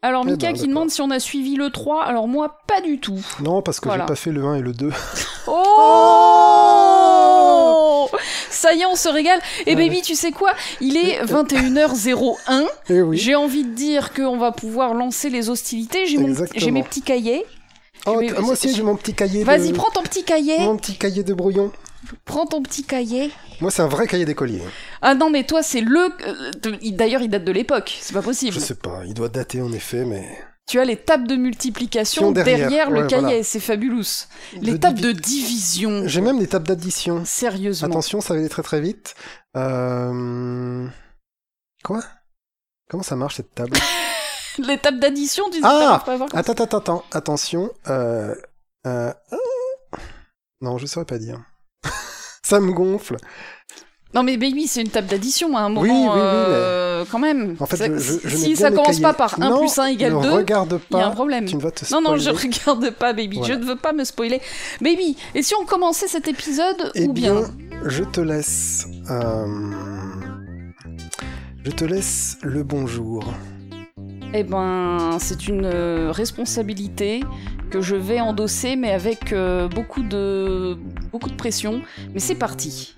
Alors Eh Mika ben, qui demande si on a suivi le 3, alors moi pas du tout. Non, parce que Voilà. j'ai pas fait le 1 et le 2. Oh Ça y est, on se régale. Et Ouais. baby, tu sais quoi? Il est 21h01. Eh oui. J'ai envie de dire qu'on va pouvoir lancer les hostilités. J'ai mon- Exactement. j'ai mes petits cahiers. Oh, moi aussi, j'ai mon petit cahier. Vas-y, de... prends ton petit cahier. Mon petit cahier de brouillon. Prends ton petit cahier. Moi, c'est un vrai cahier d'écolier. Ah non, mais toi, c'est le. euh, D'ailleurs, il date de l'époque. C'est pas possible. Je sais pas, il doit dater en effet, mais. Tu as les tables de multiplication derrière. le cahier. voilà. C'est fabuleux. Les De tables de division. J'ai même des tables d'addition. Sérieusement. Attention, ça va aller très très vite. Euh... Quoi? Comment ça marche cette table? Les tables d'addition, tu Ah pas Attends, attends, attends, attention. Euh... Non, je saurais pas dire. Ça me gonfle. Non mais baby, c'est une table d'addition à un moment, Oui, oui, oui, euh, quand même. En fait, je, je, je si ça commence cahiers. pas par 1 Non, plus 1 égale ne 2, regarde il y a un problème. Tu vas te Non, non, je regarde pas, baby. Voilà. Je ne veux pas me spoiler. Baby, et si on commençait cet épisode Eh ou bien, bien, je te laisse. euh, Je te laisse le bonjour. Eh ben, c'est une euh, responsabilité que je vais endosser, mais avec euh, beaucoup de beaucoup de pression. Mais c'est parti.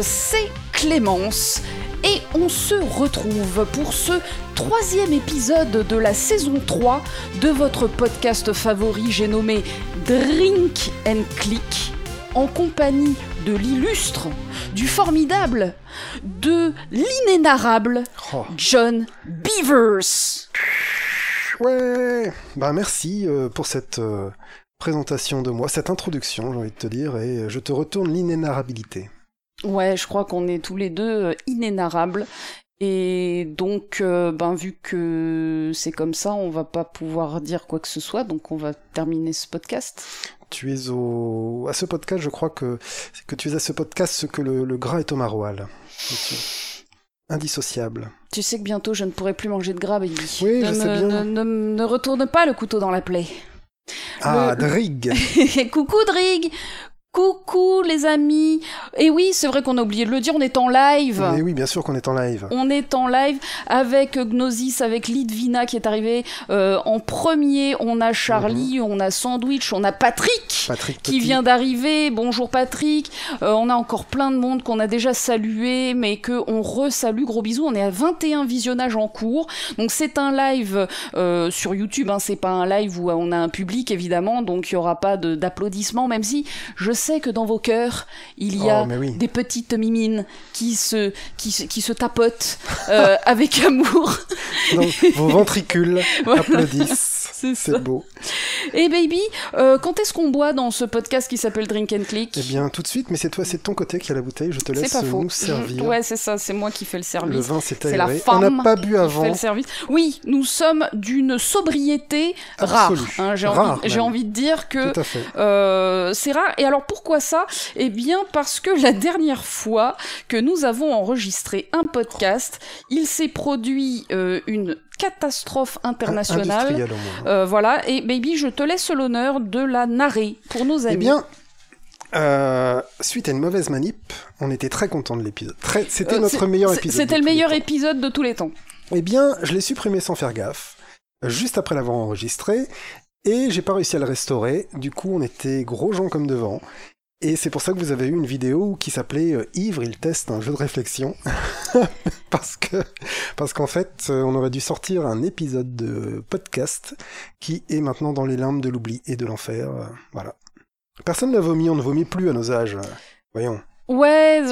C'est Clémence et on se retrouve pour ce troisième épisode de la saison 3 de votre podcast favori, j'ai nommé Drink and Click, en compagnie de l'illustre, du formidable, de l'inénarrable Oh, John Beavers. ouais Bah merci euh, pour cette euh, présentation de moi, cette introduction, j'ai envie de te dire, et je te retourne l'inénarrabilité. Ouais, je crois qu'on est tous les deux euh, inénarrables. Et donc, euh, ben, vu que c'est comme ça, on va pas pouvoir dire quoi que ce soit, donc on va terminer ce podcast. Tu es au... à ce podcast, je crois que, que tu es à ce podcast ce que le, le gras est au maroilles. Tu- Indissociable. Tu sais que bientôt je ne pourrai plus manger de gras, baby. Oui, ne, je sais bien. Ne, ne- ne retourne pas le couteau dans la plaie. Ah, Le- Drig Coucou Drig Coucou les amis Et oui, c'est vrai qu'on a oublié de le dire, on est en live Mais oui, bien sûr qu'on est en live. On est en live avec Gnosis, avec Lidvina qui est arrivé euh, en premier. On a Charlie, on a Sandwich, on a Patrick Patrick qui vient d'arriver. Bonjour Patrick. Euh, on a encore plein de monde qu'on a déjà salué, mais que on resalue. Gros bisous. On est à 21 visionnages en cours. Donc c'est un live euh, sur YouTube. Hein, c'est pas un live où on a un public évidemment, donc il y aura pas d'applaudissements. Même si je sais que dans vos cœurs il y a Oh, oui. des petites mimines qui se qui se, qui se tapotent euh, avec amour. Donc, vos ventricules Voilà. applaudissent. C'est ça. C'est beau. Et baby, euh, quand est-ce qu'on boit dans ce podcast qui s'appelle Drink and Click? Eh bien, tout de suite, mais c'est toi, c'est de ton côté qui a la bouteille. Je te laisse pas faux. nous servir. Ouais, c'est ça, c'est moi qui fais le Le service. vin s'est C'est la femme On n'a pas bu qui fait avant. le service. Oui, nous sommes d'une sobriété rare. Hein. J'ai envie, de dire que euh, c'est rare. Et alors pourquoi ça? Eh bien parce que la dernière fois que nous avons enregistré un podcast, il s'est produit euh, une catastrophe internationale. Euh, voilà, et baby, je te laisse l'honneur de la narrer pour nos amis. Eh bien, euh, suite à une mauvaise manip, on était très content de l'épisode. Très... C'était Euh, notre meilleur épisode. C'était le meilleur épisode de tous les temps. Eh bien, je l'ai supprimé sans faire gaffe, juste après l'avoir enregistré, et j'ai pas réussi à le restaurer. Du coup, on était gros gens comme devant. Et c'est pour ça que vous avez eu une vidéo qui s'appelait euh, Ivre, il teste un jeu de réflexion. parce que, parce qu'en fait, euh, on aurait dû sortir un épisode de podcast qui est maintenant dans les limbes de l'oubli et de l'enfer. euh, voilà. Personne n'a vomi, on ne vomit plus à nos âges. Voyons. Ouais,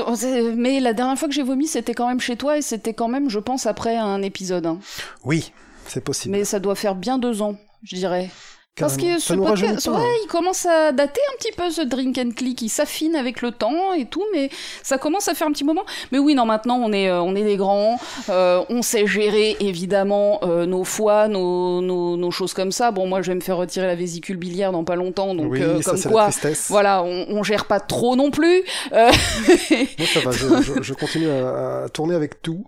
mais la dernière fois que j'ai vomi, c'était quand même chez toi et c'était quand même, je pense, après un épisode. hein. Oui, c'est possible. Mais ça doit faire bien deux ans, je dirais. Parce que ce podcast, pas, hein. ouais, il commence à dater un petit peu ce Drink and Click, il s'affine avec le temps et tout, mais ça commence à faire un petit moment. Mais oui, non, maintenant on est, euh, on est des grands, euh, on sait gérer évidemment euh, nos foies, nos, nos, nos choses comme ça. Bon, moi je vais me faire retirer la vésicule biliaire dans pas longtemps, donc oui, euh, ça comme quoi. la. Voilà, on, on gère pas trop non plus. Moi ça va, je, je- je continue à, à tourner avec tout.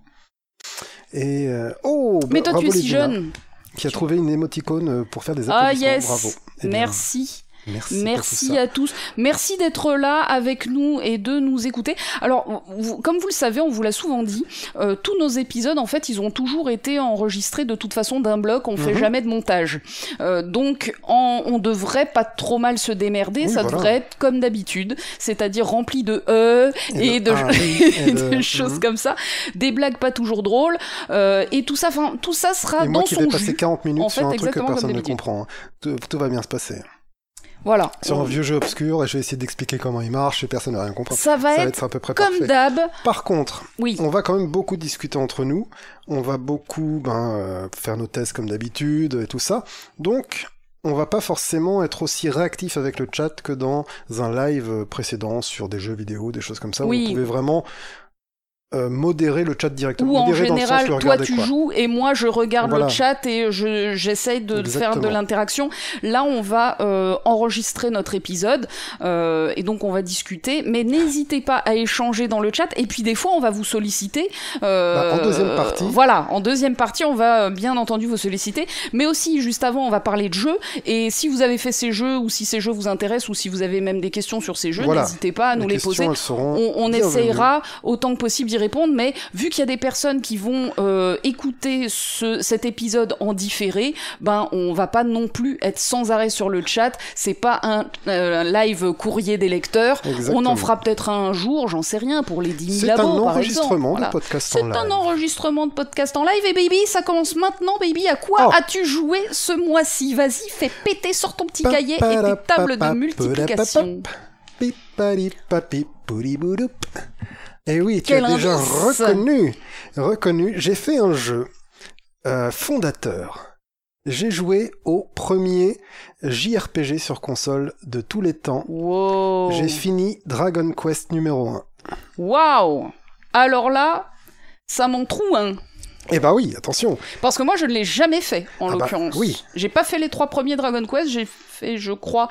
Et oh, bah, mais toi, tu es si Dina, jeune. Qui a trouvé une émoticône euh, pour faire des Ah applaudissements. yes, Bravo. Eh bien, merci. Merci. Merci à tous. Merci d'être là avec nous et de nous écouter. Alors, vous- comme vous le savez, on vous l'a souvent dit, euh, tous nos épisodes, en fait, ils ont toujours été enregistrés de toute façon d'un bloc. On fait Mhm. jamais de montage. Euh, donc, en- on devrait pas trop mal se démerder. Oui, ça voilà. devrait être comme d'habitude, c'est-à-dire rempli de e et, de, ah et et de de- choses mhm. comme ça, des blagues pas toujours drôles euh, et tout ça. Enfin, tout ça sera Et moi dans qui son vais passer 40 minutes en sur fait, un truc que personne ne comprend. hein. Tout, tout va bien se passer. Voilà. Sur un On- vieux jeu obscur, et je vais essayer d'expliquer comment il marche, et personne n'a rien compris. Ça va Ça être être à peu près comme d'hab. Par contre, Oui. on va quand même beaucoup discuter entre nous. On va beaucoup ben, euh, faire nos tests comme d'habitude et tout ça. Donc, on va pas forcément être aussi réactif avec le chat que dans un live précédent sur des jeux vidéo, des choses comme ça. où Oui. Vous pouvez vraiment euh, modérer le chat directement. Ou en Modérer dans le sens général, toi tu quoi. joues et moi je regarde Voilà. le chat et je j'essaye de faire de l'interaction. Là, on va euh, enregistrer notre épisode euh, et donc on va discuter. Mais n'hésitez pas à échanger dans le chat. Et puis des fois, on va vous solliciter. euh, Bah, en deuxième partie. Voilà, en deuxième partie, on va euh, bien entendu vous solliciter. Mais aussi, juste avant, on va parler de jeux. Et si vous avez fait ces jeux ou si ces jeux vous intéressent ou si vous avez même des questions sur ces jeux, Voilà. n'hésitez pas à nous les, poser on, on essayera autant que possible d'y répondre, mais vu qu'il y a des personnes qui vont euh, écouter ce, cet épisode en différé, ben on va pas non plus être sans arrêt sur le chat. C'est pas un, euh, un live courrier des lecteurs. On en fera peut-être un jour, j'en sais rien, pour les 10 C'est 000 un abos, par enregistrement de podcast C'est en live. un enregistrement de podcast en live et baby, ça commence maintenant baby. À quoi Oh. as-tu joué ce mois-ci? Vas-y, fais péter sur ton petit cahier et tes tables de multiplication. Et oui, tu Quel as déjà reconnu, reconnu. J'ai fait un jeu euh, fondateur. J'ai joué au premier JRPG sur console de tous les temps. Wow. J'ai fini Dragon Quest numéro 1. Waouh Alors là, ça m'en trouve un. Eh bah oui, attention. Parce que moi, je ne l'ai jamais fait, en Ah bah, l'occurrence. oui. J'ai pas fait les trois premiers Dragon Quest, j'ai fait, je crois,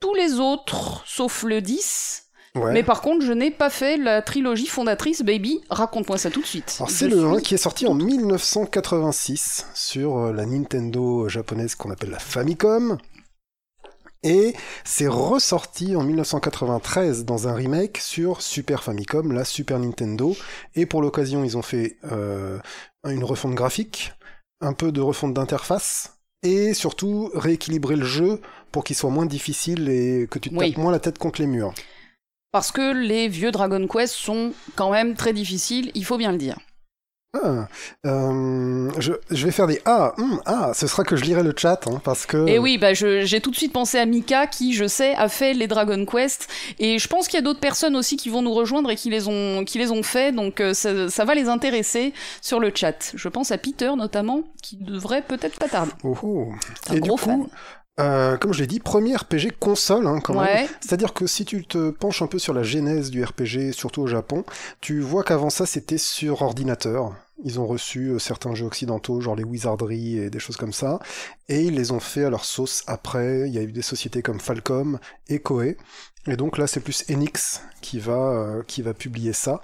tous les autres, sauf le 10. Ouais. Mais par contre, je n'ai pas fait la trilogie fondatrice Baby. Raconte-moi ça tout de suite. Alors c'est le 1 suis- qui est sorti en 1986 sur euh, la Nintendo japonaise qu'on appelle la Famicom. Et c'est ressorti en 1993 dans un remake sur Super Famicom, la Super Nintendo. Et pour l'occasion, ils ont fait euh, une refonte graphique, un peu de refonte d'interface, et surtout rééquilibrer le jeu pour qu'il soit moins difficile et que tu te Oui. tapes moins la tête contre les murs. Parce que les vieux Dragon Quest sont quand même très difficiles, il faut bien le dire. Ah, euh, je, je vais faire des ah, hum, ah, ce sera que je lirai le chat, hein, parce que... Et oui, bah j'ai tout de suite pensé à Mika qui, je sais, a fait les Dragon Quest. Et je pense qu'il y a d'autres personnes aussi qui vont nous rejoindre et qui les ont, qui les ont fait. Donc euh, ça, ça va les intéresser sur le chat. Je pense à Peter notamment, qui devrait peut-être pas tarder. Oh, oh. C'est un Et gros du coup, euh, comme je l'ai dit, premier RPG console, hein, quand même. Ouais. C'est-à-dire que si tu te penches un peu sur la genèse du RPG, surtout au Japon, tu vois qu'avant ça, c'était sur ordinateur. Ils ont reçu euh, certains jeux occidentaux, genre les Wizardry et des choses comme ça, et ils les ont fait à leur sauce après. Il y a eu des sociétés comme Falcom et Koei, et donc là, c'est plus Enix qui va euh, qui va publier ça.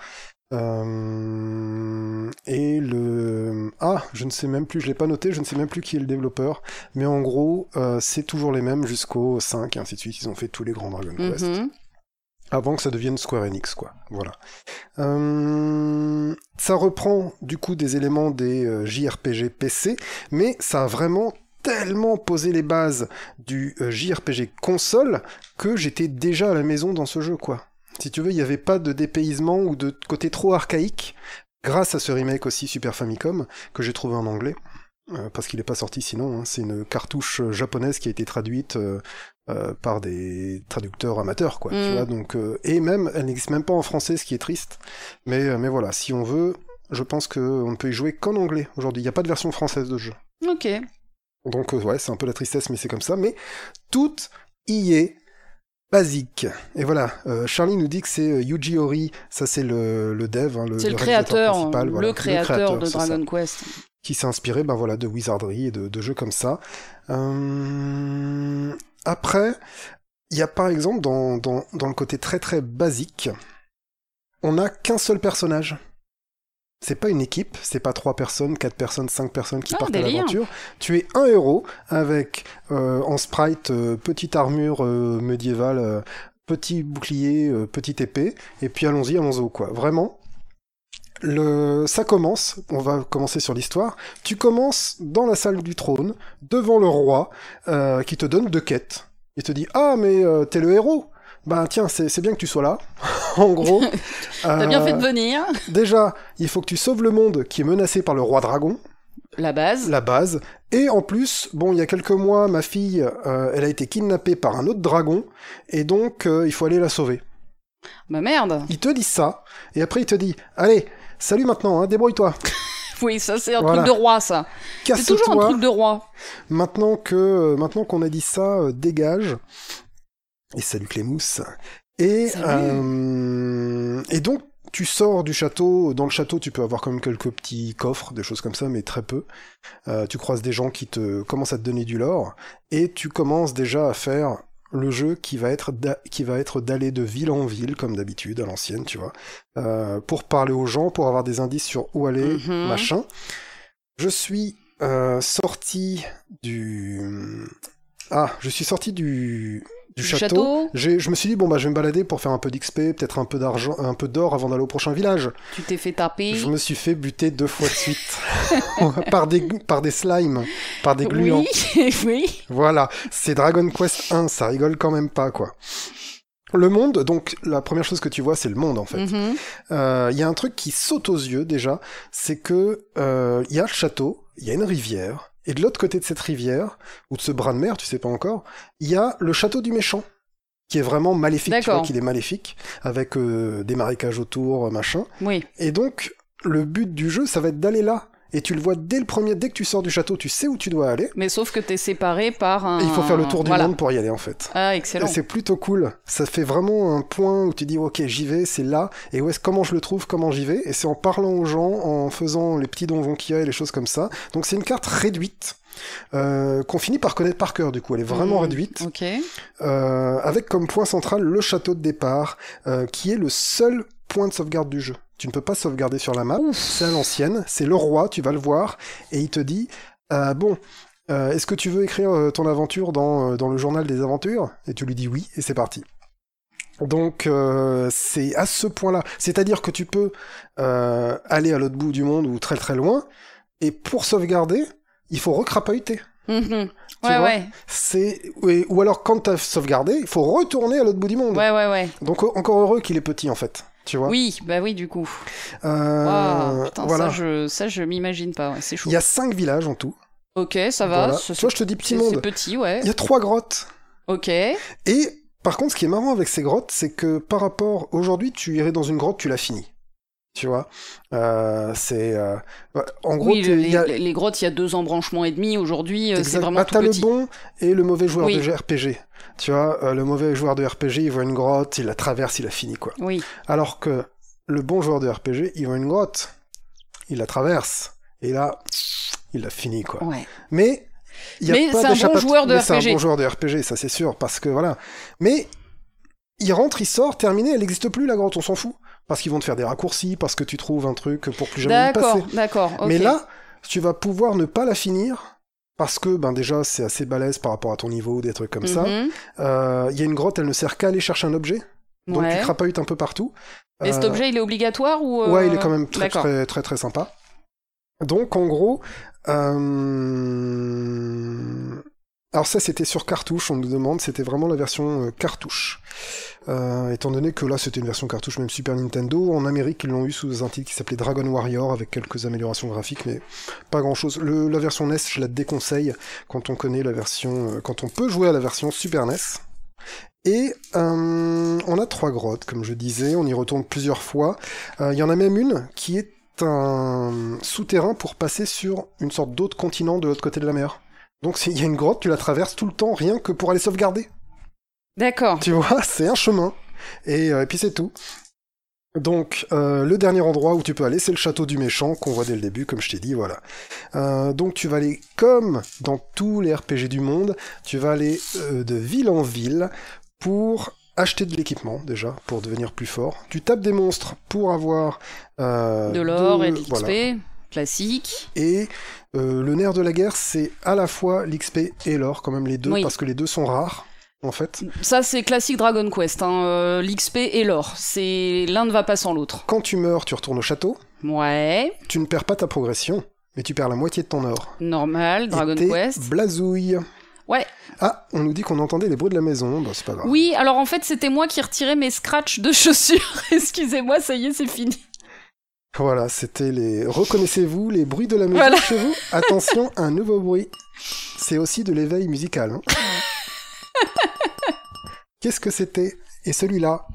Euh, et le ah, je ne sais même plus, je l'ai pas noté, je ne sais même plus qui est le développeur, mais en gros, euh, c'est toujours les mêmes jusqu'au 5 et ainsi de suite. Ils ont fait tous les grands Dragon Quest Mhm. avant que ça devienne Square Enix, quoi. Voilà. Euh, ça reprend du coup des éléments des JRPG PC, mais ça a vraiment tellement posé les bases du JRPG console que j'étais déjà à la maison dans ce jeu, quoi. Si tu veux, il n'y avait pas de dépaysement ou de côté trop archaïque, grâce à ce remake aussi Super Famicom, que j'ai trouvé en anglais. Euh, parce qu'il n'est pas sorti sinon, hein. c'est une cartouche euh, japonaise qui a été traduite euh, euh, par des traducteurs amateurs, quoi. Tu Mm. vois, donc et même elle n'existe même pas en français, ce qui est triste. Mais mais voilà, si on veut, je pense que on ne peut y jouer qu'en anglais aujourd'hui. Il n'y a pas de version française de jeu. Ok. Donc ouais, c'est un peu la tristesse, mais c'est comme ça. Mais tout y est basique. Et voilà, euh, Charlie nous dit que c'est euh, Yuji Ori, ça c'est le, le dev, hein, le, le, créateur, principal, le, créateur de ça Dragon Quest. qui s'est inspiré ben voilà, de Wizardry et de, de jeux comme ça. Euh, Après, il y a par exemple dans, dans, dans le côté très très basique, on n'a qu'un seul personnage. C'est pas une équipe, c'est pas trois personnes, quatre personnes, cinq personnes qui Ah, partent à l'aventure. Tu es un héros avec euh, en sprite euh, petite armure euh, médiévale, petit bouclier, petite épée, et puis allons-y, allons-y quoi. Vraiment, le, ça commence. On va commencer sur l'histoire. Tu commences dans la salle du trône, devant le roi, qui te donne deux quêtes. Il te dit ah mais t'es le héros. Bah tiens, c'est bien que tu sois là. en gros. T'as bien Euh, fait de venir. Déjà, il faut que tu sauves le monde qui est menacé par le roi dragon, La base. la base. Et en plus, bon, il y a quelques mois, ma fille, euh, elle a été kidnappée par un autre dragon, et donc euh, il faut aller la sauver. Bah merde. Il te dit ça, et après il te dit, allez, salut maintenant, hein, débrouille-toi, Oui, ça c'est un Voilà. truc de roi, ça. C'est toujours un truc de roi. Maintenant que, euh, maintenant qu'on a dit ça, euh, dégage. Et salut Clémousse. Et Salut. euh, et donc tu sors du château. Dans le château, tu peux avoir quand même quelques petits coffres, des choses comme ça, mais très peu. Euh, tu croises des gens qui te commencent à te donner du lore, et tu commences déjà à faire le jeu qui va être qui va être d'aller de ville en ville comme d'habitude à l'ancienne, tu vois, euh, pour parler aux gens, pour avoir des indices sur où aller, Mhm. machin. Je suis euh, sorti du ah, je suis sorti du du Du château. château J'ai- je me suis dit bon bah je vais me balader pour faire un peu d'XP, peut-être un peu d'argent, un peu d'or avant d'aller au prochain village. Tu t'es fait taper. Je me suis fait buter deux fois de suite par des par des slimes, par des gluants. Oui, oui. Voilà, c'est Dragon Quest 1, ça rigole quand même pas quoi. Le monde, donc la première chose que tu vois, c'est le monde en fait. Mhm. Euh, Il y a un truc qui saute aux yeux déjà, c'est que euh, il y a le château, il y a une rivière, et de l'autre côté de cette rivière, ou de ce bras de mer, tu sais pas encore, il y a le château du méchant, qui est vraiment maléfique, tu vois qu'il est maléfique, avec euh, des marécages autour, machin. Oui. Et donc, le but du jeu, ça va être d'aller là. Et tu le vois dès le premier, dès que tu sors du château, tu sais où tu dois aller. Mais sauf que t'es séparé par un. Et il faut faire le tour du Voilà. monde pour y aller en fait. Ah, excellent. C'est plutôt cool. Ça fait vraiment un point où tu dis ok j'y vais, c'est là. Et où est-ce comment je le trouve, comment j'y vais? Et c'est en parlant aux gens, en faisant les petits donjons qu'il y a et les choses comme ça. Donc c'est une carte réduite. euh, qu'on finit par connaître par cœur du coup elle est vraiment Mhm. réduite Ok. euh, avec comme point central le château de départ euh, qui est le seul point de sauvegarde du jeu tu ne peux pas sauvegarder sur la map c'est à l'ancienne c'est le roi tu vas le voir et il te dit euh, bon euh, est-ce que tu veux écrire euh, ton aventure dans, dans le journal des aventures? Et tu lui dis oui, et c'est parti. Donc c'est à ce point-là. C'est-à-dire que tu peux aller à l'autre bout du monde ou très très loin, et pour sauvegarder, il faut recrapahuter. Ouais, ouais. C'est ou alors quand t'as sauvegardé, il faut retourner à l'autre bout du monde. Ouais, ouais, ouais. Donc encore heureux qu'il est petit en fait. Tu vois. Oui, bah oui, du coup. Euh, putain, voilà. ça, je, ça, je m'imagine pas. Ouais, c'est chaud. Il y a cinq villages en tout. Ok, ça va. Voilà. ça, Tu vois, je te dis petit monde. petit, ouais. Il y a trois grottes. Ok. Et par contre, ce qui est marrant avec ces grottes, c'est que par rapport aujourd'hui, tu irais dans une grotte, tu l'as fini. Tu vois, Euh, c'est euh, en gros, oui, a- les, grottes, il y a deux embranchements et demi. Aujourd'hui, euh, c'est vraiment ah, tout petit. le bon et le mauvais joueur Oui. de RPG. Tu vois, euh, le mauvais joueur de RPG, il voit une grotte, il la traverse, il la finit quoi. Oui. Alors que le bon joueur de RPG, il voit une grotte, il la traverse et là, il la finit quoi. Ouais. Mais il y a Mais pas c'est un bon joueur de mais C'est un RPG. bon joueur de RPG, ça c'est sûr, parce que voilà. Mais il rentre, il sort, terminé, elle n'existe plus la grotte, on s'en fout. Parce qu'ils vont te faire des raccourcis, parce que tu trouves un truc pour plus jamais y D'accord, passer. d'accord. ok. Mais là, tu vas pouvoir ne pas la finir. Parce que, ben déjà, c'est assez balèze par rapport à ton niveau, des trucs comme ça. Mhm. Euh, Il y a une grotte, elle ne sert qu'à aller chercher un objet. Donc Ouais. tu crapahutes un peu partout. Et cet Euh, objet, il est obligatoire ou euh, Ouais, il est quand même très D'accord. très très très sympa. Donc en gros, euh... alors ça c'était sur cartouche, on nous demande, c'était vraiment la version euh, cartouche. Euh, étant donné que là c'était une version cartouche même Super Nintendo, en Amérique ils l'ont eu sous un titre qui s'appelait Dragon Warrior avec quelques améliorations graphiques, mais pas grand chose. Le, la version NES, je la déconseille quand on connaît la version, euh, quand on peut jouer à la version Super NES. Et euh, on a trois grottes, comme je disais, on y retourne plusieurs fois. Il y en a même une qui est un souterrain pour passer sur une sorte d'autre continent de l'autre côté de la mer. Donc s'il y a une grotte, tu la traverses tout le temps rien que pour aller sauvegarder. D'accord. Tu vois, c'est un chemin. Et, euh, et puis c'est tout. Donc euh, le dernier endroit où tu peux aller, c'est le château du méchant qu'on voit dès le début, comme je t'ai dit, voilà. Euh, donc tu vas aller comme dans tous les RPG du monde, tu vas aller euh, de ville en ville pour acheter de l'équipement déjà pour devenir plus fort. Tu tapes des monstres pour avoir De l'or et de l'XP. voilà. Classique. Et le nerf de la guerre, c'est à la fois l'XP et l'or, quand même les deux, Oui. parce que les deux sont rares en fait. Ça, c'est classique Dragon Quest. Hein. euh, L'XP et l'or. C'est l'un ne va pas sans l'autre. Quand tu meurs, tu retournes au château. Ouais. Tu ne perds pas ta progression, mais tu perds la moitié de ton or. Normal. Dragon Et Quest. Blasouille. Ouais. Ah, on nous dit qu'on entendait les bruits de la maison. Bah, c'est pas grave. Oui, alors en fait, c'était moi qui retirais mes scratchs de chaussures. Excusez-moi, ça y est, c'est fini. Voilà, c'était les. Reconnaissez-vous les bruits de la maison Voilà. chez vous? Attention, un nouveau bruit. C'est aussi de l'éveil musical. hein. Qu'est-ce que c'était? Et celui-là?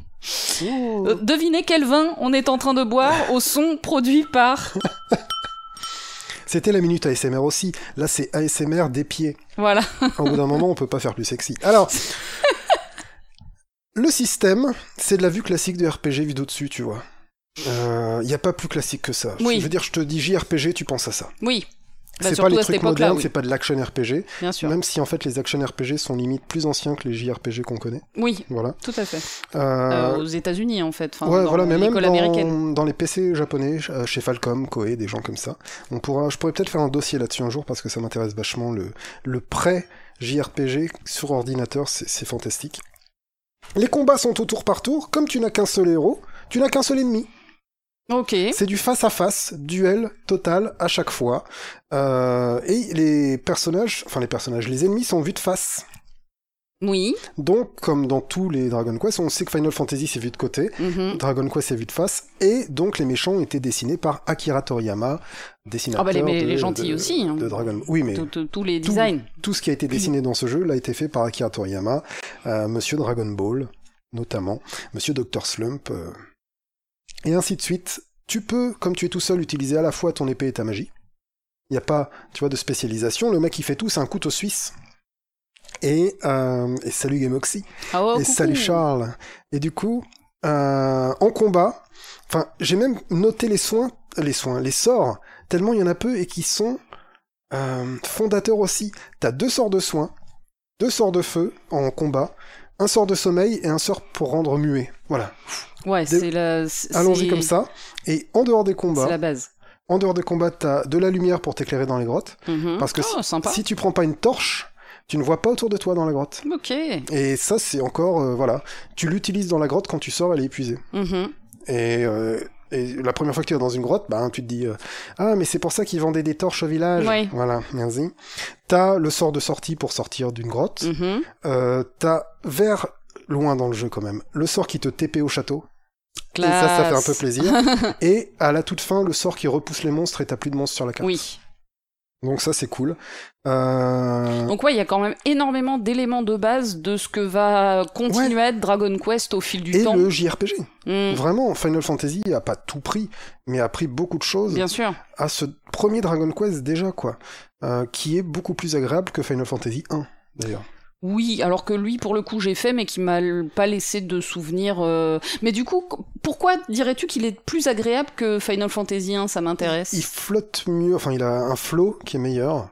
Ouh. Euh, devinez quel vin on est en train de boire au son produit par. C'était la minute ASMR aussi. Là, c'est ASMR des pieds. Voilà. Au bout d'un moment, on peut pas faire plus sexy. Alors, le système, c'est de la vue classique de RPG vu d'au-dessus, tu vois. Il n'y a pas plus classique que ça. Oui. Je veux dire, je te dis JRPG, tu penses à ça. Oui. Bah, c'est pas les trucs modernes, oui. c'est pas de l'action RPG. Bien sûr. Même si en fait les action RPG sont limite plus anciens que les JRPG qu'on connaît. Oui, Voilà. tout à fait. Euh, Euh, aux États-Unis, en fait. Enfin, ouais, dans voilà, mais même dans, dans les PC japonais, euh, chez Falcom, Koei, des gens comme ça, on pourra, je pourrais peut-être faire un dossier là-dessus un jour parce que ça m'intéresse vachement. Le, le prêt JRPG sur ordinateur, c'est fantastique. Les combats sont au tour par tour. Comme tu n'as qu'un seul héros, tu n'as qu'un seul ennemi. Ok. C'est du face à face, duel total à chaque fois. Euh, et les personnages, enfin les personnages, les ennemis sont vus de face. Oui. Donc, comme dans tous les Dragon Quest, on sait que Final Fantasy c'est vu de côté, Mhm. Dragon Quest c'est vu de face, et donc les méchants ont été dessinés par Akira Toriyama, dessinateur Ah bah, les- de, les gentils de- aussi, hein. de Dragon. Oui, mais Tous- les tout- designs. tout ce qui a été dessiné dans ce jeu l'a été fait par Akira Toriyama, euh, Monsieur Dragon Ball notamment, Monsieur Dr Slump, euh, et ainsi de suite. Tu peux, comme tu es tout seul, utiliser à la fois ton épée et ta magie. Il n'y a pas, tu vois, de spécialisation. Le mec qui fait tout, c'est un couteau suisse. Et, euh, et salut Gamoxy. Ah et coucou. salut Charles. Et du coup, euh, en combat, enfin, j'ai même noté les soins, les soins, les sorts, tellement il y en a peu et qui sont euh, fondateurs aussi. T'as deux sorts de soins, deux sorts de feu en combat, un sort de sommeil et un sort pour rendre muet. Voilà. Ouais, Des- c'est la. c'est- Allons-y c'est- comme ça. Et en dehors des C'est combats, la base. en dehors des combats, t'as de la lumière pour t'éclairer dans les grottes. Mhm. Parce que Oh, sympa. Si tu prends pas une torche, tu ne vois pas autour de toi dans la grotte. Ok. Et ça, c'est encore, euh, voilà, tu l'utilises dans la grotte quand tu sors, elle est épuisée. Mhm. Et, euh, et la première fois que tu vas dans une grotte, bah, tu te dis, euh, ah, mais c'est pour ça qu'ils vendaient des torches au village. Oui. Voilà, merci. T'as le sort de sortie pour sortir d'une grotte. Mhm. Euh, t'as vers loin dans le jeu quand même, le sort qui te TP au château. Et ça, ça fait un peu plaisir. et à la toute fin, le sort qui repousse les monstres et t'as plus de monstres sur la carte. Oui. Donc ça, c'est cool. Euh, Donc ouais, il y a quand même énormément d'éléments de base de ce que va continuer à être Dragon Quest au fil du et temps. le JRPG. Mm, Vraiment, Final Fantasy a pas tout pris, mais a pris beaucoup de choses Bien sûr. à ce premier Dragon Quest déjà, quoi. Euh, qui est beaucoup plus agréable que Final Fantasy 1, d'ailleurs. Oui, alors que lui, pour le coup, j'ai fait, mais qui m'a pas laissé de souvenir. euh, Mais du coup, qu- pourquoi dirais-tu qu'il est plus agréable que Final Fantasy 1 Ça m'intéresse. Il flotte mieux, enfin, il a un flow qui est meilleur.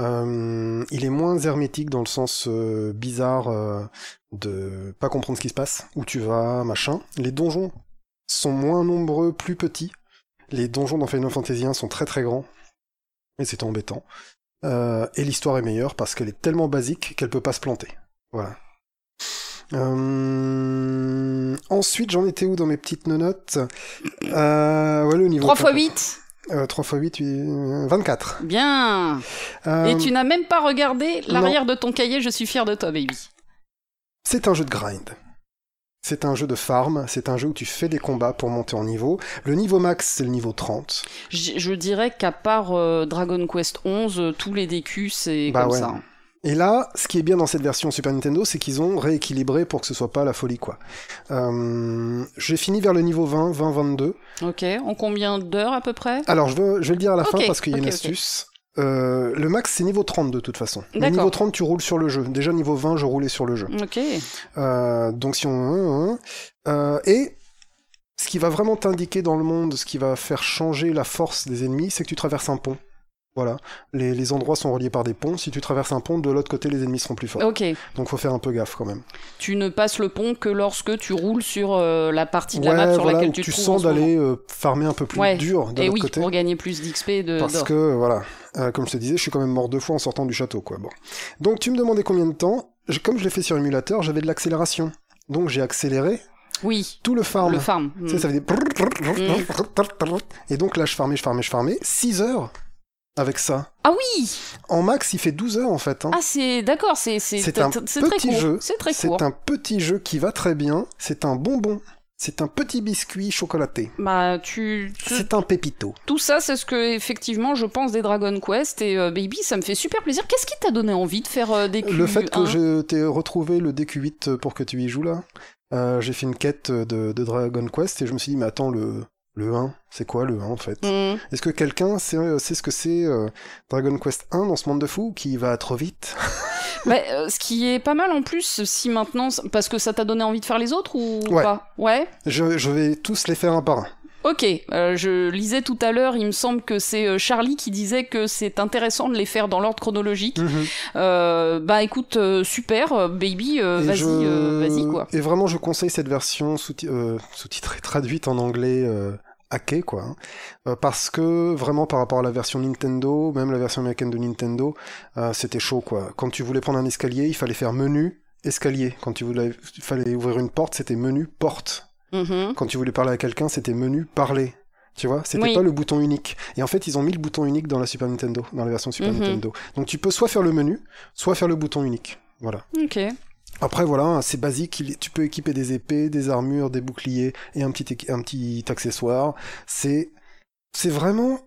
Euh, il est moins hermétique dans le sens euh, bizarre euh, de pas comprendre ce qui se passe, où tu vas, machin. Les donjons sont moins nombreux, plus petits. Les donjons dans Final Fantasy 1 sont très très grands. Et c'est embêtant. Euh, et l'histoire est meilleure parce qu'elle est tellement basique qu'elle peut pas se planter. Voilà. Euh, Ensuite, j'en étais où dans mes petites notes? Euh, ouais, le niveau 3 x 4. 8 Euh, 3 x 8, euh, 24. Bien Euh, Et tu n'as même pas regardé l'arrière de ton cahier, je suis fier de toi, baby. C'est un jeu de grind. C'est un jeu de farm, c'est un jeu où tu fais des combats pour monter en niveau. Le niveau max, c'est le niveau 30. Je, je dirais qu'à part euh, Dragon Quest 11, euh, tous les DQ, c'est Bah comme ouais. ça. Et là, ce qui est bien dans cette version Super Nintendo, c'est qu'ils ont rééquilibré pour que ce soit pas la folie, quoi. Euh, J'ai fini vers le niveau 20, 20, 22. Ok, en combien d'heures à peu près? Alors, je veux, je vais le dire à la fin parce qu'il y a une astuce. Euh, le max, c'est niveau 30 de toute façon. Mais niveau 30, tu roules sur le jeu. Déjà, niveau 20, je roulais sur le jeu. Ok. Euh, donc si on... Euh, et ce qui va vraiment t'indiquer dans le monde, ce qui va faire changer la force des ennemis, c'est que tu traverses un pont. Voilà. Les, les endroits sont reliés par des ponts. Si tu traverses un pont, de l'autre côté, les ennemis seront plus forts. Ok. Donc faut faire un peu gaffe quand même. Tu ne passes le pont que lorsque tu roules sur euh, la partie de la map sur voilà, laquelle tu te tu trouves en sens d'aller euh, farmer un peu plus Ouais. dur de Et l'autre oui, côté. pour gagner plus d'XP de Parce que, voilà, euh, comme je te disais, je suis quand même mort deux fois en sortant du château, quoi. Bon. Donc, tu me demandais combien de temps. Je- Comme je l'ai fait sur émulateur, j'avais de l'accélération. Donc, j'ai accéléré Oui, tout le farm. le farm. Tu sais, ça fait des... Et donc, là, je farmais, je farmais, je farmais. 6 heures avec ça. Ah oui En max, il fait 12 heures, en fait. hein. Ah c'est d'accord, c'est un très petit court. jeu. C'est très C'est un petit jeu qui va très bien. C'est un bonbon. C'est un petit biscuit chocolaté. Bah tu, tu- C'est un pépito. tout ça c'est ce que effectivement je pense des Dragon Quest et euh, Baby ça me fait super plaisir. Qu'est-ce qui t'a donné envie de faire euh, des Le fait que Q1? je t'ai retrouvé le DQ8 pour que tu y joues là, euh, j'ai fait une quête de, de Dragon Quest et je me suis dit, mais attends, le, le 1, c'est quoi le 1 en fait? Hmm. Est-ce que quelqu'un sait, euh, sait ce que c'est euh, Dragon Quest 1 dans ce monde de fous qui va trop vite? Bah, euh, ce qui est pas mal en plus, si maintenant, parce que ça t'a donné envie de faire les autres ou Ouais. pas? Ouais. je, je vais tous les faire un par un. Ok, euh, je lisais tout à l'heure, il me semble que c'est euh, Charlie qui disait que c'est intéressant de les faire dans l'ordre chronologique. Euh, bah écoute, super, baby, vas-y, je- vas-y quoi. Et vraiment, je conseille cette version sous-ti- sous-titrée, traduite en anglais, hackée, quoi. hein. Euh, parce que, vraiment, par rapport à la version Nintendo, même la version américaine de Nintendo, euh, c'était chaud, quoi. Quand tu voulais prendre un escalier, il fallait faire menu, escalier. Quand tu voulais, il fallait ouvrir une porte, c'était menu, porte. Mhm. Quand tu voulais parler à quelqu'un, c'était menu, parler. Tu vois, c'était Oui. pas le bouton unique. Et en fait, ils ont mis le bouton unique dans la Super Nintendo, dans la version Super Mhm. Nintendo. Donc tu peux soit faire le menu, soit faire le bouton unique. Voilà. Ok. Après, voilà, c'est basique. Tu peux équiper des épées, des armures, des boucliers et un petit, un petit accessoire. C'est, c'est vraiment,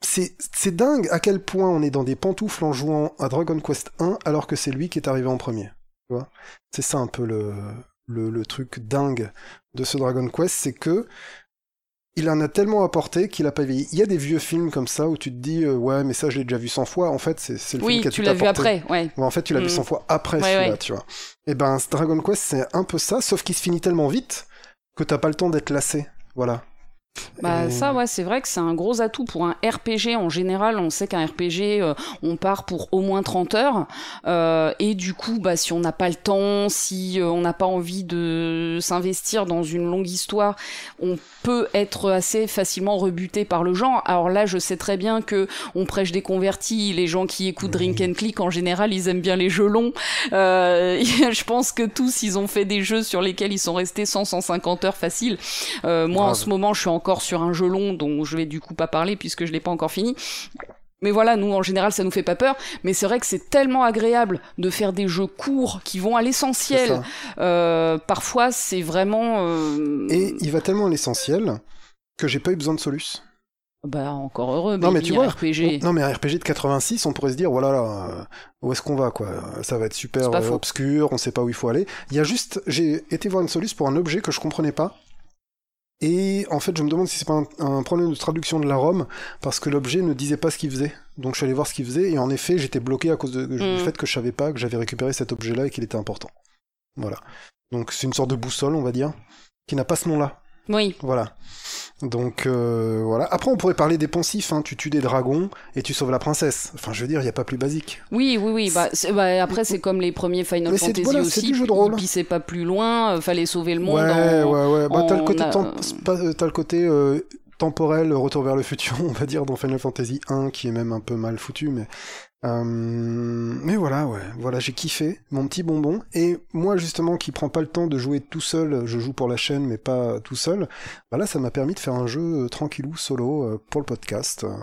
c'est dingue à quel point on est dans des pantoufles en jouant à Dragon Quest 1 alors que c'est lui qui est arrivé en premier. Tu vois? C'est ça un peu le, le, le truc dingue de ce Dragon Quest, c'est que il en a tellement apporté qu'il a pas vieilli. Il y a des vieux films comme ça où tu te dis, euh, ouais, mais ça je l'ai déjà vu 100 fois. En fait, c'est, c'est le film qui a tu l'as vu après, ouais. Ouais, en fait, tu l'as vu Mm. 100 fois après Ouais, celui-là, ouais. tu vois. Et ben, ce Dragon Quest, c'est un peu ça, sauf qu'il se finit tellement vite que t'as pas le temps d'être lassé. Voilà. Bah Et- ça ouais c'est vrai que c'est un gros atout pour un RPG en général on sait qu'un RPG euh, on part pour au moins 30 heures. Euh, et du coup bah si on n'a pas le temps si euh, on n'a pas envie de s'investir dans une longue histoire on peut être assez facilement rebuté par le genre. Alors là je sais très bien que on prêche des convertis. Les gens qui écoutent Drink and Click en général ils aiment bien les jeux longs. Euh, je pense que tous ils ont fait des jeux sur lesquels ils sont restés 100 150 heures facile euh, moi en ce moment je suis encore sur un jeu long dont je vais du coup pas parler puisque je l'ai pas encore fini mais voilà, nous en général ça nous fait pas peur, mais c'est vrai que c'est tellement agréable de faire des jeux courts qui vont à l'essentiel. Euh, parfois c'est vraiment. euh, Et il va tellement à l'essentiel que j'ai pas eu besoin de Solus. Bah encore heureux, Non, mais tu vois, RPG. On- non, mais un RPG de 86, on pourrait se dire, voilà, là, euh, où est-ce qu'on va, quoi Ça va être super obscur, on sait pas où il faut aller. Il y a juste, j'ai été voir une Solus pour un objet que je comprenais pas. Et en fait, je me demande si c'est pas un, un problème de traduction de la ROM, parce que l'objet ne disait pas ce qu'il faisait. Donc je suis allé voir ce qu'il faisait, et en effet, j'étais bloqué à cause de- du Mm. fait que je savais pas que j'avais récupéré cet objet-là et qu'il était important. Voilà. Donc c'est une sorte de boussole, on va dire, qui n'a pas ce nom-là. Oui, Voilà. Donc euh, voilà. Après, on pourrait parler des poncifs. Hein. Tu tues des dragons et tu sauves la princesse. Enfin, je veux dire, il n'y a pas plus basique. oui, oui, oui. Bah, c'est- bah, après c'est comme les premiers Final Mais c'est- Fantasy voilà, c'est aussi. du jeu de rôle. Puis c'est pas plus loin, euh, fallait sauver le monde. ouais, en- ouais, ouais. Bah, t'as le côté, a- temp- pas- euh, t'as le côté euh, temporel, retour vers le futur, on va dire, dans Final Fantasy 1, qui est même un peu mal foutu, mais. Euh, mais voilà, ouais, voilà, j'ai kiffé mon petit bonbon. Et moi, justement, qui prends pas le temps de jouer tout seul, je joue pour la chaîne, mais pas tout seul. Bah là, ça m'a permis de faire un jeu euh, tranquillou, solo, euh, pour le podcast. euh,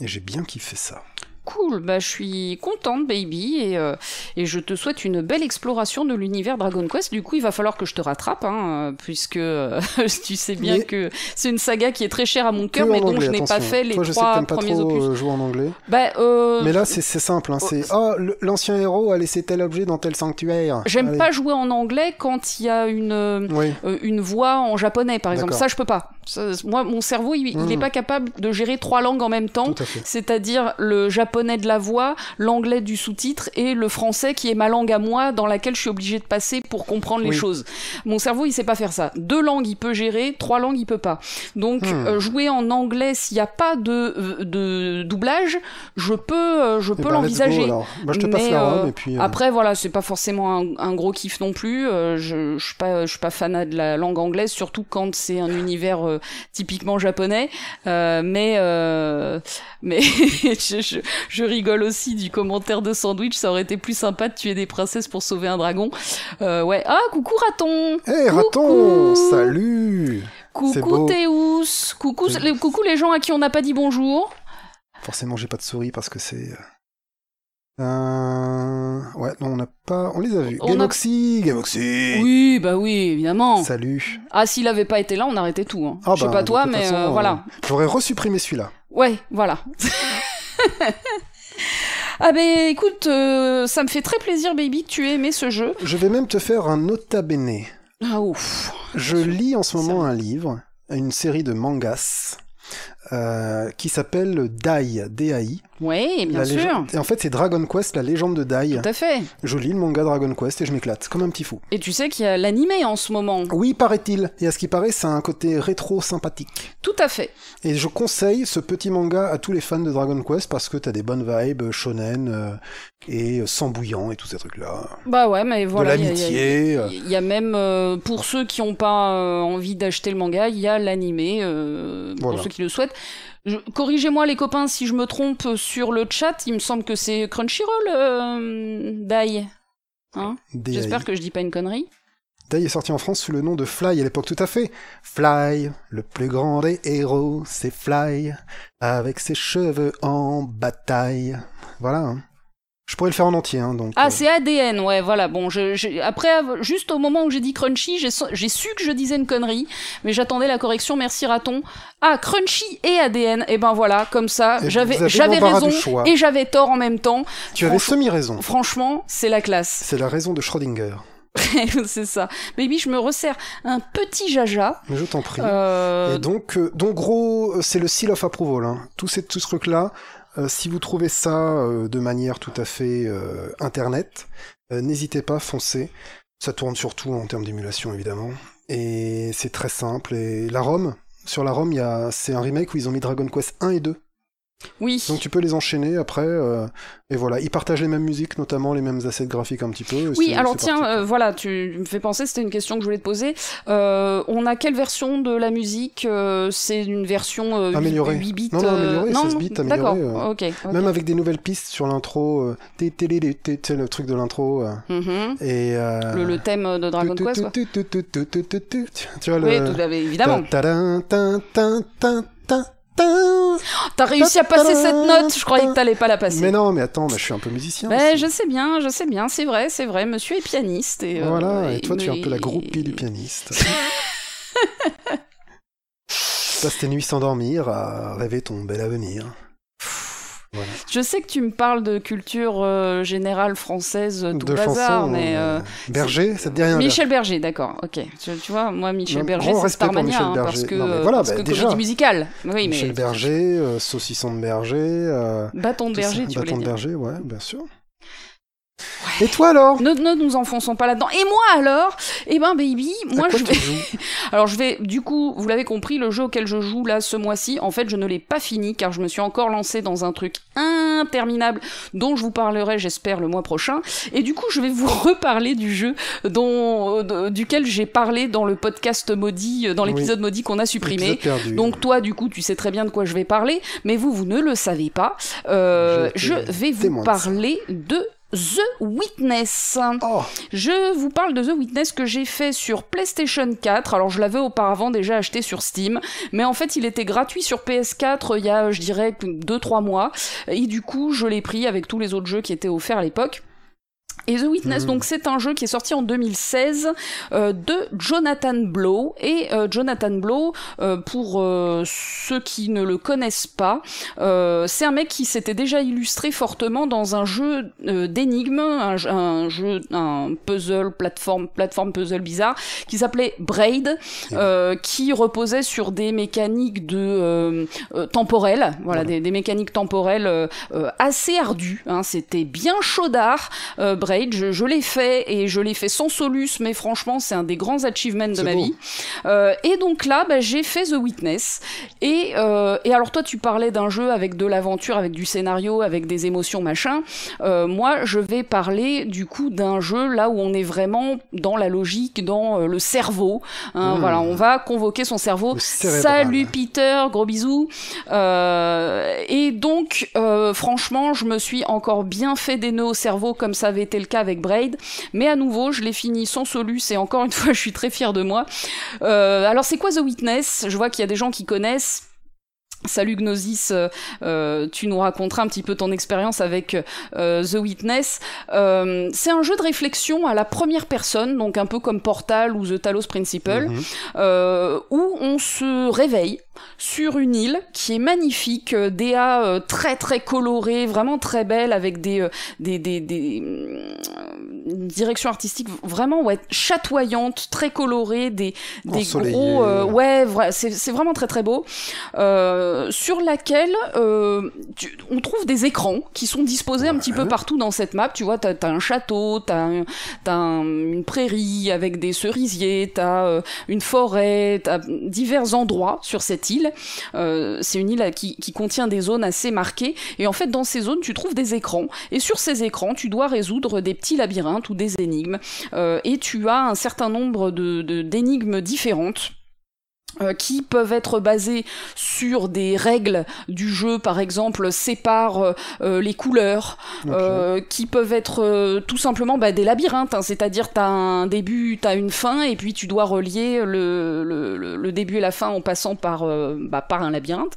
et j'ai bien kiffé ça. Cool, bah je suis contente, baby, et, euh, et je te souhaite une belle exploration de l'univers Dragon Quest. Du coup, il va falloir que je te rattrape, hein, puisque euh, tu sais bien Mais- que c'est une saga qui est très chère à mon cœur, mais dont anglais, je n'ai pas fait les Toi, je sais que trois pas premiers trop opus. euh, jouer en anglais. Bah, euh, Mais là, c'est c'est simple. Hein, c'est ah, le- l'ancien héros a laissé tel objet dans tel sanctuaire. j'aime pas jouer en anglais quand il y a une, Oui. une voix en japonais, par exemple. Ça, je peux pas. Ça, moi, mon cerveau, il n'est Mhm. pas capable de gérer trois langues en même temps. C'est-à-dire le japonais de la voix, l'anglais du sous-titre et le français qui est ma langue à moi dans laquelle je suis obligé de passer pour comprendre les choses. Mon cerveau, il sait pas faire ça. Deux langues, il peut gérer, trois langues, il peut pas. Donc, Hmm. euh, jouer en anglais s'il n'y a pas de, euh, de doublage, je peux, euh, je Eh peux go, l'envisager. alors. Moi, je te passe Mais, la euh, rhum et puis. Après, voilà, c'est pas forcément un, un gros kiff non plus. Euh, je, je suis pas, je suis pas fan de la langue anglaise, surtout quand c'est un univers typiquement japonais. Euh, mais, euh, mais je, je, je rigole aussi du commentaire de Sandwich. Ça aurait été plus sympa de tuer des princesses pour sauver un dragon. Euh, ouais. Ah, coucou raton. Hé, raton Coucou. Salut Coucou beau. Théous. Coucou, les, coucou les gens à qui on n'a pas dit bonjour. Forcément, j'ai pas de souris parce que c'est. Euh... Ouais, non, on n'a pas. On les a vus. On a- Gamoxy Oui, bah oui, évidemment. Salut Ah, s'il avait pas été là, on arrêtait tout. Hein. Ah je sais bah, pas toi, mais façon, euh, voilà. J'aurais resupprimé celui-là. Ouais, voilà. ah ben écoute, euh, ça me fait très plaisir, baby, que tu aies aimé ce jeu. Je vais même te faire un nota bene. Ah ouf. Je lis en ce moment un livre, une série de mangas, euh, qui s'appelle Dai, D-A-I. Ouais, bien La sûr. Et en fait, c'est Dragon Quest, la légende de Dai. Tout à fait. Je lis le manga Dragon Quest et je m'éclate, comme un petit fou. Et tu sais qu'il y a l'animé en ce moment. Oui, paraît-il. Et à ce qui paraît, ça a un côté rétro sympathique. Tout à fait. Et je conseille ce petit manga à tous les fans de Dragon Quest parce que t'as des bonnes vibes euh, shonen euh, et euh, sang bouillant et tous ces trucs-là. Bah ouais, mais voilà. de il y a- il y l'amitié. Il y a même, euh, pour ceux qui n'ont pas euh, envie d'acheter le manga, il y a l'animé, Voilà. pour ceux qui le souhaitent. Corrigez-moi les copains si je me trompe sur le chat, il me semble que c'est Crunchyroll, euh, Dai. Hein? J'espère que je dis pas une connerie. Dai est sorti en France sous le nom de Fly à l'époque, tout à fait. Fly, le plus grand des héros, c'est Fly, avec ses cheveux en bataille. Voilà. hein. Je pourrais le faire en entier, hein, donc. Ah, euh, c'est ADN, ouais, voilà. Bon, je, je- après, juste au moment où j'ai dit Crunchy, j'ai su que je disais une connerie, mais j'attendais la correction. Merci raton. Ah, Crunchy et ADN. Et ben voilà, comme ça, Et vous j'avais raison et j'avais tort en même temps. tu avais semi-raison. Franchement, c'est la classe. C'est la raison de Schrödinger. c'est ça. Baby, je me resserre un petit jaja. Mais je t'en prie. Euh, Et donc, euh, donc gros, c'est le seal of approval. Hein. Tout, ces, tout ce truc-là, si vous trouvez ça euh, de manière tout à fait euh, internet, euh, n'hésitez pas, foncez. Ça tourne surtout en termes d'émulation, évidemment. Et c'est très simple. Et la ROM, sur la ROM, c'est un remake où ils ont mis Dragon Quest 1 et 2. Oui. Donc tu peux les enchaîner après. euh, et voilà, ils partagent les mêmes musiques, notamment les mêmes assets graphiques un petit peu. Oui, alors tiens, euh, voilà, tu me fais penser, c'était une question que je voulais te poser. Euh, on a quelle version de la musique euh, C'est une version euh, 8 Améliorée. 8 bits Non, non, euh, améliorée, 16 bits, D'accord, améliorée, euh, ok. ok. Même avec des nouvelles pistes sur l'intro, euh, té- té- le truc de l'intro. euh, Mhm. et euh, le, le thème de Dragon tu- Quest, tu- quoi. tu- tu- tu- tu- tu- tu- tu- Tu vois Oui, le. tout à fait, évidemment. T'as réussi à passer cette note, je croyais que t'allais pas la passer. Mais non, mais attends, mais je suis un peu musicien. Ouais, aussi. je sais bien, je sais bien, c'est vrai, c'est vrai. Monsieur est pianiste. Et, euh, Voilà, et toi, tu es un peu la mais- groupie du pianiste. Tu passes tes nuits sans dormir à rêver ton bel avenir. Voilà. Je sais que tu me parles de culture euh, générale française, tout de bazar, chansons. mais. euh, euh, Berger, ça te dit rien Michel Berger, d'accord, ok. Tu, tu vois, moi, Michel Non, Berger, c'est Starmania, hein, parce Berger. que, Non, mais euh, voilà, parce bah, que déjà. comédie musicale. Oui, Michel mais. Berger, euh, Saucisson de Berger. euh, Bâton de tout ça. berger, tu Bâton de. Berger, ouais, bien sûr. Et toi alors Ne, ne nous enfonçons pas là-dedans. Et moi alors? Eh ben, baby, moi je vais. Alors je vais, du coup, vous l'avez compris, le jeu auquel je joue là ce mois-ci, en fait, je ne l'ai pas fini car je me suis encore lancé dans un truc interminable dont je vous parlerai, j'espère, le mois prochain. Et du coup, je vais vous reparler du jeu dont, euh, duquel j'ai parlé dans le podcast maudit, euh, dans Oui. l'épisode maudit qu'on a supprimé. Donc toi, du coup, tu sais très bien de quoi je vais parler, mais vous, vous ne le savez pas. Euh, Je vais vous parler de The Witness. Oh, Je vous parle de The Witness que j'ai fait sur PlayStation 4. Alors je l'avais auparavant déjà acheté sur Steam, mais en fait il était gratuit sur PS4 il y a je dirais 2-3 mois. Et du coup je l'ai pris avec tous les autres jeux qui étaient offerts à l'époque. Et The Witness, donc c'est un jeu qui est sorti en 2016 euh, de Jonathan Blow. Et euh, Jonathan Blow, euh, pour ceux qui ne le connaissent pas, c'est un mec qui s'était déjà illustré fortement dans un jeu d'énigmes, un, jeu, un puzzle, plateforme, plateforme puzzle bizarre, qui s'appelait Braid, qui reposait sur des mécaniques de temporelles, voilà, des, des, mécaniques temporelles assez ardues. Hein, C'était bien chaudard, Braid je, l'ai fait et je l'ai fait sans solus, mais franchement, c'est un des grands achievements de ma vie. Euh, et donc là, bah, j'ai fait The Witness. Et, euh, et alors toi, tu parlais d'un jeu avec de l'aventure, avec du scénario, avec des émotions, machin. Euh, moi, je vais parler du coup d'un jeu là où on est vraiment dans la logique, dans le cerveau. Hein, hmm. Voilà, on va convoquer son cerveau. Salut Peter, gros bisous. et donc, franchement, je me suis encore bien fait des nœuds au cerveau comme ça avait été le cas avec Braid. Mais à nouveau, je l'ai fini sans solus et encore une fois, je suis très fière de moi. Euh, alors, c'est quoi The Witness? Je vois qu'il y a des gens qui connaissent. Salut Gnosis, euh, euh, tu nous raconteras un petit peu ton expérience avec The Witness. c'est un jeu de réflexion à la première personne, donc un peu comme Portal ou The Talos Principle, mhm. où on se réveille sur une île qui est magnifique, euh, des euh, très très colorées, vraiment très belles, avec des, euh, des, des, des directions artistiques vraiment ouais, chatoyantes, très colorées, des, des gros... ouais, c'est vraiment très très beau. sur laquelle on trouve des écrans qui sont disposés un petit peu partout dans cette map. Tu vois, t'as as un château, t'as as une prairie avec des cerisiers, t'as une forêt, t'as divers endroits sur cette euh, c'est une île qui, contient des zones assez marquées. Et en fait, dans ces zones, tu trouves des écrans. Et sur ces écrans, tu dois résoudre des petits labyrinthes ou des énigmes. Euh, et tu as un certain nombre d'énigmes de, différentes qui peuvent être basés sur des règles du jeu, par exemple, sépare euh, euh, les couleurs, qui peuvent être tout simplement bah, des labyrinthes, hein. c'est-à-dire tu as un début, tu as une fin, et puis tu dois relier le, le, le début et la fin en passant par, bah, par un labyrinthe.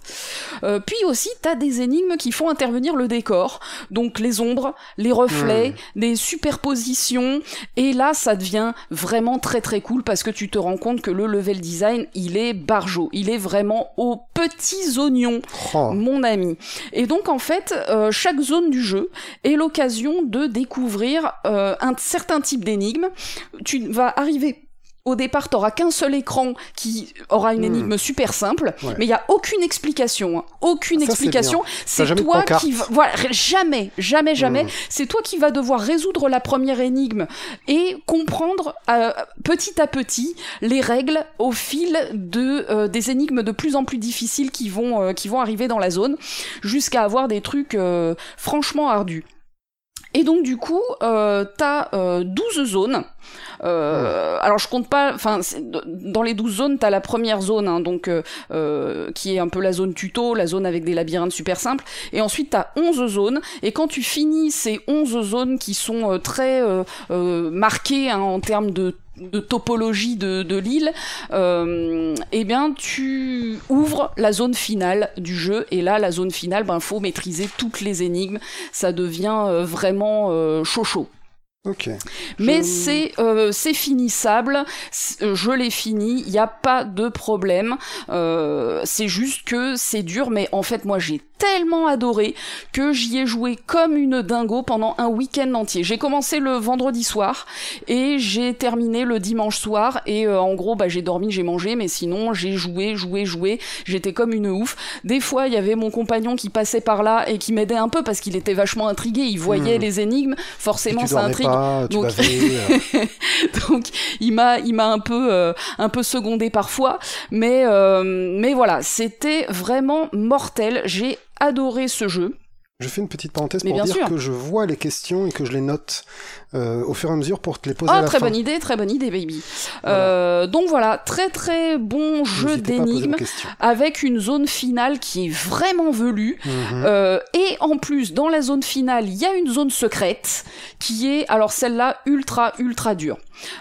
puis aussi, tu as des énigmes qui font intervenir le décor, donc les ombres, les reflets, hmm. des superpositions, et là, ça devient vraiment très très cool parce que tu te rends compte que le level design, il est barjo. Il est vraiment aux petits oignons, oh. mon ami. Et donc en fait, euh, chaque zone du jeu est l'occasion de découvrir euh, un certain type d'énigme. Tu vas arriver au départ, t'auras qu'un seul écran qui aura une hmm. énigme super simple, mais il y a aucune explication, hein. aucune explication. C'est toi qui va, voilà, jamais, jamais, jamais. Hmm. C'est toi qui vas devoir résoudre la première énigme et comprendre euh, petit à petit les règles au fil de euh, des énigmes de plus en plus difficiles qui vont euh, qui vont arriver dans la zone, jusqu'à avoir des trucs franchement ardus. Et donc du coup, euh, t'as euh, 12 zones. Euh, alors je compte pas, enfin dans les 12 zones, t'as la première zone, hein, donc euh, euh, qui est un peu la zone tuto, la zone avec des labyrinthes super simples. Et ensuite t'as 11 zones. Et quand tu finis ces 11 zones qui sont très marquées hein, en termes de de topologie de, de l'île, euh, eh bien tu ouvres la zone finale du jeu. Et là la zone finale, ben faut maîtriser toutes les énigmes, ça devient euh, vraiment euh, chaud chaud. Mais c'est euh, c'est finissable, je l'ai fini, il n'y a pas de problème. Euh, c'est juste que c'est dur, mais en fait moi j'ai tellement adoré que j'y ai joué comme une dingo pendant un week-end entier. J'ai commencé le vendredi soir et j'ai terminé le dimanche soir et euh, en gros bah j'ai dormi, j'ai mangé, mais sinon j'ai joué, joué, joué. J'étais comme une ouf. Des fois il y avait mon compagnon qui passait par là et qui m'aidait un peu parce qu'il était vachement intrigué, il voyait hmm. les énigmes, forcément ça intrigue. donc, euh. donc il m'a il m'a un peu euh, un peu secondé parfois, mais mais voilà c'était vraiment mortel. J'ai adoré ce jeu. Je fais une petite parenthèse pour dire que je vois les questions et que je les note euh, au fur et à mesure pour te les poser ah, à la très bonne idée, très bonne idée, baby. Euh, donc voilà, très très bon jeu d'énigmes avec une zone finale qui est vraiment velue. Mhm. euh, et en plus, dans la zone finale, il y a une zone secrète qui est, alors celle-là, ultra ultra dure.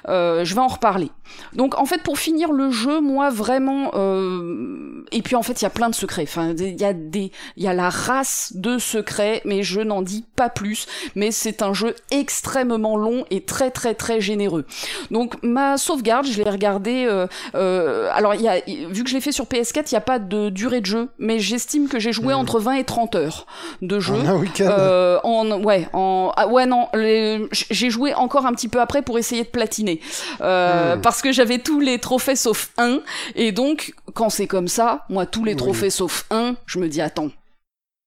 Je vais en reparler. Donc en fait pour finir le jeu, moi vraiment, euh, et puis en fait il y a plein de secrets. Enfin il y a des, il y a la race de secrets, mais je n'en dis pas plus. Mais c'est un jeu extrêmement long et très très très généreux. Donc ma sauvegarde, je l'ai regardé. Euh, euh, alors il y a, vu que je l'ai fait sur PS4, il n'y a pas de durée de jeu, mais j'estime que j'ai joué Mhm. entre 20 et 30 heures de jeu. En un week-end. Euh, en ouais en ah, ouais non j'ai joué encore un petit peu après pour essayer de platiner euh, Hmm. parce que j'avais tous les trophées sauf un et donc quand c'est comme ça moi tous les Oui. trophées sauf un je me dis attends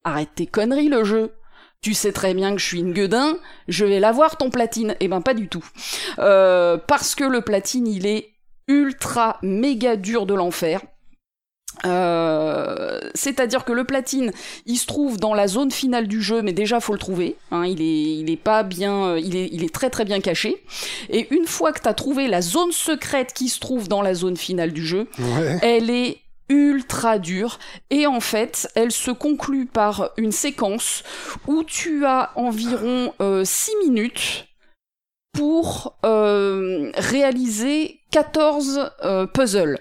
arrête tes conneries le jeu tu sais très bien que je suis une gueudin, je vais l'avoir ton platine. Eh ben pas du tout. Euh, parce que le platine, il est ultra méga dur de l'enfer. Euh, c'est-à-dire que le platine, il se trouve dans la zone finale du jeu, mais déjà faut le trouver. hein, il est, il est pas bien, euh, il est, il est très très bien caché. Et une fois que t'as trouvé la zone secrète qui se trouve dans la zone finale du jeu, Ouais. elle est ultra dure et en fait elle se conclut par une séquence où tu as environ 6 minutes pour euh, réaliser 14 euh, puzzles.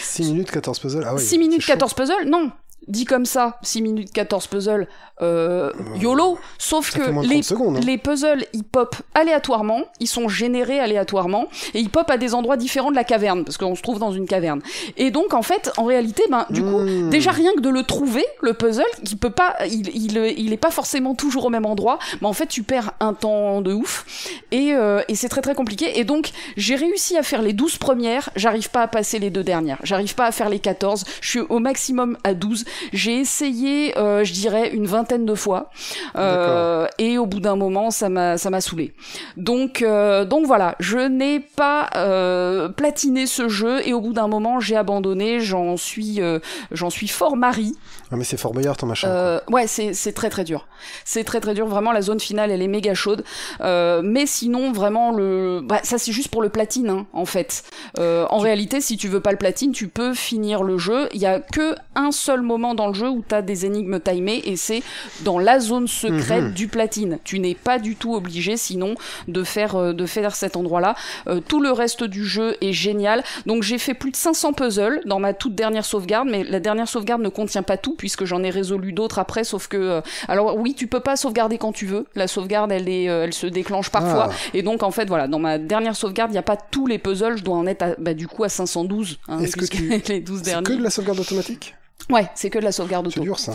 6 minutes, 14 puzzles. Ah oui. 6 minutes c'est chaud. 14 puzzles Non Dit comme ça, 6 minutes 14 puzzles, euh, YOLO, sauf Ça que moins de les, 30 secondes. hein. les puzzles, ils pop aléatoirement, ils sont générés aléatoirement, et ils pop à des endroits différents de la caverne, parce qu'on se trouve dans une caverne. Et donc, en fait, en réalité, ben, du coup, Hmm. déjà rien que de le trouver, le puzzle, qui peut pas, il, il, il est pas forcément toujours au même endroit, mais en fait, tu perds un temps de ouf, et, euh, et c'est très très compliqué. Et donc, j'ai réussi à faire les 12 premières, j'arrive pas à passer les deux dernières, j'arrive pas à faire les 14, je suis au maximum à 12. J'ai essayé, euh, je dirais, une vingtaine de fois, euh, et au bout d'un moment, ça m'a ça m'a saoulé. Donc euh, donc voilà, je n'ai pas euh, platiné ce jeu, et au bout d'un moment, j'ai abandonné. J'en suis euh, j'en suis fort Marie. Ah, mais c'est Fort Boyard ton machin. Euh, ouais, c'est c'est très très dur. C'est très très dur. Vraiment, la zone finale, elle est méga chaude. Euh, mais sinon, vraiment, le, bah, ça c'est juste pour le platine, hein, en fait. Euh, en réalité, si tu veux pas le platine, tu peux finir le jeu. Il y a que un seul moment dans le jeu où t'as des énigmes timées, et c'est dans la zone secrète Mhm. du platine. Tu n'es pas du tout obligé, sinon, de faire euh, de faire cet endroit-là. Euh, tout le reste du jeu est génial. Donc j'ai fait plus de 500 puzzles dans ma toute dernière sauvegarde, mais la dernière sauvegarde ne contient pas tout puisque j'en ai résolu d'autres après. Sauf que, euh, alors oui, tu peux pas sauvegarder quand tu veux. La sauvegarde, elle est, euh, elle se déclenche parfois. Ah. Et donc en fait, voilà, dans ma dernière sauvegarde, il n'y a pas tous les puzzles. Je dois en être à, bah, du coup à 512. Hein, Est-ce que tu- les 12 C'est derniers. que de la sauvegarde automatique? Ouais, c'est que de la sauvegarde C'est auto. dur ça.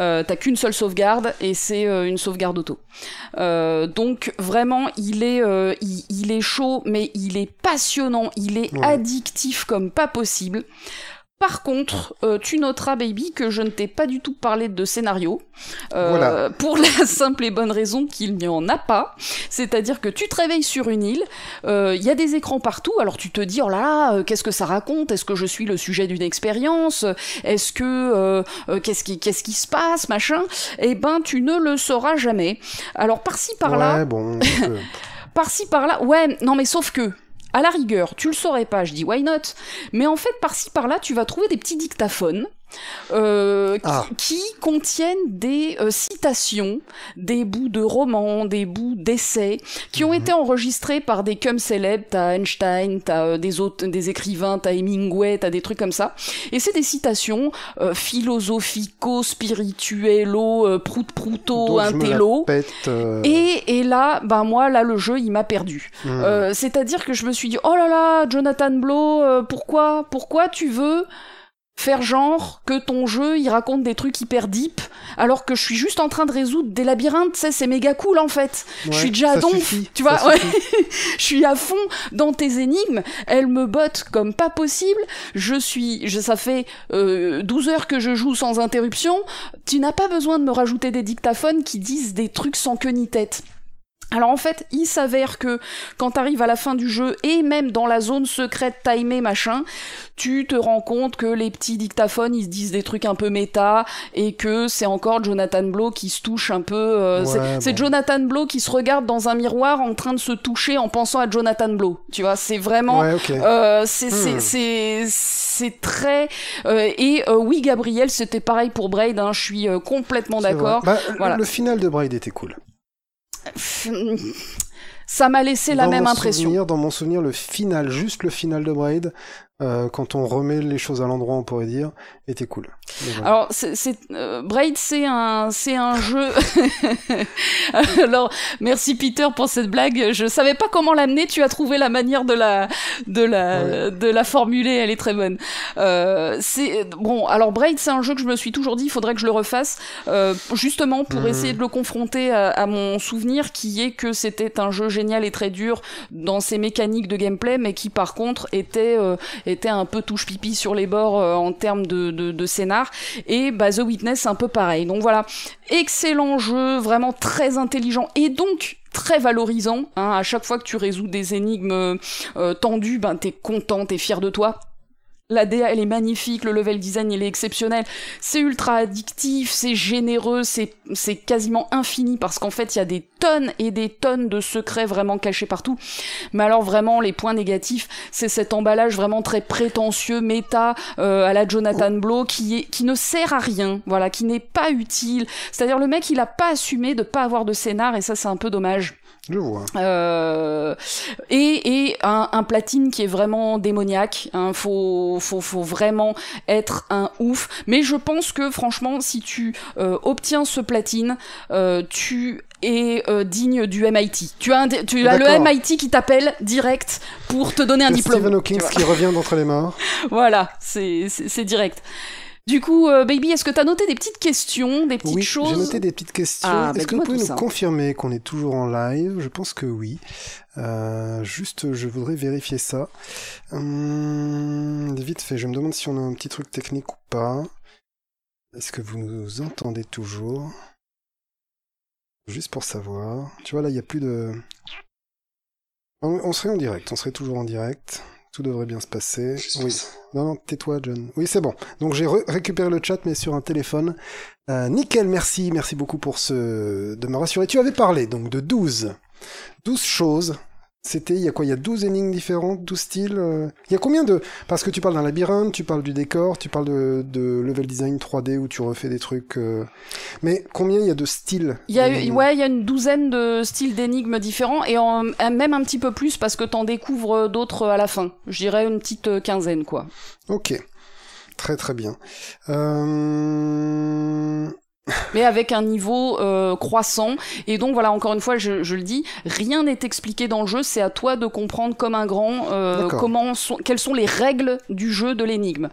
Euh, t'as qu'une seule sauvegarde et c'est euh, une sauvegarde auto. Euh, donc vraiment, il est, il, il est chaud, mais il est passionnant, il est Ouais. addictif comme pas possible. Par contre, euh, tu noteras, baby, que je ne t'ai pas du tout parlé de scénario. Euh, Voilà. Pour la simple et bonne raison qu'il n'y en a pas. C'est-à-dire que tu te réveilles sur une île, euh, il y a des écrans partout, alors tu te dis, oh là là, qu'est-ce que ça raconte? Est-ce que je suis le sujet d'une expérience? Est-ce que... qu'est-ce qui, qu'est-ce qui se passe, machin Eh ben, tu ne le sauras jamais. Alors, par-ci, par-là, Ouais, bon. par-ci par-là, ouais, non mais sauf que, à la rigueur, tu le saurais pas, je dis why not, mais en fait par-ci par-là, tu vas trouver des petits dictaphones. Euh, qui, Ah. qui contiennent des euh, citations, des bouts de romans, des bouts d'essais, qui ont Mhm. été enregistrés par des cum célèbres, t'as Einstein, t'as euh, des autres, des écrivains, t'as Hemingway, t'as des trucs comme ça. Et c'est des citations philosophico, spirituello, prout-prouto, intello. pète, Et, et là, ben moi, là, le jeu, il m'a perdu. Euh, C'est-à-dire que je me suis dit, oh là là, Jonathan Blow, pourquoi, pourquoi tu veux faire genre que ton jeu, il raconte des trucs hyper deep, alors que je suis juste en train de résoudre des labyrinthes, c'est méga cool en fait. je suis déjà à ça donf, suffit, tu vois, ouais. je suis à fond dans tes énigmes, elles me bottent comme pas possible, je suis, je, ça fait euh, 12 heures que je joue sans interruption, tu n'as pas besoin de me rajouter des dictaphones qui disent des trucs sans queue ni tête. Alors en fait, il s'avère que quand t'arrives à la fin du jeu et même dans la zone secrète timée machin, tu te rends compte que les petits dictaphones ils se disent des trucs un peu méta et que c'est encore Jonathan Blow qui se touche un peu. euh, c'est- Ouais, c'est bon. Jonathan Blow qui se regarde dans un miroir en train de se toucher en pensant à Jonathan Blow. Tu vois, c'est vraiment. Ouais. Euh, c'est c'est Hmm. c'est c'est très euh, et euh, oui Gabriel c'était pareil pour Braid hein, je suis euh, complètement d'accord. Bah, le- Voilà. Le final de Bride était cool. Ça m'a laissé la Dans même impression. souvenir- dans mon souvenir, le final, juste le final de Braid, euh, quand on remet les choses à l'endroit, on pourrait dire, était cool. Voilà. Alors, c'est, euh, Braid, c'est un, c'est un jeu. Alors, merci Peter pour cette blague. Je savais pas comment l'amener. Tu as trouvé la manière de la, de la, de la formuler. Elle est très bonne. Euh, c'est bon. Alors, Braid, c'est un jeu que je me suis toujours dit, il faudrait que je le refasse, justement pour Mhm. essayer de le confronter à, à mon souvenir, qui est que c'était un jeu génial et très dur dans ses mécaniques de gameplay, mais qui par contre était était un peu touche pipi sur les bords euh, en termes de, scénar. Et bah, The Witness, un peu pareil. Donc voilà, excellent jeu, vraiment très intelligent et donc très valorisant. Hein, à chaque fois que tu résous des énigmes euh, tendues, ben t'es content, t'es fier de toi. La DA, elle est magnifique, le level design, il est exceptionnel. C'est ultra addictif, c'est généreux, c'est quasiment infini parce qu'en fait, il y a des tonnes et des tonnes de secrets vraiment cachés partout. Mais alors vraiment, les points négatifs, c'est cet emballage vraiment très prétentieux, méta, euh, à la Jonathan Blow, qui est qui ne sert à rien, voilà, qui n'est pas utile. C'est-à-dire le mec, il a pas assumé de pas avoir de scénar et ça, c'est un peu dommage. Je vois. Euh, et et un, un platine qui est vraiment démoniaque. Hein, faut, faut, faut vraiment être un ouf. Mais je pense que franchement, si tu euh, obtiens ce platine, euh, tu es euh, digne du MIT. Tu as, un, tu as le. MIT qui t'appelle direct pour te donner un C'est diplôme. Stephen Hawking qui revient d'entre les morts. Voilà, c'est direct. Du coup, euh, Baby, est-ce que tu as noté des petites questions, des petites Oui, choses j'ai noté des petites questions. Ah, Est-ce que vous pouvez nous ça. confirmer qu'on est toujours en live? Je pense que oui. Euh, juste, je voudrais vérifier ça. Hum, vite fait, je me demande si on a un petit truc technique ou pas. Est-ce que vous nous entendez toujours? Juste pour savoir. Tu vois, là, il n'y a plus de... On serait en direct, on serait toujours en direct. Tout devrait bien se passer. Oui. Non, non, tais-toi, John. Oui, c'est bon. Donc j'ai récupéré le chat, mais sur un téléphone. Euh, nickel, merci, merci beaucoup pour ce... de me rassurer. Tu avais parlé donc de 12. 12 choses. C'était, il y a quoi? Il y a 12 énigmes différentes, 12 styles. euh, Il y a combien de... Parce que tu parles d'un labyrinthe, tu parles du décor, tu parles de, de level design 3D où tu refais des trucs... euh, Mais combien il y a de styles? Il y a, eu- ouais, il y a une douzaine de styles d'énigmes différents et en, même un petit peu plus parce que t'en découvres d'autres à la fin. Je dirais une petite euh, quinzaine, quoi. Ok. Très très bien. Euh... Mais avec un niveau euh, croissant. Et donc voilà, encore une fois, je, je le dis, rien n'est expliqué dans le jeu. C'est à toi de comprendre comme un grand euh, comment sont, quelles sont les règles du jeu de l'énigme.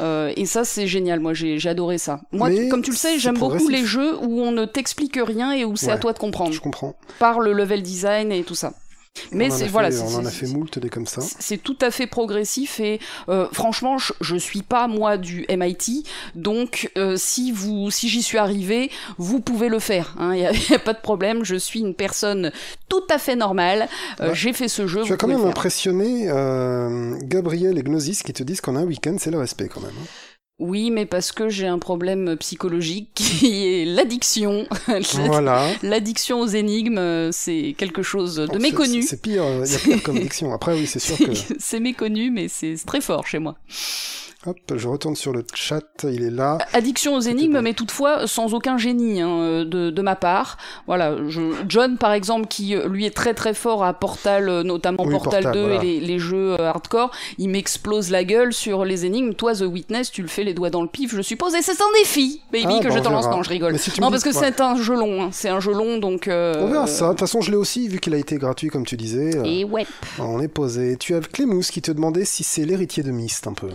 Euh, et ça, c'est génial. Moi, j'ai adoré ça. Moi, comme tu le sais, j'aime beaucoup les jeux où on ne t'explique rien et où c'est à toi de comprendre Je comprends. par le level design et tout ça. Mais On en a c'est fait- voilà, on en a fait moult des comme ça. c'est tout à fait progressif et euh, franchement, je, je suis pas moi du MIT, donc euh, si vous, si j'y suis arrivé, vous pouvez le faire. Il n'y a, pas de problème. Je suis une personne tout à fait normale. Euh, Ouais. J'ai fait ce jeu. Tu as quand même impressionné Gabriel et Gnosis qui te disent qu'en un week-end, c'est le respect quand même. hein. Oui, mais parce que j'ai un problème psychologique qui est l'addiction. Voilà. L'addiction aux énigmes, euh, c'est quelque chose de Bon, méconnu. c'est- C'est pire, euh, il y a pire comme addiction. Après, oui, c'est sûr que. C'est méconnu, mais c'est très fort chez moi. Hop, je retourne sur le chat, il est là. Addiction aux énigmes, mais toutefois sans aucun génie hein, de, de ma part. Voilà, je, John par exemple, qui euh, lui est très très fort à Portal, euh, notamment Oui, Portal, Portal, 2 voilà. et les, les jeux euh, hardcore, il m'explose la gueule sur les énigmes. Toi, The Witness, tu le fais les doigts dans le pif, je suppose, et c'est un défi, baby, Ah, que je on te lance. Non, je rigole. Si Non, parce que ouais. c'est un jeu long, hein. c'est un jeu long, donc. euh, On verra ça. De toute façon, je l'ai aussi, vu qu'il a été gratuit, comme tu disais. Et ouais. On est posé. Tu as Clémous qui te demandait si c'est l'héritier de Myst, un peu.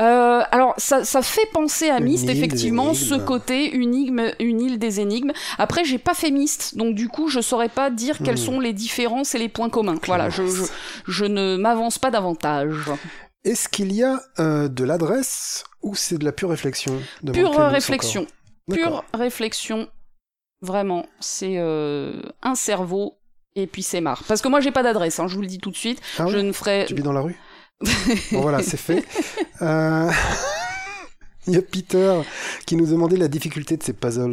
Euh, alors, ça, ça fait penser à Une Myst, île effectivement, ce côté énigme, une île des énigmes. Après, j'ai pas fait Myst, donc du coup, je saurais pas dire quelles Hmm. sont les différences et les points communs. Voilà, je, je, Clémence. je ne m'avance pas davantage. Est-ce qu'il y a euh, de l'adresse ou c'est de la pure réflexion Pure réflexion. Pure réflexion. Vraiment, c'est euh, un cerveau et puis c'est marre. Parce que moi, j'ai pas d'adresse, hein, je vous le dis tout de suite. Ah je ne ferai. Tu vis dans la rue? Bon voilà, c'est fait. Euh, Il y a Peter qui nous demandait la difficulté de ces puzzles.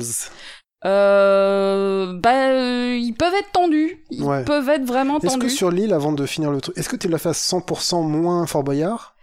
Euh, bah, euh, ils peuvent être tendus. Ils Ouais. peuvent être vraiment Est-ce que tendus. sur l'île, avant de finir le truc, est-ce que tu l'as fait à 100% moins Fort Boyard?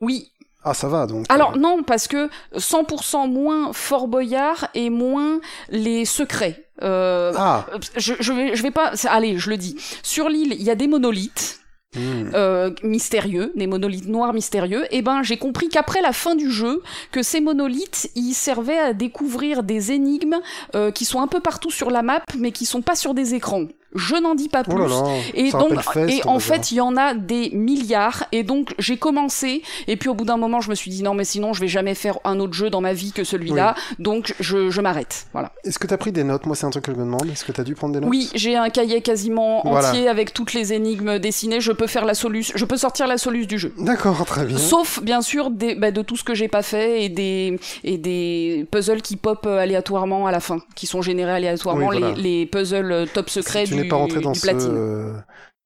Oui, Ah, ça va donc. Alors euh, non, parce que 100% moins Fort Boyard et moins les secrets. Euh, Ah je, je, vais, je vais pas. Allez, je le dis. Sur l'île, il y a des monolithes. Hmm. euh, mystérieux, des monolithes noirs mystérieux, et ben j'ai compris qu'après la fin du jeu, que ces monolithes, ils servaient à découvrir des énigmes euh, qui sont un peu partout sur la map, mais qui sont pas sur des écrans. Je n'en dis pas plus. Oh là là, Et donc, Fest, et en fait, il y en a des milliards. Et donc, j'ai commencé. Et puis, au bout d'un moment, je me suis dit non, mais sinon, je vais jamais faire un autre jeu dans ma vie que celui-là. Donc, je, je m'arrête. Voilà. Est-ce que t'as pris des notes? Moi, c'est un truc que je me demande. Est-ce que t'as dû prendre des notes? Oui, j'ai un cahier quasiment Voilà. entier avec toutes les énigmes dessinées. Je peux faire la soluce. Je peux sortir la soluce du jeu. D'accord, très bien. Sauf bien sûr des, bah, de tout ce que j'ai pas fait et des, et des puzzles qui pop euh, aléatoirement à la fin, qui sont générés aléatoirement, Oui, voilà. les, les puzzles euh, top secrets tu du, n'es pas rentré dans ce... euh,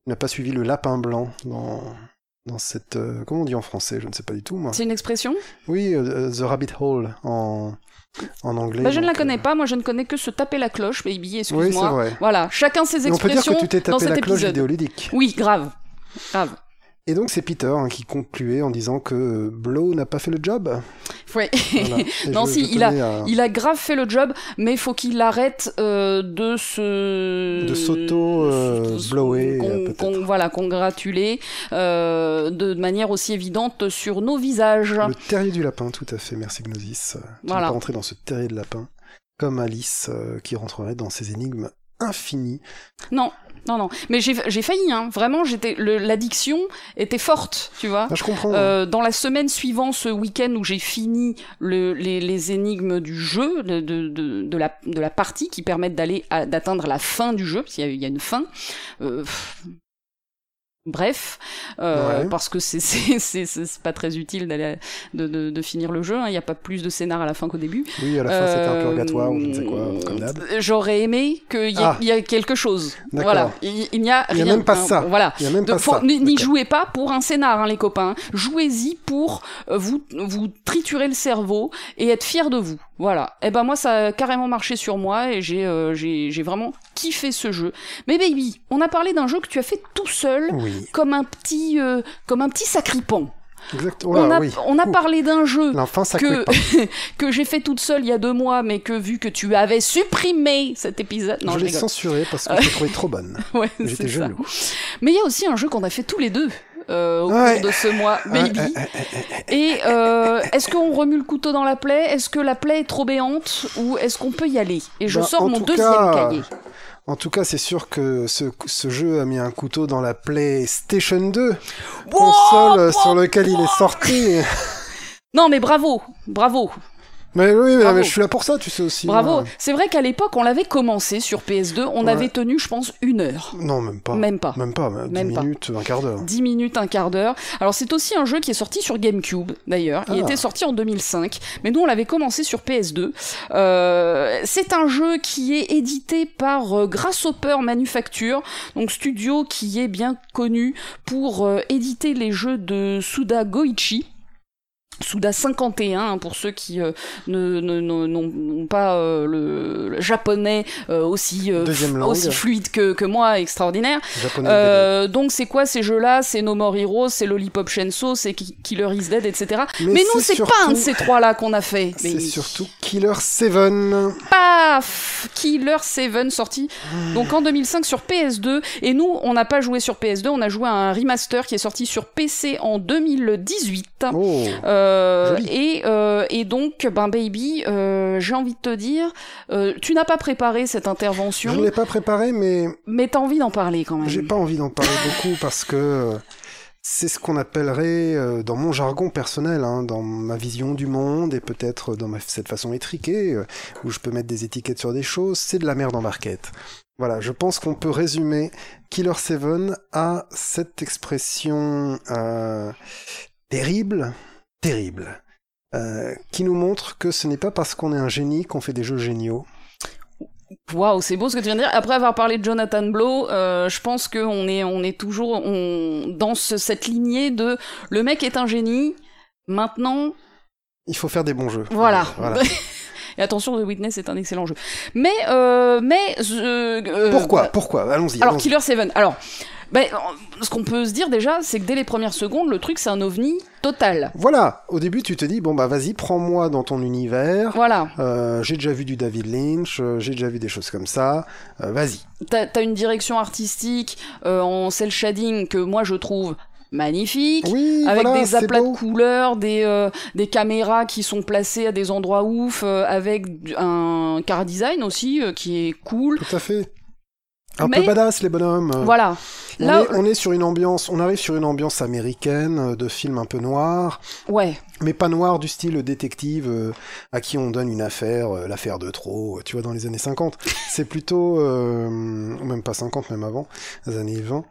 Tu n'as pas suivi le lapin blanc dans... Dans cette... euh, Comment on dit en français? Je ne sais pas du tout, moi. C'est une expression? Oui, euh, The Rabbit Hole en, en anglais. bah, Je ne la connais pas, moi je ne connais que se taper la cloche, baby, Oui, c'est excuse-moi. vrai. voilà, chacun ses Et on peut dire expressions que tu t'es dans tapé la cloche épisode. vidéoludique. Oui, grave. Grave. Et donc c'est Peter hein, qui concluait en disant que euh, Blow n'a pas fait le job. Voilà. Et Non, je- si, je il a- à- Il a grave fait le job, mais faut qu'il arrête euh, de se De s'auto, euh, peut-être. voilà, congratuler euh, de manière aussi évidente sur nos visages. Le terrier du lapin, tout à fait. Merci Gnosis. Tu Voilà. pas rentré dans ce terrier de lapin comme Alice qui rentrerait dans ces énigmes infinies. Non, non, non. Mais j'ai failli, hein. Vraiment, j'étais l'addiction était forte, tu vois. Ah, je comprends. Euh, dans la semaine suivant ce week-end où j'ai fini le- les, les énigmes du jeu, de, de, de, de la, de la partie qui permettent d'aller d'atteindre la fin du jeu, parce qu'il y, y a une fin. euh, pff, Bref, euh, Ouais. parce que c'est- pas très utile d'aller de, de, de finir le jeu. hein. Il n'y a pas plus de scénar à la fin qu'au début. Oui, à la fin c'était un Euh, purgatoire ou je ne sais quoi, comme d'hab. J'aurais aimé qu'il y, ait- Ah. y ait quelque chose. Voilà, il, il n'y a Il y a rien. même pas hein. ça. Voilà. Il n'y a même pas ça. N'y n'y jouez pas pour un scénar, hein, les copains. Jouez-y pour euh, vous, vous triturer le cerveau et être fier de vous. Voilà. Et ben moi, ça a carrément marché sur moi et j'ai euh, j'ai vraiment kiffé ce jeu. Mais baby, on a parlé d'un jeu que tu as fait tout seul, Oui, comme un petit euh, comme un petit sacripant. exact. Oh on là, a oui. on a parlé d'un jeu que, j'ai fait toute seule il y a deux mois, mais que vu que tu avais supprimé cet épisode, non, je je, l'ai censuré parce que je l'ai trouvé trop bonne. Ouais, J'étais jaloux. Mais il y a aussi un jeu qu'on a fait tous les deux euh, au Ouais. cours de ce mois, baby. Ouais, ouais, ouais, Et euh, est-ce qu'on remue le couteau dans la plaie? Est-ce que la plaie est trop béante? Ou est-ce qu'on peut y aller? Et je Ben, sors mon deuxième cas, cahier. En tout cas, c'est sûr que ce, ce jeu a mis un couteau dans la PlayStation 2, Wow, console wow, sur laquelle il est sorti. Non mais bravo, bravo, mais oui, mais, Bravo. mais je suis là pour ça, tu sais aussi. bravo. C'est vrai qu'à l'époque, on l'avait commencé sur PS2, on Ouais. avait tenu, je pense, une heure. Non, même pas. Même pas. Même pas, mais 10 Même pas. minutes, un quart d'heure. 10 minutes, un quart d'heure. Alors c'est aussi un jeu qui est sorti sur GameCube d'ailleurs. Il Ah. était sorti en 2005, mais nous on l'avait commencé sur PS2. Euh, c'est un jeu qui est édité par euh, Grasshopper Manufacture, donc studio qui est bien connu pour euh, éditer les jeux de Suda Goichi. Suda 51 hein, pour ceux qui euh, n'ont pas euh, le, le japonais euh, aussi euh, aussi fluide que, que moi extraordinaire euh, donc c'est quoi ces jeux-là? C'est No More Heroes, c'est Lollipop Chainsaw, c'est Ki- Killer is Dead, etc. Mais, nous c'est pas un de ces trois-là qu'on a fait. C'est Mais surtout Killer 7. paf Killer 7 sorti Hmm. donc en 2005 sur PS2 et nous on n'a pas joué sur PS2, on a joué à un remaster qui est sorti sur PC en 2018. Oh, Euh, et, euh, et donc, ben baby, euh, j'ai envie de te dire, tu n'as pas préparé cette je intervention, ne l'ai pas préparé, mais mais t'as envie d'en parler quand même. j'ai pas envie d'en parler beaucoup parce que c'est ce qu'on appellerait, dans mon jargon personnel, hein, dans ma vision du monde et peut-être dans ma, cette façon étriquée, où je peux mettre des étiquettes sur des choses, c'est de la merde en barquette. Voilà, je pense qu'on peut résumer Killer 7 à cette expression euh, terrible, terrible, euh, qui nous montre que ce n'est pas parce qu'on est un génie qu'on fait des jeux géniaux. Waouh, c'est beau ce que tu viens de dire. Après avoir parlé de Jonathan Blow, euh, je pense qu'on est, on est toujours on, dans ce- cette lignée de le mec est un génie. Maintenant, Il faut faire des bons jeux. voilà. Voilà. Et attention, The Witness est un excellent jeu. Mais, euh, mais euh, Pourquoi? Pourquoi? Allons-y. Alors. Killer 7. Alors Ben, euh, ce qu'on peut se dire déjà, c'est que dès les premières secondes, le truc c'est un ovni total. Voilà, au début tu te dis, bon bah vas-y, prends-moi dans ton univers. Voilà. Euh, j'ai déjà vu du David Lynch, euh, j'ai déjà vu des choses comme ça, euh, vas-y. T'as as une direction artistique euh, en cel shading que moi je trouve magnifique, Oui, avec voilà, des aplats de couleurs, des, euh, des caméras qui sont placées à des endroits ouf, euh, avec un car design aussi euh, qui est cool. Tout à fait. Un Mais- peu badass les bonhommes. Voilà. On, Là, est, on est sur une ambiance, on arrive sur une ambiance américaine, euh, de film un peu noir, ouais. mais pas noir du style détective euh, à qui on donne une affaire, euh, l'affaire de trop, euh, tu vois, dans les années 50. C'est plutôt, même pas 50, même avant, les années 20.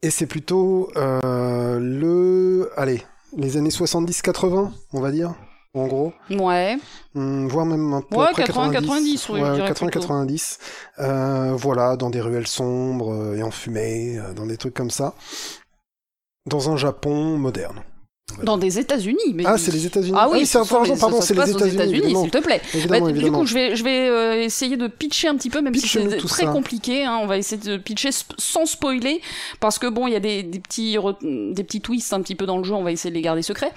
Et c'est plutôt le, allez, les années 70-80, on va dire, en gros. Ouais. Hum, voire même un peu Ouais, après 80, 90, oui, je ouais, dirais 80 plutôt. 90 euh, voilà dans des ruelles sombres euh, et enfumées euh, dans des trucs comme ça dans un Japon moderne Dans des États-Unis. Mais... ah c'est les États-Unis Ah oui, c'est ce sont pardon, les- pardon c'est les États-Unis évidemment, s'il te plaît. évidemment, Bah, du coup, je vais, je vais euh, essayer de pitcher un petit peu, même si c'est très ça. compliqué. Hein, on va essayer de pitcher sans spoiler, parce que bon, il y a des, des petits des petits twists un petit peu dans le jeu. On va essayer de les garder secrets.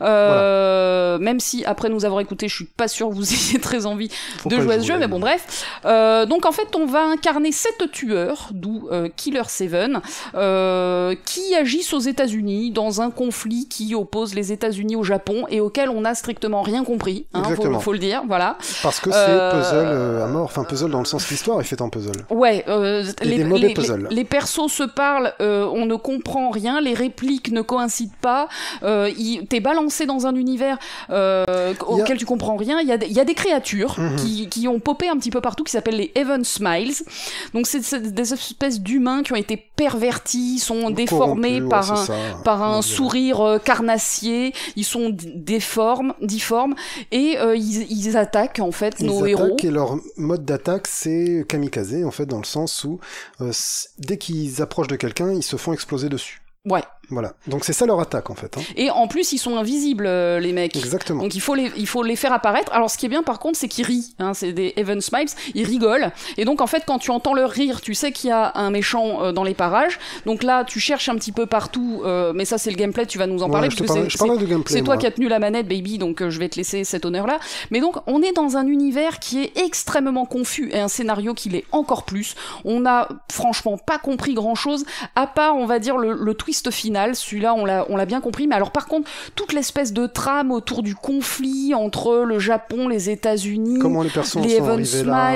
Euh, Même si après nous avoir écouté, je suis pas sûr que vous ayez très envie Faut de jouer à ce jeu, mais bon, bref. Euh, donc en fait, on va incarner sept tueurs, d'où Killer Seven, qui agissent aux États-Unis dans un conflit qui oppose les États-Unis au Japon et auquel on n'a strictement rien compris. Hein, faut, Exactement. faut le dire, voilà. parce que c'est Euh, puzzle euh, à mort enfin puzzle dans le sens que l'histoire est faite en puzzle Ouais, euh, Et les, des mauvais les- puzzles. les- les persos se parlent, on ne comprend rien, les répliques ne coïncident pas, t'es balancé dans un univers y a- auquel tu comprends rien. Il y a, des- il y a des créatures Mhm. qui, qui ont popé un petit peu partout, qui s'appellent les Heaven Smiles. Donc c'est des espèces d'humains qui ont été pervertis, sont déformés ouais, par un ça, par un sourire euh, carnassier, ils sont déformes, difformes, et euh, ils, ils attaquent en fait Ils nos attaquent héros. et leur mode d'attaque c'est kamikaze en fait dans le sens où euh, dès qu'ils approchent de quelqu'un ils se font exploser dessus Ouais. Voilà donc c'est ça leur attaque en fait hein. Et en plus, ils sont invisibles, euh, les mecs. exactement Donc il faut les il faut les faire apparaître. Alors ce qui est bien par contre, c'est qu'ils rient. Hein, c'est des Evan Smiles, ils rigolent. Et donc en fait, quand tu entends leur rire, tu sais qu'il y a un méchant euh, dans les parages. Donc là, tu cherches un petit peu partout. euh, mais ça, c'est le gameplay. Tu vas nous en Ouais, parler je, te parce que c'est- je parlais de gameplay c'est toi qui as tenu la manette, baby, donc euh, je vais te laisser cet honneur-là. Mais donc, on est dans un univers qui est extrêmement confus et un scénario qui l'est encore plus. On n'a franchement pas compris grand-chose, à part, on va dire, le, le twist final. Celui-là, on l'a, on l'a bien compris. Mais alors, par contre, toute l'espèce de trame autour du conflit entre le Japon, les États-Unis, les les Evan là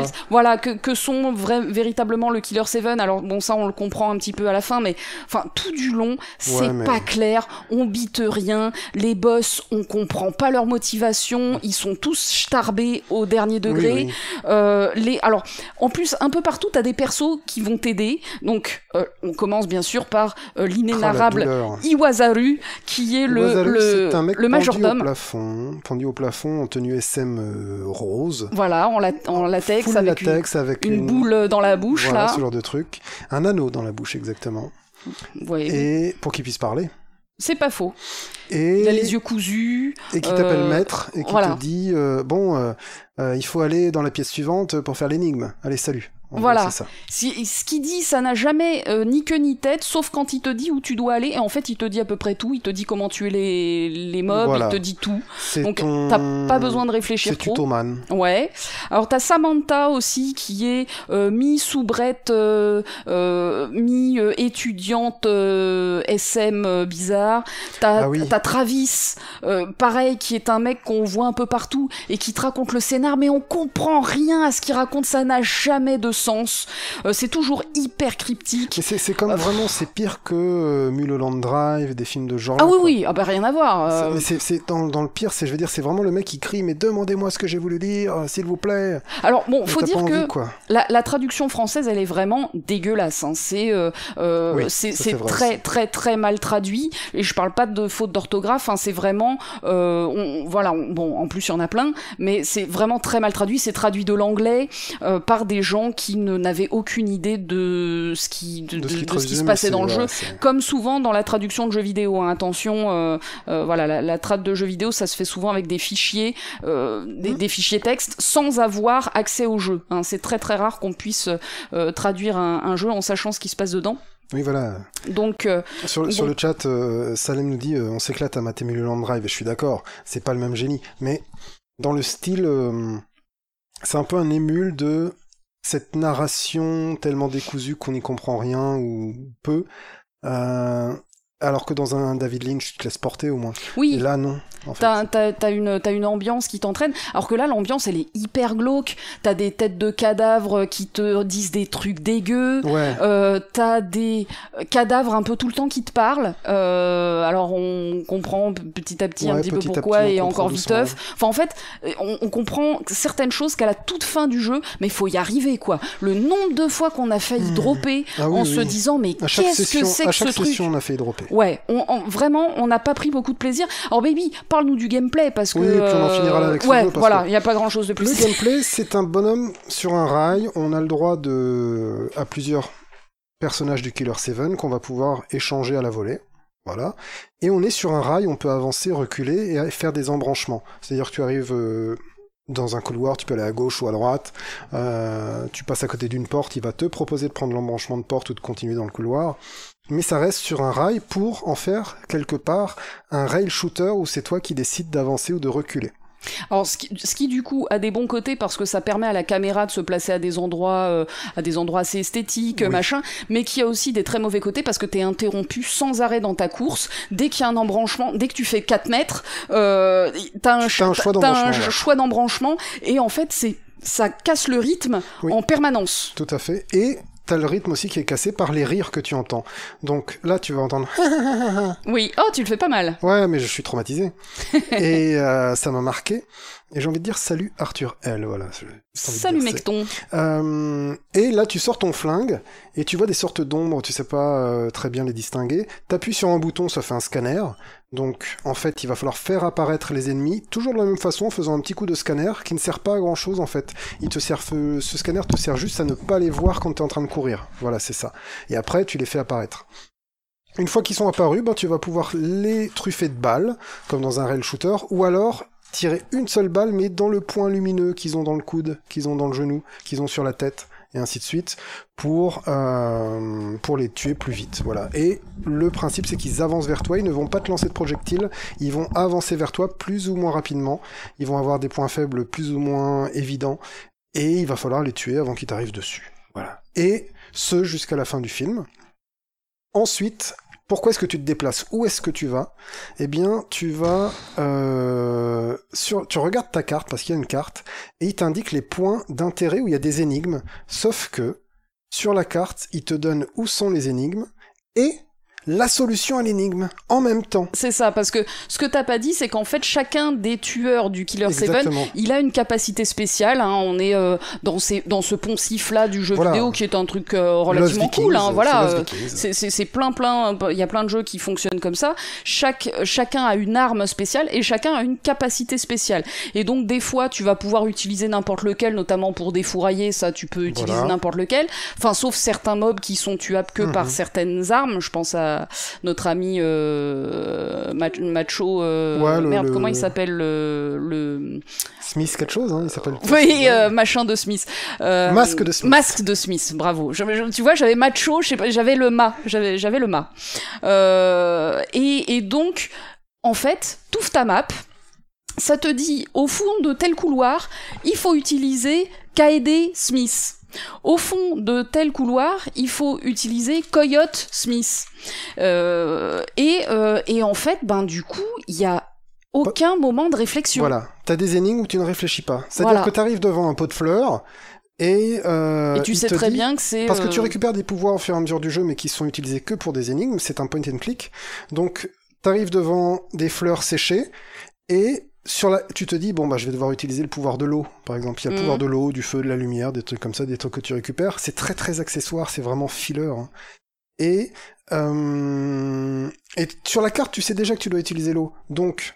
Smiles, voilà, que, que sont vra- véritablement le Killer Seven. Alors bon, ça on le comprend un petit peu à la fin, mais enfin tout du long, c'est mais- pas clair, on bite rien, les boss, on comprend pas leur motivation, ils sont tous starbés au dernier degré. Oui, oui. Euh, les, alors, en plus, un peu partout, t'as des persos qui vont t'aider. Donc, euh, on commence bien sûr par euh, Oh, l'inénarrable Iwasaru, qui est le, un mec le pendu au majordome. plafond, pendu au plafond en tenue SM euh, rose, Voilà, en, la- en latex, full avec une, latex avec une boule dans la bouche, voilà, là. ce genre de truc, un anneau dans la bouche exactement, Ouais. et pour qu'il puisse parler. C'est pas faux. Et, Il a les yeux cousus. et qui euh, t'appelle maître et qui voilà. te dit euh, bon, euh, euh, il faut aller dans la pièce suivante pour faire l'énigme. Allez, salut. Gros, Voilà. ça. Si- ce qu'il dit, ça n'a jamais euh, ni queue ni tête, sauf quand il te dit où tu dois aller. Et en fait, il te dit à peu près tout. Il te dit comment tuer les, les mobs, Voilà. il te dit tout. C'est Donc, ton... t'as pas besoin de réfléchir C'est trop. tutoman. Ouais. Alors t'as Samantha aussi qui est euh, mi-soubrette, euh, euh, mi-étudiante euh, SM euh, bizarre. T'as Ah oui. t'as Travis, euh, pareil, qui est un mec qu'on voit un peu partout et qui te raconte le scénar, mais on comprend rien à ce qu'il raconte. Ça n'a jamais de sens. Euh, c'est toujours hyper cryptique. C'est comme Ah, vraiment, c'est pire que euh, Mulholland Drive, des films de genre. Ah oui oui, ah bah rien à voir. Euh, c'est dans, dans le pire, c'est je veux dire, c'est vraiment le mec qui crie, mais demandez-moi ce que j'ai voulu dire, euh, s'il vous plaît. Alors bon, faut dire que. La, la traduction française, elle est vraiment dégueulasse. Hein. C'est euh, euh, Oui, c'est très très très mal traduit. Et je parle pas de faute d'orthographe. Hein. C'est vraiment euh, on- voilà. on- bon, en plus il y en a plein, mais c'est vraiment très mal traduit. C'est traduit de l'anglais euh, par des gens qui ne n'avaient aucune idée de ce qui de, De ce qui, de- te de ce qui refaisait, se passait dans le jeu. Comme souvent dans la traduction de jeux vidéo, hein. attention, euh, euh, voilà, la, la trad de jeux vidéo, ça se fait souvent avec des fichiers, euh, des, Mmh. des fichiers texte, sans avoir accès au jeu. hein. C'est très très rare qu'on puisse euh, traduire un, un jeu en sachant ce qui se passe dedans. Oui, voilà. Donc, euh, Sur, le chat, euh, Salem nous dit euh, on s'éclate à mater Mulholland Drive, et je suis d'accord, c'est pas le même génie. Mais dans le style, c'est un peu un émule de cette narration tellement décousue qu'on n'y comprend rien ou peu. Euh, alors que dans un David Lynch, tu te laisses porter au moins. oui. Et là, non. En fait. T'as, t'as une, une ambiance qui t'entraîne, alors que là, l'ambiance, elle est hyper glauque. T'as des têtes de cadavres qui te disent des trucs dégueux. Ouais. Euh, t'as des cadavres un peu tout le temps qui te parlent. Euh, alors on comprend petit à petit un Ouais, petit petit peu à pourquoi petit, et encore viteuf. Enfin en fait, on, on comprend certaines choses qu'à la toute fin du jeu, mais il faut y arriver quoi. Le nombre de fois qu'on a failli Hmm. dropper Ah oui, en oui. se disant mais à qu'est-ce que c'est à que ce chaque truc? session, on a fait dropper. Ouais, on, on- vraiment, on n'a pas pris beaucoup de plaisir. Alors baby, parle-nous du gameplay parce que. Oui, puis on en euh, finira là avec ce Ouais, jeu, parce voilà, il n'y a pas grand-chose de Le plus. gameplay, c'est un bonhomme sur un rail. On a le droit de à plusieurs personnages du Killer 7 qu'on va pouvoir échanger à la volée. Voilà. Et on est sur un rail, on peut avancer, reculer et faire des embranchements. C'est-à-dire que tu arrives euh, dans un couloir, tu peux aller à gauche ou à droite, euh, tu passes à côté d'une porte, il va te proposer de prendre l'embranchement de porte ou de continuer dans le couloir. Mais ça reste sur un rail pour en faire quelque part un rail shooter où c'est toi qui décides d'avancer ou de reculer. Alors, ce qui, ce qui, du coup a des bons côtés parce que ça permet à la caméra de se placer à des endroits, euh, à des endroits assez esthétiques, Oui. machin, mais qui a aussi des très mauvais côtés parce que t'es interrompu sans arrêt dans ta course. Dès qu'il y a un embranchement, dès que tu fais 4 mètres, euh, t'as un, un choix d'embranchement, choix et en fait c'est ça casse le rythme Oui. en permanence. Tout à fait. Et t'as le rythme aussi qui est cassé par les rires que tu entends. Donc là, tu vas entendre Oui, oh tu le fais pas mal. Ouais, mais je suis traumatisé. et euh, ça m'a marqué. Et j'ai envie de dire salut Arthur L. Voilà. Salut mecton. Euh, et là, tu sors ton flingue et tu vois des sortes d'ombres. Tu sais pas euh, très bien les distinguer. T'appuies sur un bouton, ça fait un scanner. Donc, en fait, il va falloir faire apparaître les ennemis, toujours de la même façon, en faisant un petit coup de scanner qui ne sert pas à grand chose en fait. Il te sert, ce scanner te sert juste à ne pas les voir quand tu es en train de courir. Voilà, c'est ça. Et après, tu les fais apparaître. Une fois qu'ils sont apparus, ben, tu vas pouvoir les truffer de balles, comme dans un rail shooter, ou alors tirer une seule balle, mais dans le point lumineux qu'ils ont dans le coude, qu'ils ont dans le genou, qu'ils ont sur la tête, et ainsi de suite, pour, euh, pour les tuer plus vite. Voilà. Et le principe, c'est qu'ils avancent vers toi, ils ne vont pas te lancer de projectiles, ils vont avancer vers toi plus ou moins rapidement, ils vont avoir des points faibles plus ou moins évidents, et il va falloir les tuer avant qu'ils t'arrivent dessus. Voilà. Et ce, jusqu'à la fin du film. Ensuite, pourquoi est-ce que tu te déplaces? Où est-ce que tu vas? Eh bien, tu vas euh, sur, tu regardes ta carte parce qu'il y a une carte et il t'indique les points d'intérêt où il y a des énigmes. Sauf que sur la carte, il te donne où sont les énigmes et la solution à l'énigme en même temps. C'est ça, parce que ce que t'as pas dit, c'est qu'en fait, chacun des tueurs du Killer 7 Exactement. il a une capacité spéciale. Hein, on est euh, dans, ces, dans ce poncif-là du jeu Voilà. vidéo qui est un truc euh, relativement Vikings, cool. Hein, voilà, euh, c'est- plein, plein. Il y a plein de jeux qui fonctionnent comme ça. Chaque, chacun a une arme spéciale et chacun a une capacité spéciale. Et donc, des fois, tu vas pouvoir utiliser n'importe lequel, notamment pour défourailler. Ça, tu peux utiliser Voilà. n'importe lequel. Enfin, sauf certains mobs qui sont tuables que Mhm. par certaines armes. Je pense à notre ami euh, Ma- Macho. euh, Ouais, le- merde, le- comment il s'appelle le, le... Smith quelque chose, hein, il s'appelle. Oui, euh, machin de Smith. Euh, Masque de Smith. Masque de Smith, bravo. Je- je- tu vois, j'avais Macho, j'avais le ma, j'avais, j'avais le ma. Euh, et, et donc, en fait, t'ouvres ta map, ça te dit, au fond de tel couloir, il faut utiliser Kaede Smith. Au fond de tel couloir, il faut utiliser Coyote Smith. Euh, et, euh, et en fait, ben du coup, il y a aucun moment de réflexion. Voilà, t'as des énigmes où tu ne réfléchis pas. C'est-à-dire Voilà. que t'arrives devant un pot de fleurs et. euh, Et tu sais très dit- bien que c'est. Parce que tu récupères des pouvoirs au fur et à mesure du jeu, mais qui sont utilisés que pour des énigmes. C'est un point and click. Donc, t'arrives devant des fleurs séchées et sur la, tu te dis bon bah je vais devoir utiliser le pouvoir de l'eau, par exemple. Il y a le Mhm. pouvoir de l'eau, du feu, de la lumière, des trucs comme ça, des trucs que tu récupères. C'est très très accessoire. C'est vraiment filler. hein. Et euh, et sur la carte, tu sais déjà que tu dois utiliser l'eau. Donc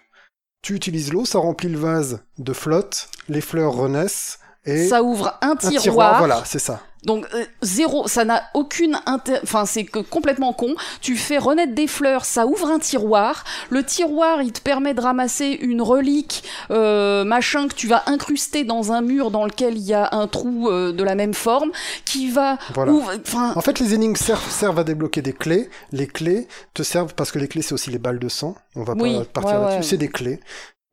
tu utilises l'eau, ça remplit le vase de flotte, les fleurs renaissent et ça ouvre un un tiroir, tiroir. Voilà, c'est ça. Donc euh, zéro, ça n'a aucune inter... enfin c'est que complètement con. Tu fais renaître des fleurs, ça ouvre un tiroir. Le tiroir, il te permet de ramasser une relique, euh, machin que tu vas incruster dans un mur dans lequel il y a un trou euh, de la même forme, qui va Voilà. ouvre- Enfin, En fait, les énigmes servent, servent à débloquer des clés. Les clés te servent parce que les clés, c'est aussi les balles de sang. On va Oui, pas partir ouais, là-dessus. ouais. C'est des clés.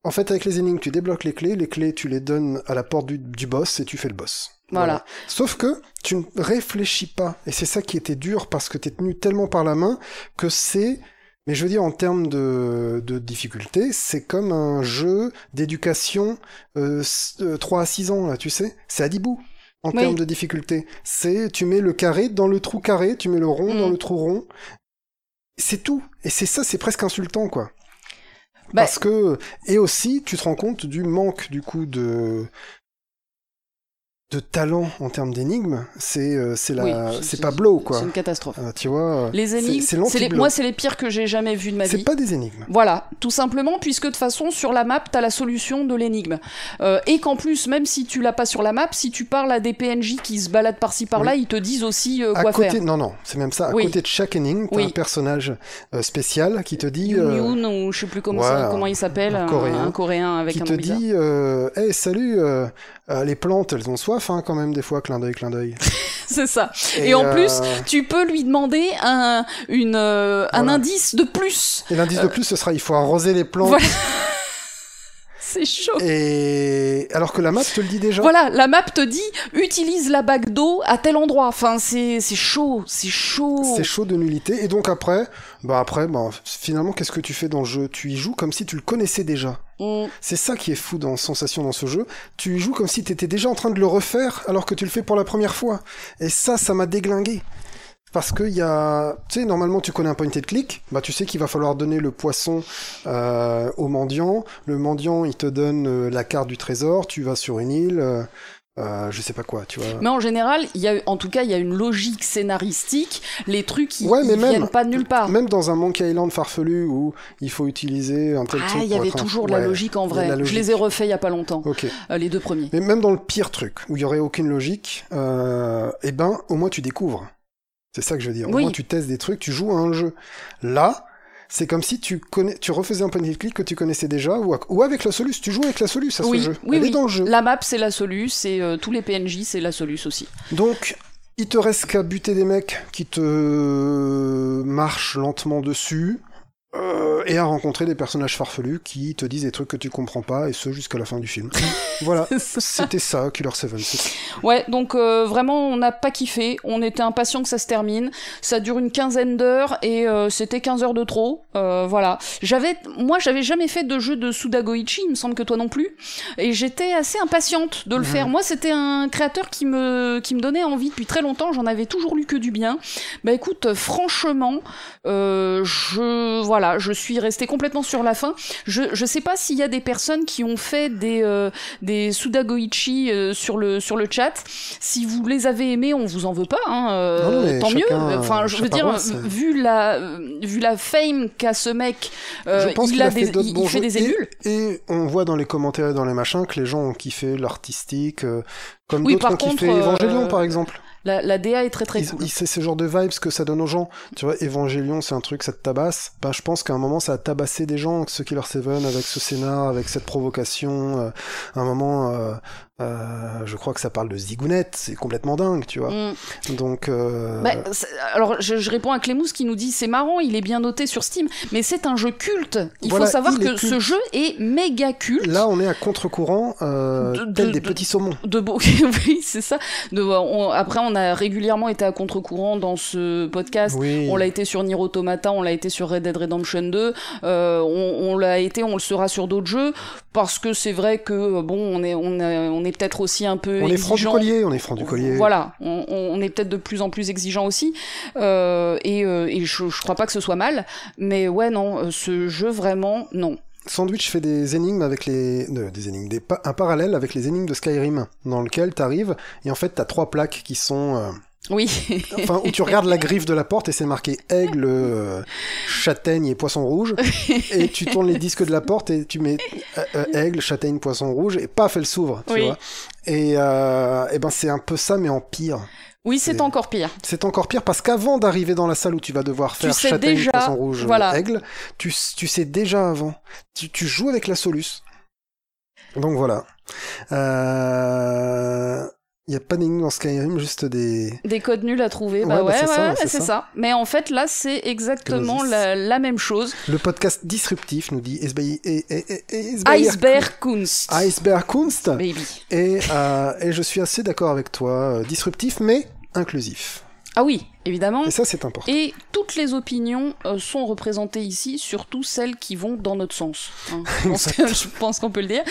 En fait, avec les énigmes, tu débloques les clés. Les clés, tu les donnes à la porte du, du boss et tu fais le boss. Voilà. Sauf que tu ne réfléchis pas. Et c'est ça qui était dur parce que t'es tenu tellement par la main que c'est, mais je veux dire en termes de, de difficulté, c'est comme un jeu d'éducation euh, s- euh, 3 à 6 ans, là, tu sais. C'est à 10 bouts en Oui. termes de difficulté. C'est, tu mets le carré dans le trou carré, tu mets le rond Mm. dans le trou rond. C'est tout. Et c'est ça, c'est presque insultant, quoi. Bah- Parce que, et aussi, tu te rends compte du manque, du coup, de, de talent en termes d'énigmes. C'est, euh, c'est la, oui, c'est pas blow, quoi. C'est une catastrophe. Euh, tu vois. Les c'est- énigmes, c'est c'est les- l'anti-blow. moi c'est les pires que j'ai jamais vus de ma C'est vie. pas des énigmes. Voilà, tout simplement, puisque de toute façon, sur la map, t'as la solution de l'énigme. Euh, et qu'en plus, même si tu l'as pas sur la map, si tu parles à des PNJ qui se baladent par-ci par-là, ils te disent aussi euh, À quoi côté, faire. non, non, c'est même ça. À Oui. côté de chaque énigme, t'as un personnage euh, spécial qui te dit, Yoon euh, Yoon, ou je sais plus comment, ça- comment il s'appelle, un un, Coréen, un Coréen avec qui un te dit, euh, hey, salut, euh, les plantes, elles ont soif, hein, quand même, des fois, clin d'œil, clin d'œil. C'est ça. Et, en euh, plus, tu peux lui demander un, une, euh, un Voilà. indice de plus. Et l'indice de plus, ce sera, il faut arroser les plantes. Voilà. C'est chaud. Et alors que la map te le dit déjà? Voilà, la map te dit utilise la bague d'eau à tel endroit. Enfin, c'est chaud, c'est chaud. C'est chaud de nullité. Et donc après, bah après, bah, finalement, qu'est-ce que tu fais dans le jeu? Tu y joues comme si tu le connaissais déjà. Mm. C'est ça qui est fou dans Sensation dans ce jeu. Tu y joues comme si tu étais déjà en train de le refaire alors que tu le fais pour la première fois. Et ça, ça m'a déglingué. Parce que il y a, tu sais, normalement tu connais un point and click, bah tu sais qu'il va falloir donner le poisson euh, au mendiant. Le mendiant, il te donne euh, la carte du trésor. Tu vas sur une île, euh, euh, je sais pas quoi, tu vois. Mais en général, il y a, en tout cas, il y a une logique scénaristique. Les trucs, ils, Ouais, mais ils même- viennent pas de nulle part. Même dans un Monkey Island farfelu où il faut utiliser un tel Ah, truc. il y avait toujours de la Ouais, logique en vrai. Je les ai refaits il y a pas longtemps, Ok. euh, les deux premiers. Mais même dans le pire truc, où il y aurait aucune logique, euh, eh ben, au moins tu découvres. C'est ça que je veux dire. Au Oui. moins tu testes des trucs, tu joues à un jeu. Là, c'est comme si tu connais, tu refaisais un point and click que tu connaissais déjà, ou, à- ou avec la Solus. Tu joues avec la Solus à Oui, ce jeu. oui, Elle oui. est dans le jeu. La map, c'est la Solus, et euh, tous les PNJ, c'est la Solus aussi. Donc, il te reste qu'à buter des mecs qui te marchent lentement dessus. Euh, et à rencontrer des personnages farfelus qui te disent des trucs que tu comprends pas, et ce jusqu'à la fin du film. voilà, c'était ça, Killer 7. c'est- Ouais, donc euh, vraiment, on n'a pas kiffé. On était impatient que ça se termine. Ça dure une quinzaine d'heures et euh, c'était 15 heures de trop. Voilà. J'avais, moi, j'avais jamais fait de jeu de Sudagoichi. Il me semble que toi non plus. Et j'étais assez impatiente de le Mhm. faire. Moi, c'était un créateur qui me, qui me donnait envie depuis très longtemps. J'en avais toujours lu que du bien. Bah écoute, franchement, je, voilà, je suis restée complètement sur la fin. Je, je sais pas s'il y a des personnes qui ont fait des, euh, des Sudagoichi euh, sur le sur le chat. Si vous les avez aimés, on vous en veut pas, hein, euh, Non, tant chacun, mieux. Enfin, je veux dire, vu la vu la fame qu'a ce mec, euh, Je pense il a, a fait des, il, fait des émules. Et on voit dans les commentaires et dans les machins que les gens ont kiffé l'artistique, comme Oui, d'autres ont kiffé contre, Evangelion euh, par exemple. La, la DA est très très Il- cool. il- C'est ce genre de vibes que ça donne aux gens. Tu vois, Evangelion, c'est un truc, ça te tabasse. Ben, je pense qu'à un moment, ça a tabassé des gens, ce Killer Seven, avec ce scénar, avec cette provocation. euh, à un moment, euh, euh, je crois que ça parle de zigounette, c'est complètement dingue, tu vois. Mm. Donc, euh, Bah, alors je, je réponds à Clémous qui nous dit c'est marrant, il est bien noté sur Steam, mais c'est un jeu culte. Il Voilà, faut savoir il que ce jeu est méga culte. là, on est à contre-courant, euh, De- de- tel des de- petits saumons. De beau, oui, c'est ça. De, on- après, on a régulièrement été à contre-courant dans ce podcast. Oui. On l'a été sur Nier Automata, on l'a été sur Red Dead Redemption 2, euh, on, on l'a été, on le sera sur d'autres jeux, parce que c'est vrai que bon, on est, on est, on est peut-être aussi un peu On est franc du exigeant. collier, on est franc du collier. Voilà, on, on est peut-être de plus en plus exigeant aussi, euh, et, euh, et je, je crois pas que ce soit mal, mais ouais non, euh, ce jeu vraiment non. Sandwich fait des énigmes avec les euh, des énigmes des pa- un parallèle avec les énigmes de Skyrim dans lequel t'arrives et en fait t'as trois plaques qui sont euh, Oui, enfin où tu regardes la griffe de la porte et c'est marqué aigle euh, châtaigne et poisson rouge et tu tournes les disques de la porte et tu mets euh, euh, aigle châtaigne poisson rouge et paf elle s'ouvre tu Oui. vois et, euh, et ben c'est un peu ça mais en pire Oui, c'est encore pire. C'est encore pire parce qu'avant d'arriver dans la salle où tu vas devoir faire sais châtaigne, déjà, poisson rouge, voilà. aigle, tu, tu sais déjà avant. Tu, tu joues avec la Solus. Donc voilà. Euh... Il n'y a pas d'énigme dans Skyrim, juste des... Des codes nuls à trouver, bah Ouais, bah, ouais, c'est ouais, ça, ouais, c'est c'est ça. ça. Mais en fait, là, c'est exactement la, la même chose. Le podcast disruptif nous dit Esbaï- et- et- et- et- Esbaïr- Iceberg Kunst. Iceberg Kunst. Baby. Et, euh, et je suis assez d'accord avec toi, euh, disruptif mais inclusif. Ah oui, évidemment. Et ça c'est important. Et toutes les opinions euh, sont représentées ici, surtout celles qui vont dans notre sens. hein. Je pense qu'on peut le dire.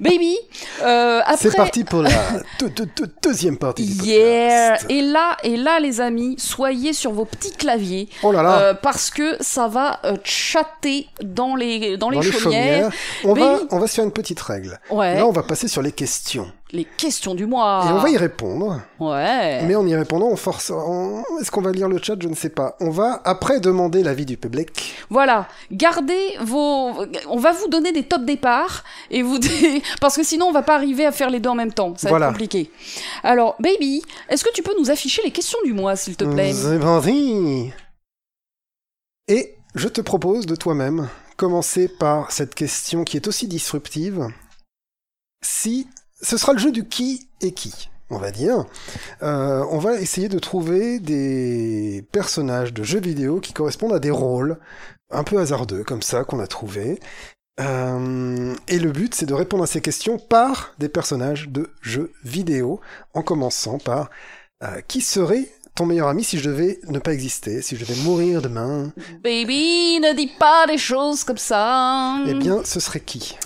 Baby, euh, après... C'est parti pour la deux- deux- deux- deuxième partie du Yeah podcast. Et là, et là, les amis, soyez sur vos petits claviers Oh là là euh, parce que ça va euh, chatter dans les dans, Dans les, chaumières. On, va, on va se faire une petite règle. Ouais. Là, on va passer sur les questions. Les questions du mois. Et on va y répondre. Ouais. Mais en y répondant, on force. on- Est-ce qu'on va lire le chat? Je ne sais pas. On va après demander l'avis du public. Voilà, gardez vos. On va vous donner des top départs et vous parce que sinon on va pas arriver à faire les deux en même temps. Ça va Voilà. être compliqué. Alors, baby, est-ce que tu peux nous afficher les questions du mois, s'il te plaît? C'est parti Et je te propose de toi-même commencer par cette question qui est aussi disruptive. Si ce sera le jeu du qui et qui, on va dire, euh, on va essayer de trouver des personnages de jeux vidéo qui correspondent à des rôles un peu hasardeux comme ça qu'on a trouvé. Euh, et le but, c'est de répondre à ces questions par des personnages de jeux vidéo, en commençant par euh, qui serait ton meilleur ami si je devais ne pas exister, si je devais mourir demain? Baby, ne dis pas des choses comme ça. Eh bien, ce serait qui?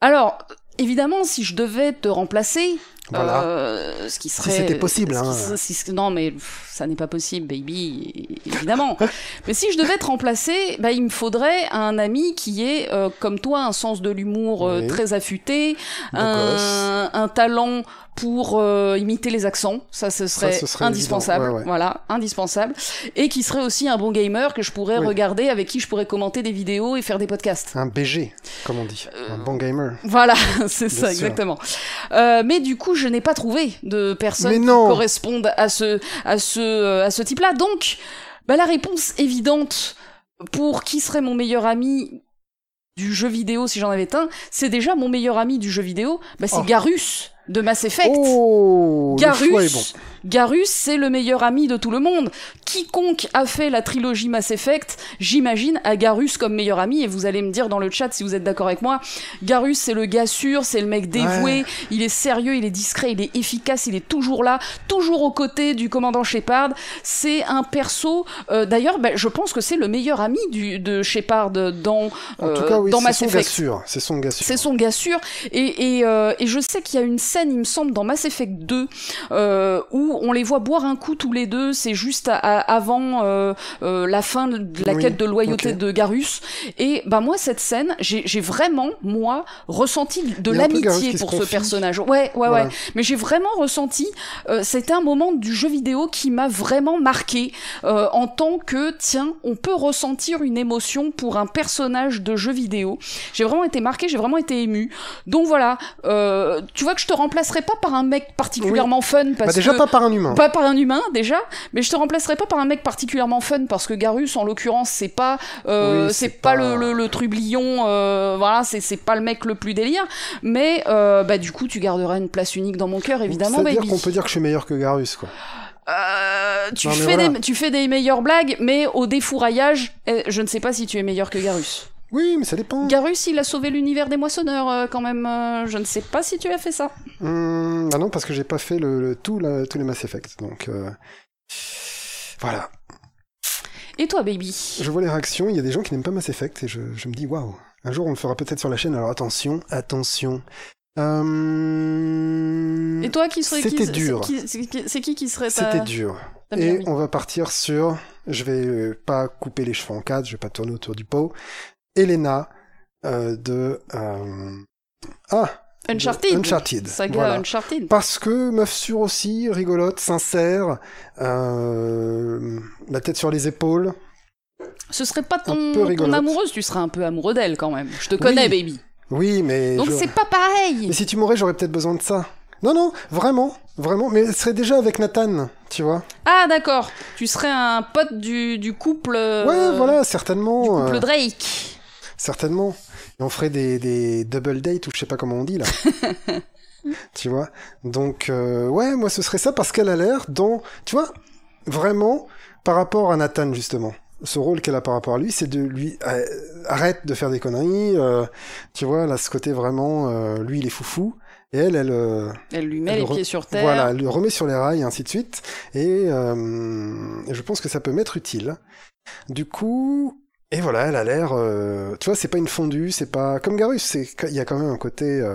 Alors, évidemment, si je devais te remplacer, Voilà. euh, ce qui serait. c'était possible, qui hein. si- non, mais pff, ça n'est pas possible, baby, évidemment. mais si je devais te remplacer, bah, il me faudrait un ami qui ait, euh, comme toi, un sens de l'humour euh, Oui. très affûté, un, un talent pour euh, imiter les accents, ça ce serait, ce serait indispensable, évident, ouais, ouais. voilà, indispensable, et qui serait aussi un bon gamer que je pourrais Oui. regarder, avec qui je pourrais commenter des vidéos et faire des podcasts. Un BG, comme on dit. Un bon gamer. Voilà, c'est ça, sûr. exactement. Euh, mais du coup, je n'ai pas trouvé de personnes qui correspondent à ce, à ce, euh, à ce type-là. Donc, bah, la réponse évidente pour qui serait mon meilleur ami du jeu vidéo si j'en avais un, c'est déjà mon meilleur ami du jeu vidéo, bah, c'est Oh. Garus de Mass Effect. Oh, Garus, bon. Garus, c'est le meilleur ami de tout le monde. Quiconque a fait la trilogie Mass Effect, j'imagine, a Garus comme meilleur ami. Et vous allez me dire dans le chat si vous êtes d'accord avec moi. Garus, c'est le gars sûr, c'est le mec dévoué. Il est sérieux, il est discret, il est efficace, il est toujours là, toujours aux côtés du commandant Shepard. C'est un perso. euh, D'ailleurs, bah, je pense que c'est le meilleur ami du, de Shepard dans, En tout euh, cas, oui, dans Mass Effect. C'est son gars sûr. C'est son gars sûr. Et, et, euh, et je sais qu'il y a une scène, il me semble, dans Mass Effect 2, euh, où on les voit boire un coup tous les deux. C'est juste à- à- avant euh, euh, la fin de la Oui, quête de loyauté de Garus. Et bah moi, cette scène, j'ai vraiment, moi, ressenti de l'amitié pour ce personnage. Ouais, ouais, Voilà. ouais. Mais j'ai vraiment ressenti, c'était un moment du jeu vidéo qui m'a vraiment marqué en tant que, tiens, on peut ressentir une émotion pour un personnage de jeu vidéo. J'ai vraiment été marqué, j'ai vraiment été ému. Donc voilà, tu vois que je te remplacerai pas par un mec particulièrement fun parce Bah, déjà que pas par un humain. pas par un humain déjà, mais je te remplacerai pas par un mec particulièrement fun parce que Garus en l'occurrence c'est pas euh, Oui, c'est c'est pas, pas- le, le, le trublion euh, voilà c'est c'est pas le mec le plus délire, mais euh, bah du coup tu garderas une place unique dans mon cœur évidemment C'est-à-dire baby. qu'on peut dire que je suis meilleur que Garus, quoi. Euh, tu Non, fais voilà. des tu fais des meilleures blagues, mais au défouraillage eh, je ne sais pas si tu es meilleur que Garus. Oui, mais ça dépend. Garus il a sauvé l'univers des moissonneurs euh, quand même, euh, je ne sais pas si tu as fait ça. Bah non, parce que j'ai pas fait le, le- tout la- tous les Mass Effect. Donc, euh, voilà. Et toi baby? Je vois les réactions. Il y a des gens qui n'aiment pas Mass Effect et je, je me dis, waouh. Un jour, on le fera peut-être sur la chaîne. Alors attention, attention. Et toi qui serait qui C'était dur. C'est qui, qui serait ta- C'était dur. ta Et on va partir sur. Je vais pas couper les cheveux en quatre, je vais pas tourner autour du pot. Elena euh, de. euh, Ah Uncharted. Uncharted. Saga voilà. Uncharted. Parce que meuf sûre aussi, rigolote, sincère, euh, la tête sur les épaules. Ce serait pas ton, amoureuse, tu serais un peu amoureux d'elle quand même. Je te connais, Oui. baby. Oui, mais. Donc je- c'est pas pareil. Mais si tu m'aurais, j'aurais peut-être besoin de ça. Non, non, vraiment, vraiment. Mais elle serait déjà avec Nathan, tu vois. Ah, d'accord. Tu serais un pote du, du couple. euh, Ouais, voilà, certainement. Du couple Drake. Certainement. Et on ferait des, des double dates ou je sais pas comment on dit là. tu vois? Donc, euh, ouais, moi ce serait ça parce qu'elle a l'air dans. Tu vois, vraiment, par rapport à Nathan justement. Ce rôle qu'elle a par rapport à lui, c'est de lui euh, arrête de faire des conneries. euh, tu vois, là, ce côté vraiment, euh, lui, il est foufou. Et elle, elle, Elle lui met Elle les re- pieds sur terre. voilà, elle le remet sur les rails et ainsi de suite. Et je pense que ça peut m'être utile. Du coup, et voilà, elle a l'air. euh, tu vois, c'est pas une fondue, c'est pas comme Garus. C'est il y a quand même un côté euh,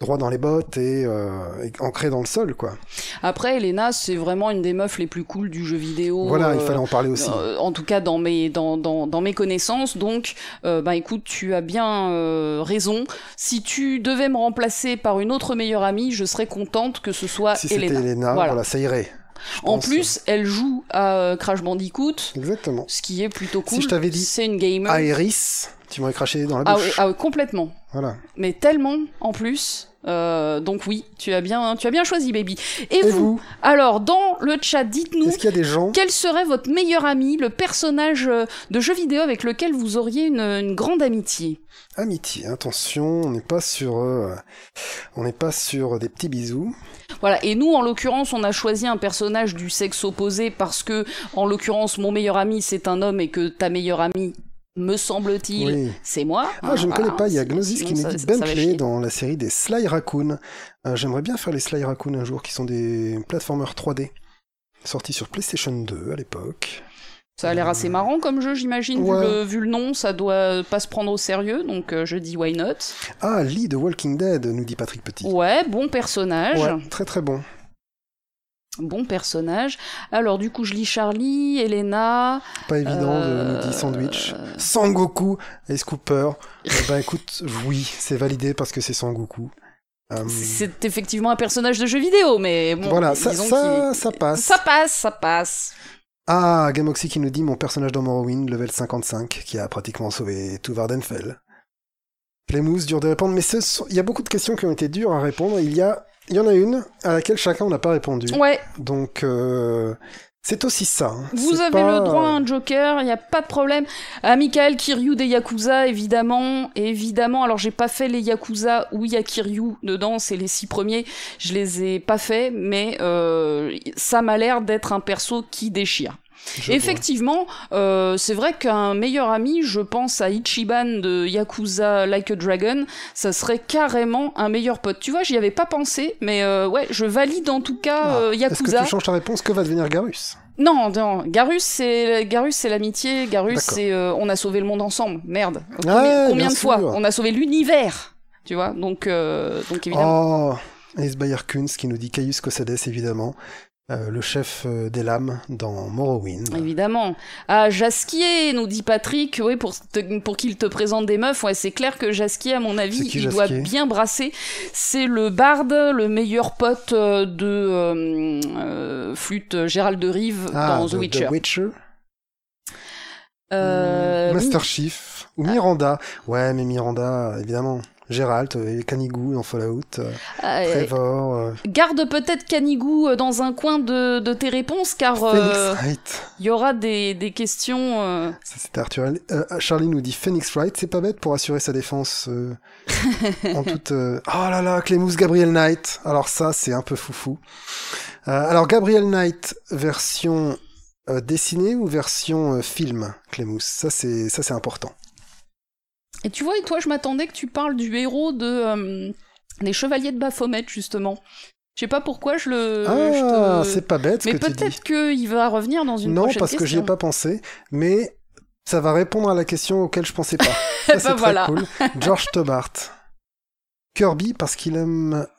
droit dans les bottes et, euh, et ancré dans le sol, quoi. Après, Elena, c'est vraiment une des meufs les plus cool du jeu vidéo. voilà, il euh, fallait en parler aussi. Euh, en tout cas dans mes dans, dans, dans mes connaissances donc euh, bah écoute tu as bien euh, raison si tu devais me remplacer par une autre meilleure amie je serais contente que ce soit si c'était Elena Elena, Voilà. voilà. ça irait. En plus elle joue à euh, Crash Bandicoot Exactement. ce qui est plutôt cool Si je t'avais dit c'est une gamer Iris, tu m'aurais craché dans la ah, bouche. oui, ah oui, complètement Voilà. mais tellement en plus Euh, donc oui tu as bien tu as bien choisi baby et, Et vous, vous, alors dans le chat dites-nous est-ce qu'il y a des gens Quel serait votre meilleur ami, le personnage euh, de jeu vidéo avec lequel vous auriez une, une grande amitié? Amitié, attention, on n'est pas sur, euh, on n'est pas sur des petits bisous. Voilà, et nous, en l'occurrence, on a choisi un personnage du sexe opposé parce que, en l'occurrence, mon meilleur ami, c'est un homme et que ta meilleure amie, me semble-t-il, Oui. c'est moi. Ah, je ne Voilà, connais pas. Il y a Gnosis qui nous dit Bentley dans la série des Sly Raccoon. Euh, J'aimerais bien faire les Sly Raccoon un jour, qui sont des platformers 3D. Sortis sur PlayStation 2 à l'époque. Ça a l'air assez marrant comme jeu, j'imagine. Vu, le, vu le nom, ça doit pas se prendre au sérieux, donc euh, je dis why not. Ah, Lee de Walking Dead, nous dit Patrick Petit. Ouais, bon personnage. Ouais, très très bon. Bon personnage. Alors, du coup, je lis Charlie, Elena. Pas évident, Euh, de, nous dit Sandwich. Sangoku, Ace Cooper. Eh ben écoute, oui, c'est validé parce que c'est Sangoku. Euh, C'est effectivement un personnage de jeu vidéo, mais bon, voilà, ça, ça passe. Ça passe, ça passe. Ah, Gamoxy qui nous dit mon personnage dans Morrowind, level 55, qui a pratiquement sauvé tout Vardenfell. Clémous, dur de répondre, mais il y a beaucoup de questions qui ont été dures à répondre. Il y, a... il y en a une à laquelle chacun n'a pas répondu. Ouais, Donc, euh, c'est aussi ça. hein. vous avez pas- le droit à un Joker, il n'y a pas de problème. À Michael Kiryu des Yakuza, évidemment. Évidemment, alors j'ai pas fait les Yakuza où il y a Kiryu dedans, c'est les six premiers. Je les ai pas fait, mais euh, ça m'a l'air d'être un perso qui déchire. Je. Effectivement, euh, c'est vrai qu'un meilleur ami, je pense à Ichiban de Yakuza Like a Dragon, ça serait carrément un meilleur pote. Tu vois, j'y avais pas pensé, mais euh, ouais, je valide en tout cas Ah, euh, Est-ce que Yakuza. tu changes ta réponse Que va devenir Garus? Non, non, Garus c'est Garus c'est l'amitié, Garus c'est on a sauvé le monde ensemble. Merde. Ouais, combien combien bien de fois? On a sauvé l'univers. Tu vois, donc donc évidemment. Oh, Ace Bayer Kunz qui nous dit Caius Cosades, évidemment. Euh, le chef euh, des lames dans Morrowind. Évidemment. Ah, Jasquier, nous dit Patrick, oui, pour, te- pour qu'il te présente des meufs, ouais, c'est clair que Jasquier, à mon avis, qui, il doit bien brasser. C'est le barde, le meilleur pote euh, de euh, euh, flûte Gérald de Rive Ah, dans de- The Witcher. The Witcher. Euh, Master Chief ou Miranda. Ouais, mais Miranda, évidemment. Gérald et Canigou dans Fallout. euh, ah, euh, Trevor. euh, garde peut-être Canigou euh, dans un coin de, de tes réponses, car euh, il y aura des, des questions. euh, Ça, c'était Arthur. Euh, Charlie nous dit Phoenix Wright, c'est pas bête pour assurer sa défense euh, en toute. euh, Oh là là, Clémous Gabriel Knight. Alors ça, c'est un peu foufou. Euh, alors Gabriel Knight version euh, dessinée ou version euh, film, Clémous. Ça c'est ça c'est important. Et tu vois, et toi, je m'attendais que tu parles du héros de euh, des Chevaliers de Baphomet, justement. Je sais pas pourquoi je le. Ah, te- c'est pas bête ce Mais que tu dis. peut-être qu'il va revenir dans une Non, prochaine parce que j'y ai question. pas pensé, mais ça va répondre à la question auquel je pensais pas. Ça, c'est Bah très voilà. cool. George Tobart. Kirby, parce qu'il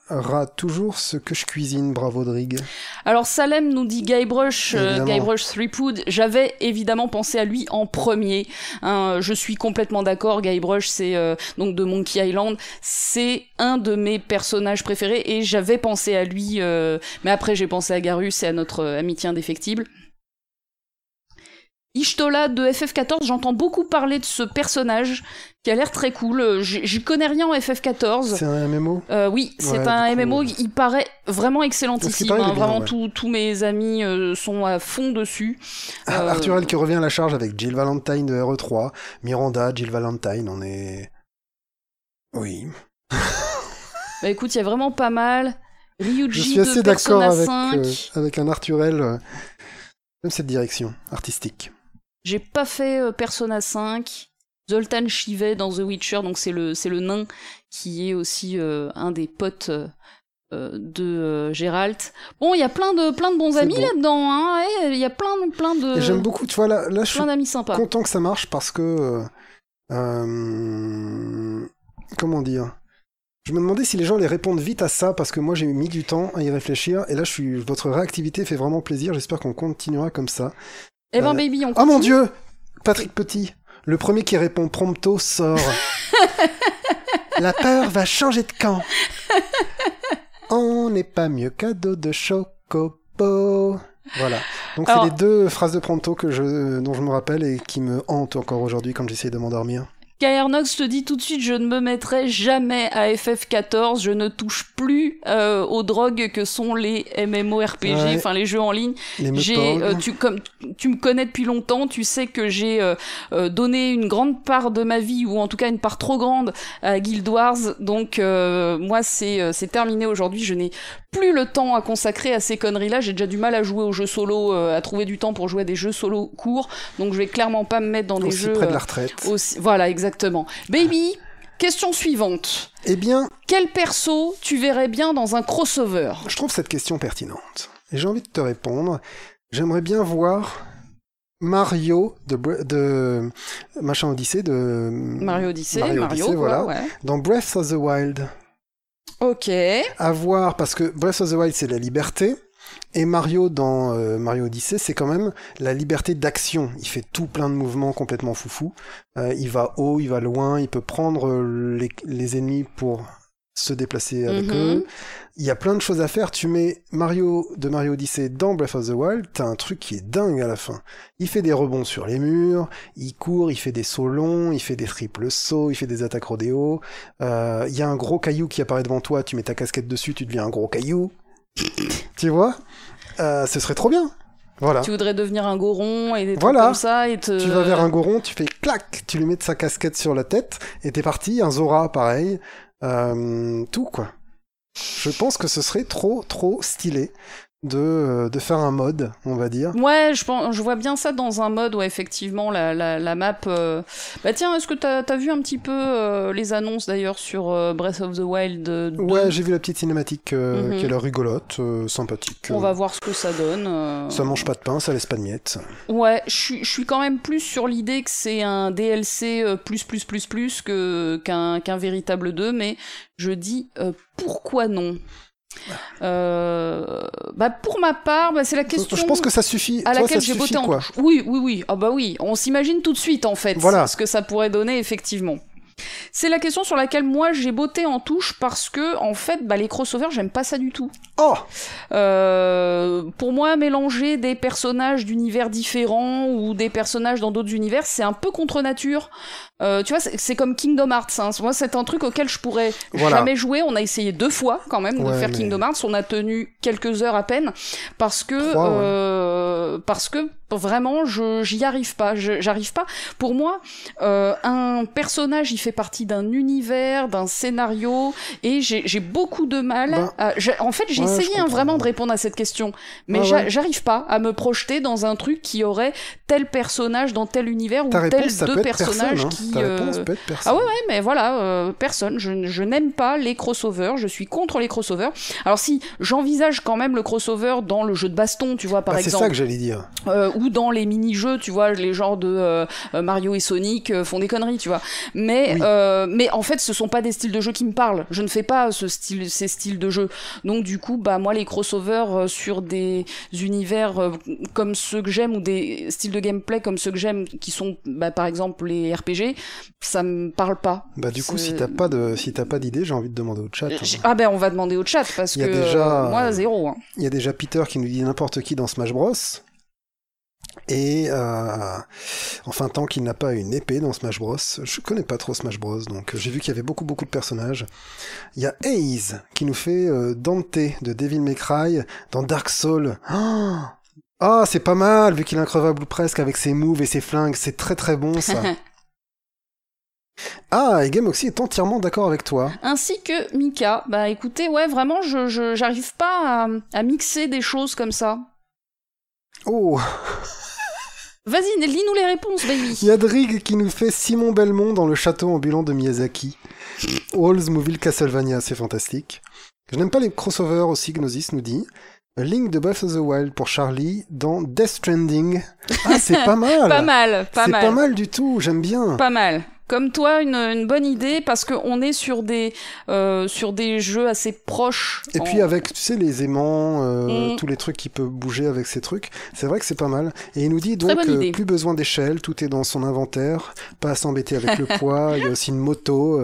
aimera toujours ce que je cuisine, bravo Drig. Alors Salem nous dit Guybrush, euh. Guybrush Threepwood. J'avais évidemment pensé à lui en premier. Hein, je suis complètement d'accord. Guybrush, c'est euh, donc de Monkey Island, c'est un de mes personnages préférés et j'avais pensé à lui. euh, mais après j'ai pensé à Garus et à notre euh, amitié indéfectible. Ishtola de FF14, j'entends beaucoup parler de ce personnage qui a l'air très cool. Euh, J'y connais rien en FF14. C'est un MMO Euh, oui, c'est Ouais, un coup, MMO, euh, il paraît vraiment excellentissime. paraît, hein. bien, vraiment, ouais. tous- tous mes amis euh, sont à fond dessus. Ah, Euh, Arthur L qui revient à la charge avec Jill Valentine de RE3, Miranda, Jill Valentine, on est... Oui. Bah écoute, il y a vraiment pas mal. Ryuji Je suis de assez d'accord avec, 5. avec un Arthur L. euh, Même cette direction artistique. J'ai pas fait euh, Persona 5. Zoltan Chivet dans The Witcher, donc c'est le, c'est le nain qui est aussi euh, un des potes euh, de euh, Geralt. Bon, il y a plein de, plein de bons amis là-dedans, hein. Il y a plein, de- plein de, j'aime beaucoup, tu vois, là, là je suis sympas. content que ça marche parce que... comment dire? Je me demandais si les gens les répondent vite à ça parce que moi j'ai mis du temps à y réfléchir et là je suis votre réactivité fait vraiment plaisir. J'espère qu'on continuera comme ça. Eh ben, Euh, baby, on Oh mon dieu Patrick Petit, le premier qui répond prompto sort. La peur va changer de camp. On n'est pas mieux cadeau de chocobo. Voilà. Donc Alors- c'est les deux phrases de prompto que je, dont je me rappelle et qui me hantent encore aujourd'hui quand j'essaie de m'endormir. Nox te dit tout de suite, je ne me mettrai jamais à FF14, je ne touche plus euh, aux drogues que sont les MMORPG, Ouais. enfin les jeux en ligne. J'ai, euh, tu, comme tu me connais depuis longtemps, tu sais que j'ai euh, euh, donné une grande part de ma vie, ou en tout cas une part trop grande, à Guild Wars. Donc euh, moi, c'est euh, c'est terminé aujourd'hui. Je n'ai plus le temps à consacrer à ces conneries-là. J'ai déjà du mal à jouer aux jeux solo, euh, à trouver du temps pour jouer à des jeux solo courts. Donc je vais clairement pas me mettre dans des aussi jeux. près de la retraite. aussi- Voilà, exactement. Baby, question suivante. Eh bien, Quel perso tu verrais bien dans un crossover? je trouve cette question pertinente. Et j'ai envie de te répondre. J'aimerais bien voir Mario de, Bre- de machin Odyssey de Mario Odyssey, Mario Mario, Odyssey, quoi, voilà. ouais. dans Breath of the Wild. Ok. À voir parce que Breath of the Wild c'est la liberté et Mario dans euh, Mario Odyssey c'est quand même la liberté d'action. Il fait tout plein de mouvements complètement foufou. Euh, il va haut, il va loin, il peut prendre euh, les, les ennemis pour se déplacer avec Mhm. eux. Il y a plein de choses à faire. Tu mets Mario de Mario Odyssey dans Breath of the Wild, t'as un truc qui est dingue à la fin. Il fait des rebonds sur les murs, il court, il fait des sauts longs, il fait des triples sauts, il fait des attaques rodéo. Euh, Il y a un gros caillou qui apparaît devant toi, tu mets ta casquette dessus, tu deviens un gros caillou. Tu vois Euh, Ce serait trop bien. Voilà. Tu voudrais devenir un goron et des trucs Voilà. comme ça et te... Tu vas vers un goron, tu fais clac, tu lui mets de sa casquette sur la tête et t'es parti. Un Zora, pareil. Euh, tout quoi. Je pense que ce serait trop, trop stylé de, de faire un mode, on va dire. Ouais, je, pense, je vois bien ça dans un mode où effectivement la, la, la map... euh, Bah tiens, est-ce que t'as as vu un petit peu euh, les annonces d'ailleurs sur euh, Breath of the Wild euh, 2 Ouais, j'ai vu la petite cinématique euh, Mhm. qui a l'air rigolote, euh, sympathique. On va voir ce que ça donne. euh. Ça mange pas de pain, ça laisse pas de miettes. Ouais, je suis- quand même plus sur l'idée que c'est un DLC euh, plus plus plus plus qu'un qu'un véritable 2, mais je dis euh, pourquoi non? Euh, bah pour ma part, bah c'est la question Je pense que ça suffit. à laquelle j'ai voté en. Oui, oui, oui. Ah bah oui, on s'imagine tout de suite en fait Voilà. ce que ça pourrait donner effectivement. C'est la question sur laquelle moi j'ai botté en touche parce que en fait, bah, les crossovers, j'aime pas ça du tout. Oh Euh, pour moi, mélanger des personnages d'univers différents ou des personnages dans d'autres univers, c'est un peu contre nature. Euh, tu vois, c'est comme Kingdom Hearts. Hein. Moi, c'est un truc auquel je pourrais Voilà. jamais jouer. On a essayé deux fois quand même de Ouais, faire mais- Kingdom Hearts. On a tenu quelques heures à peine parce que Trois, ouais. euh, parce que vraiment, je j'y arrive pas. J'arrive pas. Pour moi, euh, un personnage, il fait partie d'un univers, d'un scénario, et j'ai beaucoup de mal. Ben, à- en fait, j'ai ouais, essayé hein, vraiment de répondre à cette question, mais j'arrive pas à me projeter dans un truc qui aurait tel personnage dans tel univers ou tel deux personne. personnages hein. qui. Ta réponse euh, peut être personne. Ah ouais, ouais, mais voilà, euh, personne. Je, je n'aime pas les crossovers, je suis contre les crossovers. Alors si j'envisage quand même le crossover dans le jeu de baston, tu vois, par Bah, c'est exemple, ça que j'allais dire. euh, ou dans les mini-jeux, tu vois, les genres de Mario et Sonic font des conneries, tu vois. Mais, Oui. mais en fait, ce sont pas des styles de jeu qui me parlent. Je ne fais pas ce style, ces styles de jeu. Donc du coup, bah moi, les crossovers sur des univers comme ceux que j'aime ou des styles de gameplay comme ceux que j'aime, qui sont, bah, par exemple, les RPG, ça me parle pas. Bah du coup, si t'as pas de, si t'as pas d'idée, j'ai envie de demander au chat. hein. Ah ben on va demander au chat parce que déjà, moi zéro. hein. Il y a déjà Peter qui nous dit n'importe qui dans Smash Bros. Et euh, enfin, tant qu'il n'a pas une épée dans Smash Bros, je connais pas trop Smash Bros, donc j'ai vu qu'il y avait beaucoup beaucoup de personnages. Il y a Aze qui nous fait euh, Dante de Devil May Cry dans Dark Souls. Ah, oh, c'est pas mal vu qu'il est increvable ou presque avec ses moves et ses flingues, c'est très très bon ça. Ah, et Gameoxy est entièrement d'accord avec toi. Ainsi que Mika. Bah écoutez, ouais, vraiment, je j'arrive pas à, à, mixer des choses comme ça. Oh Vas-y, lis-nous les réponses, baby. Il y a Drig qui nous fait Simon Belmont dans le château ambulant de Miyazaki. Walls Movie Castlevania, c'est fantastique. Je n'aime pas les crossovers aussi, Gnosis nous dit. A Link de Breath of the Wild pour Charlie dans Death Stranding. Ah, c'est pas mal. pas mal, pas mal. C'est pas mal du tout, j'aime bien. Pas mal comme toi une, une bonne idée parce qu'on est sur des euh, sur des jeux assez proches. Et puis avec tu sais les aimants, euh, mm. tous les trucs qui peuvent bouger avec ces trucs, c'est vrai que c'est pas mal. Et il nous dit donc euh, plus besoin d'échelle, tout est dans son inventaire, pas à s'embêter avec le poids. Il y a aussi une moto.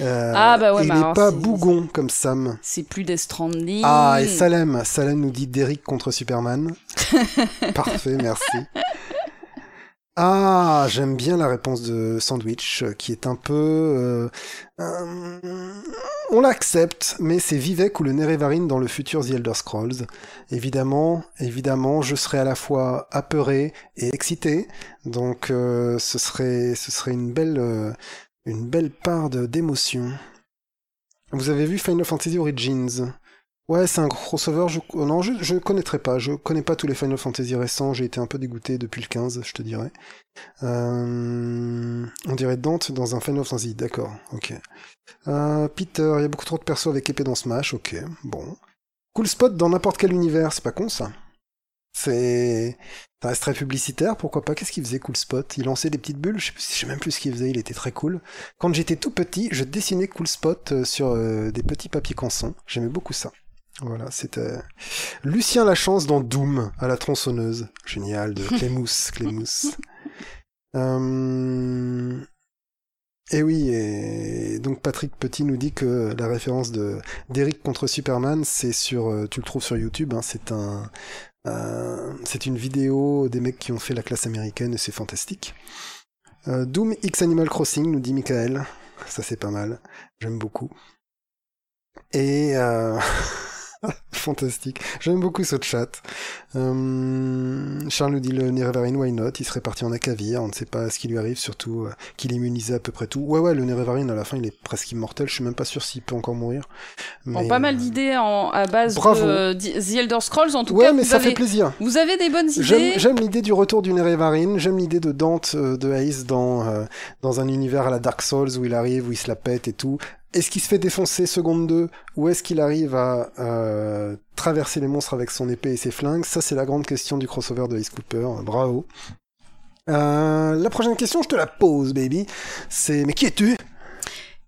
ah bah ouais. Et il n'est pas bougon comme Sam. C'est plus des Stranding. Ah et Salem, Salem nous dit Derrick contre Superman. Parfait, merci. Ah, j'aime bien la réponse de Sandwich, euh, qui est un peu... Euh, euh, on l'accepte, mais c'est Vivek ou le Nerevarine dans le futur The Elder Scrolls. Évidemment, évidemment, je serais à la fois apeuré et excité, donc ce, serait, ce serait une belle, une belle part d'émotion. Vous avez vu Final Fantasy Origins? Ouais, c'est un crossover. Je... Euh, non, je, je connaîtrais pas. Je connais pas tous les Final Fantasy récents. J'ai été un peu dégoûté depuis le 15, je te dirais. Euh... On dirait Dante dans un Final Fantasy. D'accord, ok. Euh, Peter, il y a beaucoup trop de persos avec épée dans Smash. Ok, bon. Cool spot dans n'importe quel univers. C'est pas con ça. C'est. Ça reste très publicitaire, pourquoi pas Qu'est-ce qu'il faisait Cool Spot? Il lançait des petites bulles, je sais, sais même plus ce qu'il faisait, il était très cool. Quand j'étais tout petit, je dessinais Cool Spot sur des petits papiers canson. J'aimais beaucoup ça. Voilà, c'était Lucien Lachance dans Doom à la tronçonneuse. Génial, de Clémousse, Clémousse. euh... Et oui, et donc Patrick Petit nous dit que la référence de d'Eric contre Superman, c'est sur, euh, tu le trouves sur YouTube, hein, c'est un, euh, c'est une vidéo des mecs qui ont fait la classe américaine et c'est fantastique. Euh, Doom X Animal Crossing nous dit Michael, ça c'est pas mal, j'aime beaucoup. Et euh... Fantastique. J'aime beaucoup ce chat. Euh, Charles nous dit le Nerevarine, why not? Il serait parti en Akavir, on ne sait pas ce qui lui arrive, surtout euh, qu'il immunisait à peu près tout. Ouais, ouais, le Nerevarine, à la fin, il est presque immortel, je suis même pas sûr s'il peut encore mourir. Mais, pas mal euh, d'idées à base de The Elder Scrolls, en tout cas. Ouais, mais ça fait plaisir. Vous avez des bonnes idées J'aime l'idée du retour du Nerevarine, j'aime l'idée de Dante de Ace dans, dans un univers à la Dark Souls où il arrive, où il se la pète et tout. Est-ce qu'il se fait défoncer seconde 2 ou est-ce qu'il arrive à euh, traverser les monstres avec son épée et ses flingues? Ça, c'est la grande question du crossover de Ace Cooper. Bravo. Euh, la prochaine question, je te la pose, baby. C'est mais qui es-tu?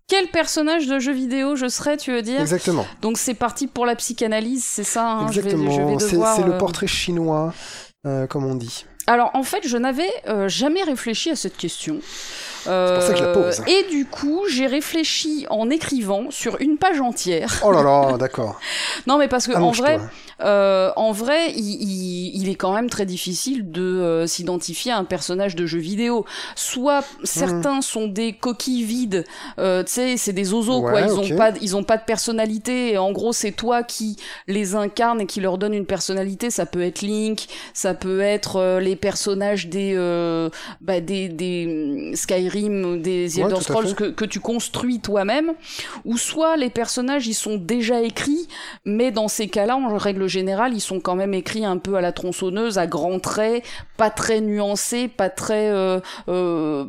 Quel personnage de jeu vidéo je serais, tu veux dire? Exactement. Donc c'est parti pour la psychanalyse, c'est ça hein? Exactement. C'est le euh, portrait chinois, comme on dit. Alors en fait, je n'avais jamais réfléchi à cette question. C'est pour ça que je la pose. Euh, et du coup, j'ai réfléchi en écrivant sur une page entière. Oh là là, d'accord. non, mais parce que en vrai, euh, en vrai, il, est quand même très difficile de euh, s'identifier à un personnage de jeu vidéo. Soit certains hmm. sont des coquilles vides, tu sais, c'est des oiseaux quoi. Ils ont pas, ils ont pas de personnalité. Et en gros, c'est toi qui les incarne et qui leur donne une personnalité. Ça peut être Link, ça peut être les personnages des, bah, des, des Skyrim des Elder Scrolls que, que, tu construis toi-même, ou soit les personnages ils sont déjà écrits, mais dans ces cas-là, en règle générale, ils sont quand même écrits un peu à la tronçonneuse, à grands traits, pas très nuancés, pas très euh, euh,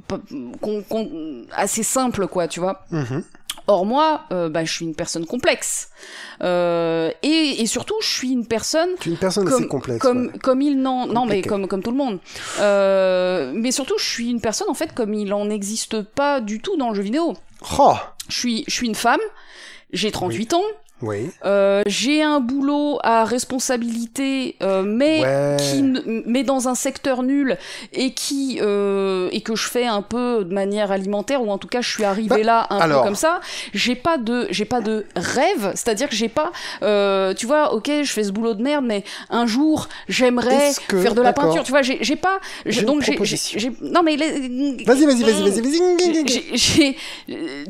assez simple quoi, tu vois. Mm-hmm. Or moi, euh, bah, je suis une personne complexe. Euh, et, et, surtout, je suis une personne. Tu es une personne comme, assez complexe. Comme, comme il n'en. Non, mais comme, comme tout le monde. Euh, mais surtout, je suis une personne, en fait, comme il en existe pas du tout dans le jeu vidéo. Oh je, suis, je suis une femme, j'ai 38 ans, Oui. Euh, j'ai un boulot à responsabilité, euh, mais Ouais. qui mais dans un secteur nul et qui euh, et que je fais un peu de manière alimentaire ou en tout cas je suis arrivée Bah, là un alors. peu comme ça. J'ai pas de j'ai pas de rêve, c'est-à-dire que j'ai pas euh, tu vois ok je fais ce boulot de merde mais un jour j'aimerais que- faire de la peinture. Tu vois j'ai j'ai pas donc j'ai non mais les- Vas-y, vas-y, vas-y, vas-y, vas-y.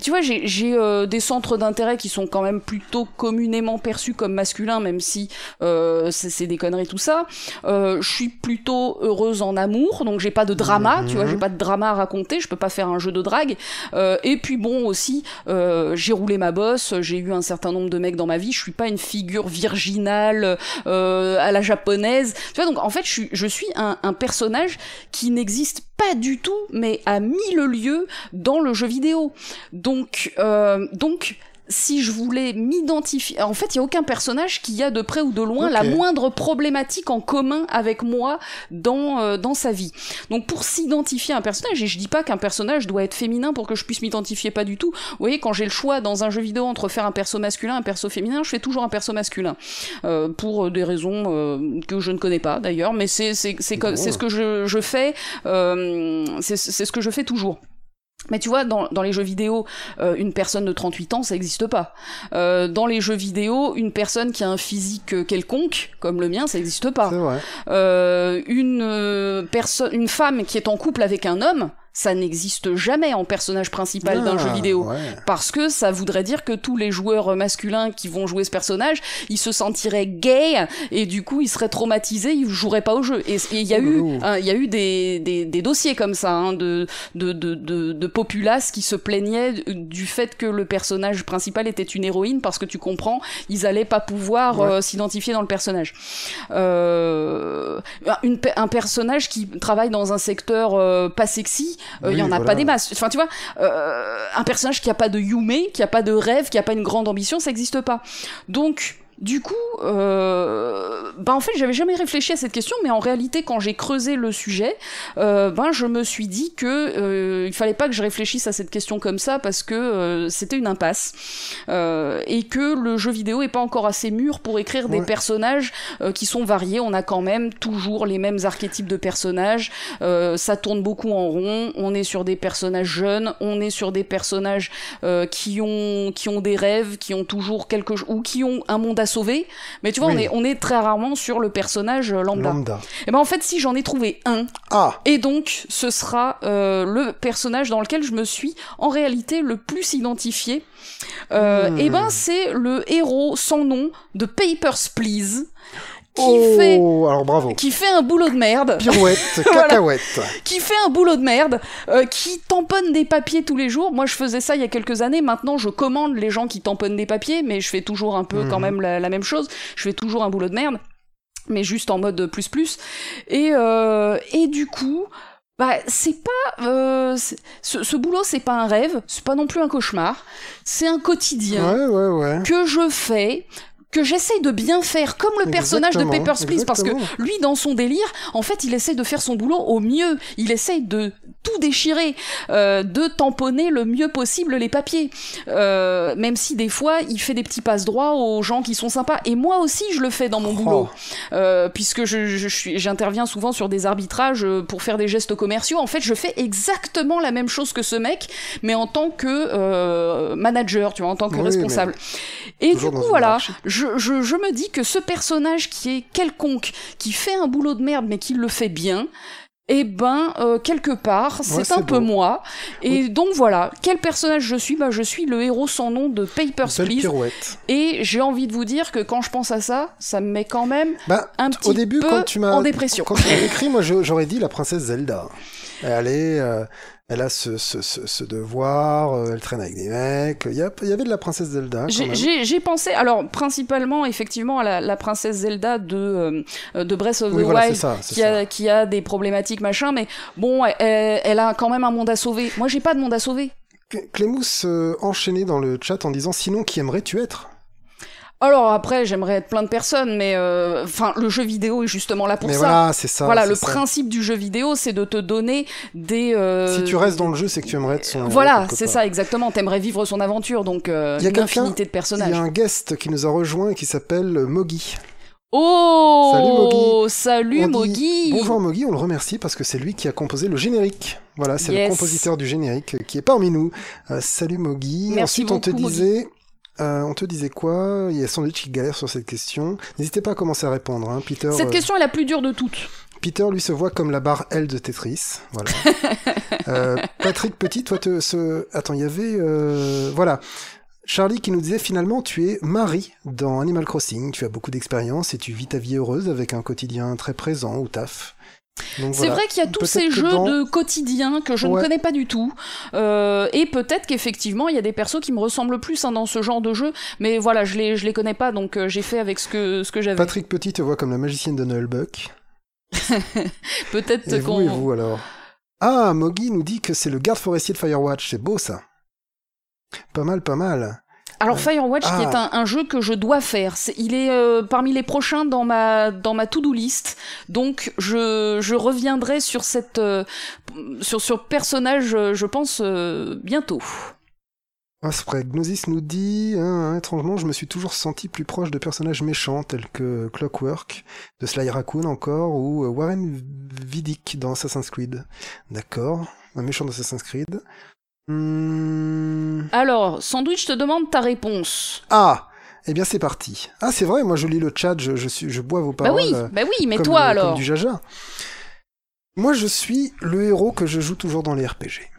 tu vois, j'ai, j'ai euh, des centres d'intérêt qui sont quand même plutôt communément perçus comme masculins, même si euh, c'est, des conneries tout ça. Euh, je suis plutôt heureuse en amour, donc j'ai pas de drama, tu vois, Mhm. j'ai pas de drama à raconter, je peux pas faire un jeu de drague. Euh, et puis bon aussi, j'ai roulé ma bosse, j'ai eu un certain nombre de mecs dans ma vie, je suis pas une figure virginale à la japonaise. Tu vois, donc en fait, je suis, je suis un, un personnage qui n'existe pas du tout, mais à mille lieues dans le jeu vidéo. Donc, donc si je voulais m'identifier, en fait, il y a aucun personnage qui a de près ou de loin la moindre problématique en commun avec moi dans euh, dans sa vie. Donc pour s'identifier à un personnage, et je dis pas qu'un personnage doit être féminin pour que je puisse m'identifier, pas du tout. Vous voyez, quand j'ai le choix dans un jeu vidéo entre faire un perso masculin, un perso féminin, je fais toujours un perso masculin euh, pour des raisons euh, que je ne connais pas d'ailleurs, mais c'est c'est c'est co- Bon. c'est ce que je je fais, euh, c'est c'est ce que je fais toujours. Mais tu vois, dans, dans les jeux vidéo, euh, une personne de 38 ans, ça n'existe pas. Euh, dans les jeux vidéo, une personne qui a un physique quelconque, comme le mien, ça n'existe pas. Vrai. Euh, une euh, personne, une femme qui est en couple avec un homme, ça n'existe jamais en personnage principal d'un Ah, jeu vidéo. ouais. Parce que ça voudrait dire que tous les joueurs masculins qui vont jouer ce personnage, ils se sentiraient gays et du coup ils seraient traumatisés, ils joueraient pas au jeu. Et il y a eu, Ouh. hein, il y a eu des, des, des dossiers comme ça hein, de, de, de, de, de populaces qui se plaignaient du fait que le personnage principal était une héroïne parce que tu comprends, ils allaient pas pouvoir Ouais. euh, s'identifier dans le personnage. Euh, une un personnage qui travaille dans un secteur euh, pas sexy, euh, il y Oui, en a voilà. pas des masses. Enfin, tu vois, euh, un personnage qui a pas de Yume, qui a pas de rêve, qui a pas une grande ambition, ça existe pas. Donc, du coup, euh, ben en fait, j'avais jamais réfléchi à cette question, mais en réalité, quand j'ai creusé le sujet, euh, ben je me suis dit que euh, il fallait pas que je réfléchisse à cette question comme ça parce que euh, c'était une impasse et que le jeu vidéo est pas encore assez mûr pour écrire des personnages qui sont variés. On a quand même toujours les mêmes archétypes de personnages. Ça tourne beaucoup en rond. On est sur des personnages jeunes, on est sur des personnages qui ont qui ont des rêves, qui ont toujours quelque chose ou qui ont un monde à sauver. Mais tu vois, Oui. on est on est très rarement sur le personnage euh, lambda. Lambda. Et ben en fait, si j'en ai trouvé un, Ah, et donc ce sera euh, le personnage dans lequel je me suis en réalité le plus identifié. Euh, Hmm. Et ben c'est le héros sans nom de Papers Please qui oh, fait alors bravo. qui fait un boulot de merde Pirouette, Voilà. cacahuète. qui fait un boulot de merde, euh, qui tamponne des papiers tous les jours. Moi, je faisais ça il y a quelques années. Maintenant, je commande les gens qui tamponnent des papiers, mais je fais toujours un peu Mhm. quand même la, la même chose. Je fais toujours un boulot de merde, mais juste en mode plus plus. Et, euh, et du coup. Bah, c'est pas euh, ce, ce boulot, c'est pas un rêve, c'est pas non plus un cauchemar, c'est un quotidien Ouais, ouais, ouais. que je fais, que j'essaye de bien faire, comme le personnage de Papers, Please, parce que lui, dans son délire, en fait, il essaye de faire son boulot au mieux. Il essaye de tout déchirer, euh, de tamponner le mieux possible les papiers. Euh, même si des fois, il fait des petits passes droits aux gens qui sont sympas. Et moi aussi, je le fais dans mon Oh. boulot. Euh, puisque je, je suis, j'interviens souvent sur des arbitrages euh, pour faire des gestes commerciaux. En fait, je fais exactement la même chose que ce mec, mais en tant que euh, manager, tu vois, en tant que Oui, responsable. Et du coup, voilà, je, je me dis que ce personnage qui est quelconque, qui fait un boulot de merde, mais qui le fait bien, eh ben, euh, quelque part, c'est un peu moi. Et donc voilà, quel personnage je suis? Bah, Je suis le héros sans nom de Papers, Please. pirouette. Et j'ai envie de vous dire que quand je pense à ça, ça me met quand même Bah, un petit au début, peu quand tu m'as en dépression. quand tu m'as écrit, moi j'aurais dit la princesse Zelda. Elle est, euh, elle a ce, ce, ce, ce devoir, euh, elle traîne avec des mecs. Il y, a- il y avait de la princesse Zelda. J'ai- pensé, alors principalement effectivement à la, la princesse Zelda de, euh, de Breath of the Oui, voilà, Wild, ça. qui a, qui a des problématiques machin, mais bon, elle, a quand même un monde à sauver. Moi, j'ai pas de monde à sauver. Cl- Clémous euh, enchaîné dans le chat en disant sinon qui aimerais-tu être? Alors après, j'aimerais être plein de personnes, mais euh, enfin, le jeu vidéo est justement là pour Mais ça. voilà, c'est ça. Voilà, le ça. principe du jeu vidéo, c'est de te donner des. euh, Si tu restes dans le jeu, c'est que tu aimerais être son. Voilà, c'est ça, exactement. T'aimerais vivre son aventure, donc euh, Il y a une infinité de Il personnages. y a un guest qui nous a rejoint et qui s'appelle Mogi. Oh Salut, Mogi Bonjour Mogi, on le remercie parce que c'est lui qui a composé le générique. Voilà, c'est Yes. le compositeur du générique qui est parmi nous. Euh, salut Mogi. Ensuite, on te beaucoup, Mogi. Euh, on te disait quoi? Il y a Sandwich qui galère sur cette question. N'hésitez pas à commencer à répondre. Hein. Peter, Cette euh, question est la plus dure de toutes. Peter, lui, se voit comme la barre L de Tetris. Voilà. Euh, Patrick Petit, toi, te, ce... attends, il y avait, euh, voilà. Charlie qui nous disait finalement tu es Marie dans Animal Crossing, tu as beaucoup d'expérience et tu vis ta vie heureuse avec un quotidien très présent au taf. C'est voilà. vrai qu'il y a tous Peut-être ces jeux dans- de quotidien que je Ouais. ne connais pas du tout. Euh, et peut-être qu'effectivement, il y a des persos qui me ressemblent plus hein, dans ce genre de jeu. Mais voilà, je les, je les connais pas, donc euh, j'ai fait avec ce que, ce que j'avais. Patrick Petit te voit comme la magicienne de Nullbuck. Peut-être Et vous, qu'on. et vous alors? Ah, Mogi nous dit que c'est le garde forestier de Firewatch, c'est beau ça. Pas mal, pas mal. Alors Firewatch, qui Ah. est un, un jeu que je dois faire, il est euh, parmi les prochains dans ma dans ma to-do list. Donc je, je reviendrai sur cette euh, sur sur personnage, euh, je pense euh, bientôt. Ah, c'est vrai, Gnosis nous dit, hein, hein, étrangement, je me suis toujours senti plus proche de personnages méchants tels que Clockwork, de Sly Raccoon encore, ou Warren Vidic dans Assassin's Creed. D'accord, un méchant d'Assassin's Creed. Hmm. Alors, Sandwich te demande ta réponse. Ah Eh bien c'est parti. Ah c'est vrai, moi je lis le chat, je, je, suis, je bois vos Bah paroles. oui, euh, bah oui, mais comme, toi euh, alors. Comme du jaja. Moi je suis le héros que je joue toujours dans les RPG.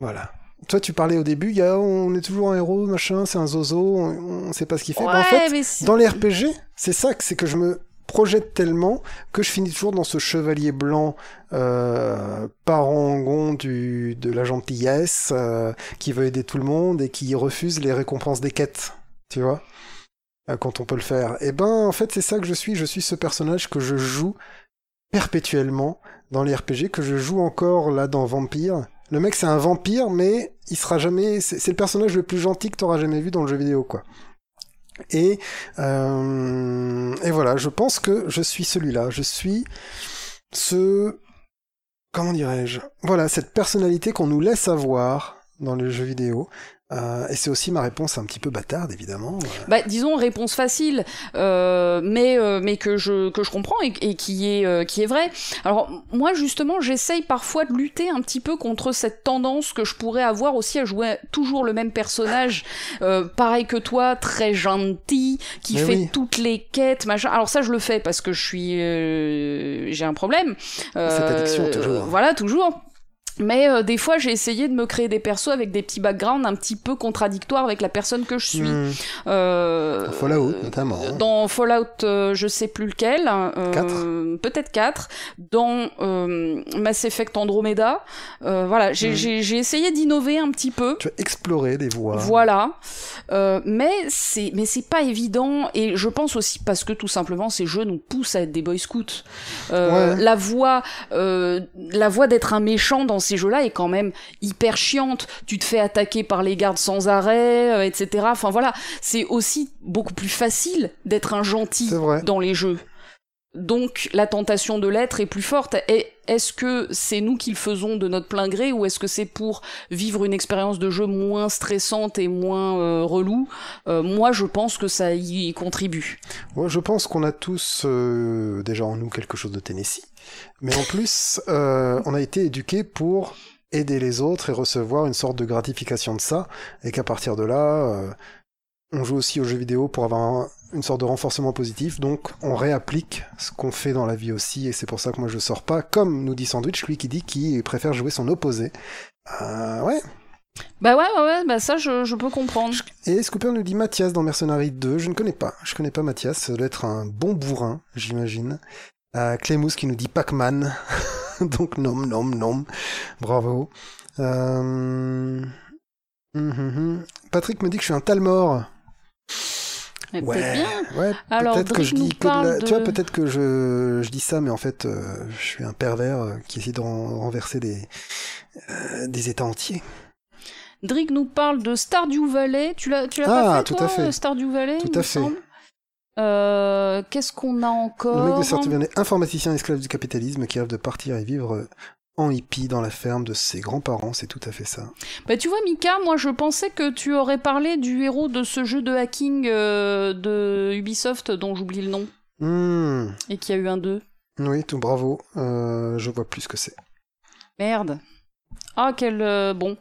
Voilà. Toi tu parlais au début, y a, on est toujours un héros, machin, c'est un zozo, on, on sait pas ce qu'il fait. Ouais, Bah, en fait, mais dans les RPG, c'est ça que c'est que je me projette tellement que je finis toujours dans ce chevalier blanc euh, parangon du, de la gentillesse euh, qui veut aider tout le monde et qui refuse les récompenses des quêtes, tu vois, euh, quand on peut le faire. Et ben en fait c'est ça que je suis, je suis ce personnage que je joue perpétuellement dans les RPG, que je joue encore là dans Vampire. Le mec c'est un vampire mais il sera jamais, c'est c'est le personnage le plus gentil que t'auras jamais vu dans le jeu vidéo quoi. Et, euh, et voilà, je pense que je suis celui-là. Je suis ce... Comment dirais-je? Voilà, cette personnalité qu'on nous laisse avoir dans les jeux vidéo. Euh, et c'est aussi ma réponse un petit peu bâtarde, évidemment. Bah, disons réponse facile, euh, mais euh, mais que je que je comprends et, et qui est euh, qui est vrai. Alors moi justement, j'essaye parfois de lutter un petit peu contre cette tendance que je pourrais avoir aussi à jouer toujours le même personnage, euh, pareil que toi, très gentil, qui Mais fait oui. toutes les quêtes, machin. Alors ça, je le fais parce que je suis euh, j'ai un problème. Euh, Cette addiction, toujours. Voilà, toujours. Mais euh, des fois, j'ai essayé de me créer des persos avec des petits backgrounds un petit peu contradictoires avec la personne que je suis. Hmm. Euh, Dans Fallout, notamment. hein. Dans Fallout, euh, je sais plus lequel. euh, Quatre. Peut-être 4. Dans euh, Mass Effect Andromeda. Euh, voilà, j'ai Mm. j'ai- j'ai essayé d'innover un petit peu. Tu as exploré des voies. Voilà, Euh, mais c'est mais c'est pas évident et je pense aussi parce que tout simplement ces jeux nous poussent à être des boy scouts. Euh, Ouais. La voix, euh, la voix d'être un méchant dans ces jeux-là est quand même hyper chiante. Tu te fais attaquer par les gardes sans arrêt, euh, etc. Enfin voilà, c'est aussi beaucoup plus facile d'être un gentil dans les jeux. Donc la tentation de l'être est plus forte. Et est-ce que c'est nous qui le faisons de notre plein gré ou est-ce que c'est pour vivre une expérience de jeu moins stressante et moins euh, relou? Euh, Moi, je pense que ça y contribue. Ouais, je pense qu'on a tous euh, déjà en nous quelque chose de Tennessee. Mais en plus, euh, on a été éduqués pour aider les autres et recevoir une sorte de gratification de ça. Et qu'à partir de là, euh, on joue aussi aux jeux vidéo pour avoir un- une sorte de renforcement positif. Donc on réapplique ce qu'on fait dans la vie aussi. Et c'est pour ça que moi je sors pas, comme nous dit Sandwich, lui qui dit qu'il préfère jouer son opposé. Euh, ouais. Bah ouais, ouais, ouais, bah ça, je, je peux comprendre. Et Scooper nous dit Mathias dans Mercenary 2. Je ne connais pas. Je connais pas Mathias. Ça doit être un bon bourrin, j'imagine. Euh, Clémous qui nous dit Pac-Man. Donc nom, nom, nom. Bravo. Euh... hum, hum, hum. Patrick me dit que je suis un Talmor. Mais Ouais, peut-être bien. ouais. Alors, peut-être que je dis que de parle la- de- Tu vois, peut-être que je, je dis ça, mais en fait, euh, je suis un pervers euh, qui essaie de ren- renverser des, euh, des états entiers. Drake nous parle de Stardew Valley. Tu l'as, tu l'as Ah, pas fait, tout toi, à fait. Stardew Valley Tout à fait. semble? Euh, Qu'est-ce qu'on a encore Le mec de Certifié est informaticien esclave du capitalisme qui rêve de partir et vivre en hippie dans la ferme de ses grands-parents, c'est tout à fait ça. Bah tu vois Mika, moi je pensais que tu aurais parlé du héros de ce jeu de hacking euh, de Ubisoft dont j'oublie le nom Hmm. et qui a eu un 2. Oui, tout bravo. Euh, je vois plus ce que c'est. Merde. Ah quel euh, bon.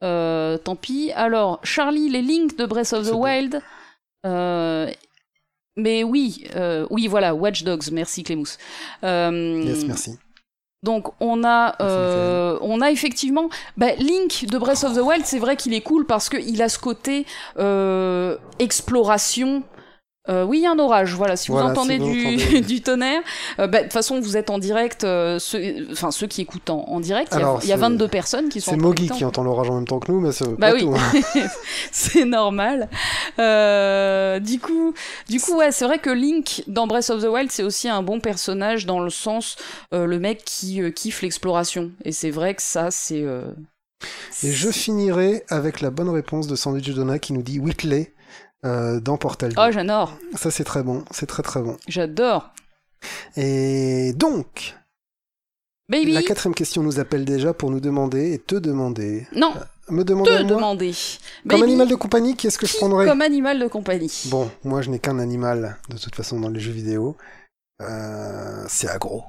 Tant pis. Alors Charlie, les links de Breath of the bon. Mais oui, euh, oui voilà, Watch Dogs. Merci Clémous. Euh, Yes, merci. Donc on a, euh, on a effectivement, bah, Link de Breath of the Wild, c'est vrai qu'il est cool parce qu'il a ce côté euh, exploration. Euh, oui, il y a un orage. Voilà, si vous Voilà, entendez si vous du, entendez. du tonnerre, euh, bah, de toute façon vous êtes en direct. euh, ceux, enfin ceux qui écoutent en, en direct, il y a- Alors, il y, a c'est- 22 personnes qui sont. C'est en Mogi qui entend l'orage en même temps que nous, mais c'est Bah pas oui, tout. hein. c'est normal. Euh, du coup, du coup, ouais, c'est vrai que Link dans Breath of the Wild, c'est aussi un bon personnage dans le sens euh, le mec qui euh, kiffe l'exploration. Et c'est vrai que ça, c'est. Et je finirai avec la bonne réponse de Sandwich Donna qui nous dit Whitley dans Portal 2. Oh, j'adore, Ça, c'est très bon. C'est très très bon. j'adore. Et donc, Baby, la quatrième question nous appelle déjà pour nous demander et te demander. non, Me demander te demander. Comme Baby, animal de compagnie, qui est-ce que je prendrais Comme animal de compagnie. Bon, moi je n'ai qu'un animal de toute façon dans les jeux vidéo. Euh, c'est agro.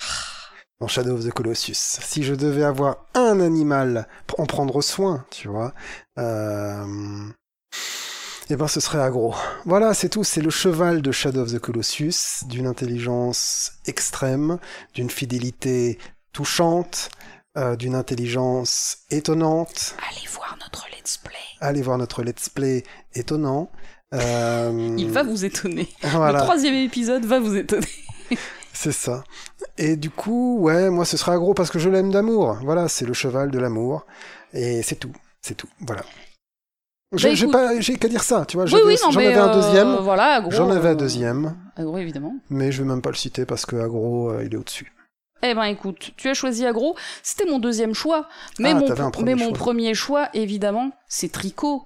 Dans Shadow of the Colossus. Si je devais avoir un animal, en prendre soin, tu vois, euh, eh ben ce serait agro. Voilà, c'est tout. C'est le cheval de Shadow of the Colossus, d'une intelligence extrême, d'une fidélité touchante, euh, d'une intelligence étonnante. Allez voir notre let's play. Allez voir notre let's play étonnant. Euh, Il va vous étonner. Voilà, Le troisième épisode va vous étonner. c'est ça. Et du coup, ouais, moi ce sera agro parce que je l'aime d'amour. Voilà, c'est le cheval de l'amour. Et c'est tout. C'est tout. Voilà. J'ai Bah, j'ai j'ai qu'à dire ça, tu vois. Oui, oui, J'en avais un euh, deuxième. Voilà. J'en avais un deuxième, Agro, évidemment. mais je vais même pas le citer parce que agro, euh, il est au-dessus. Eh ben écoute, tu as choisi agro, c'était mon deuxième choix. Mais, Ah, mon, premier mais mon choix. premier choix, évidemment, c'est Tricot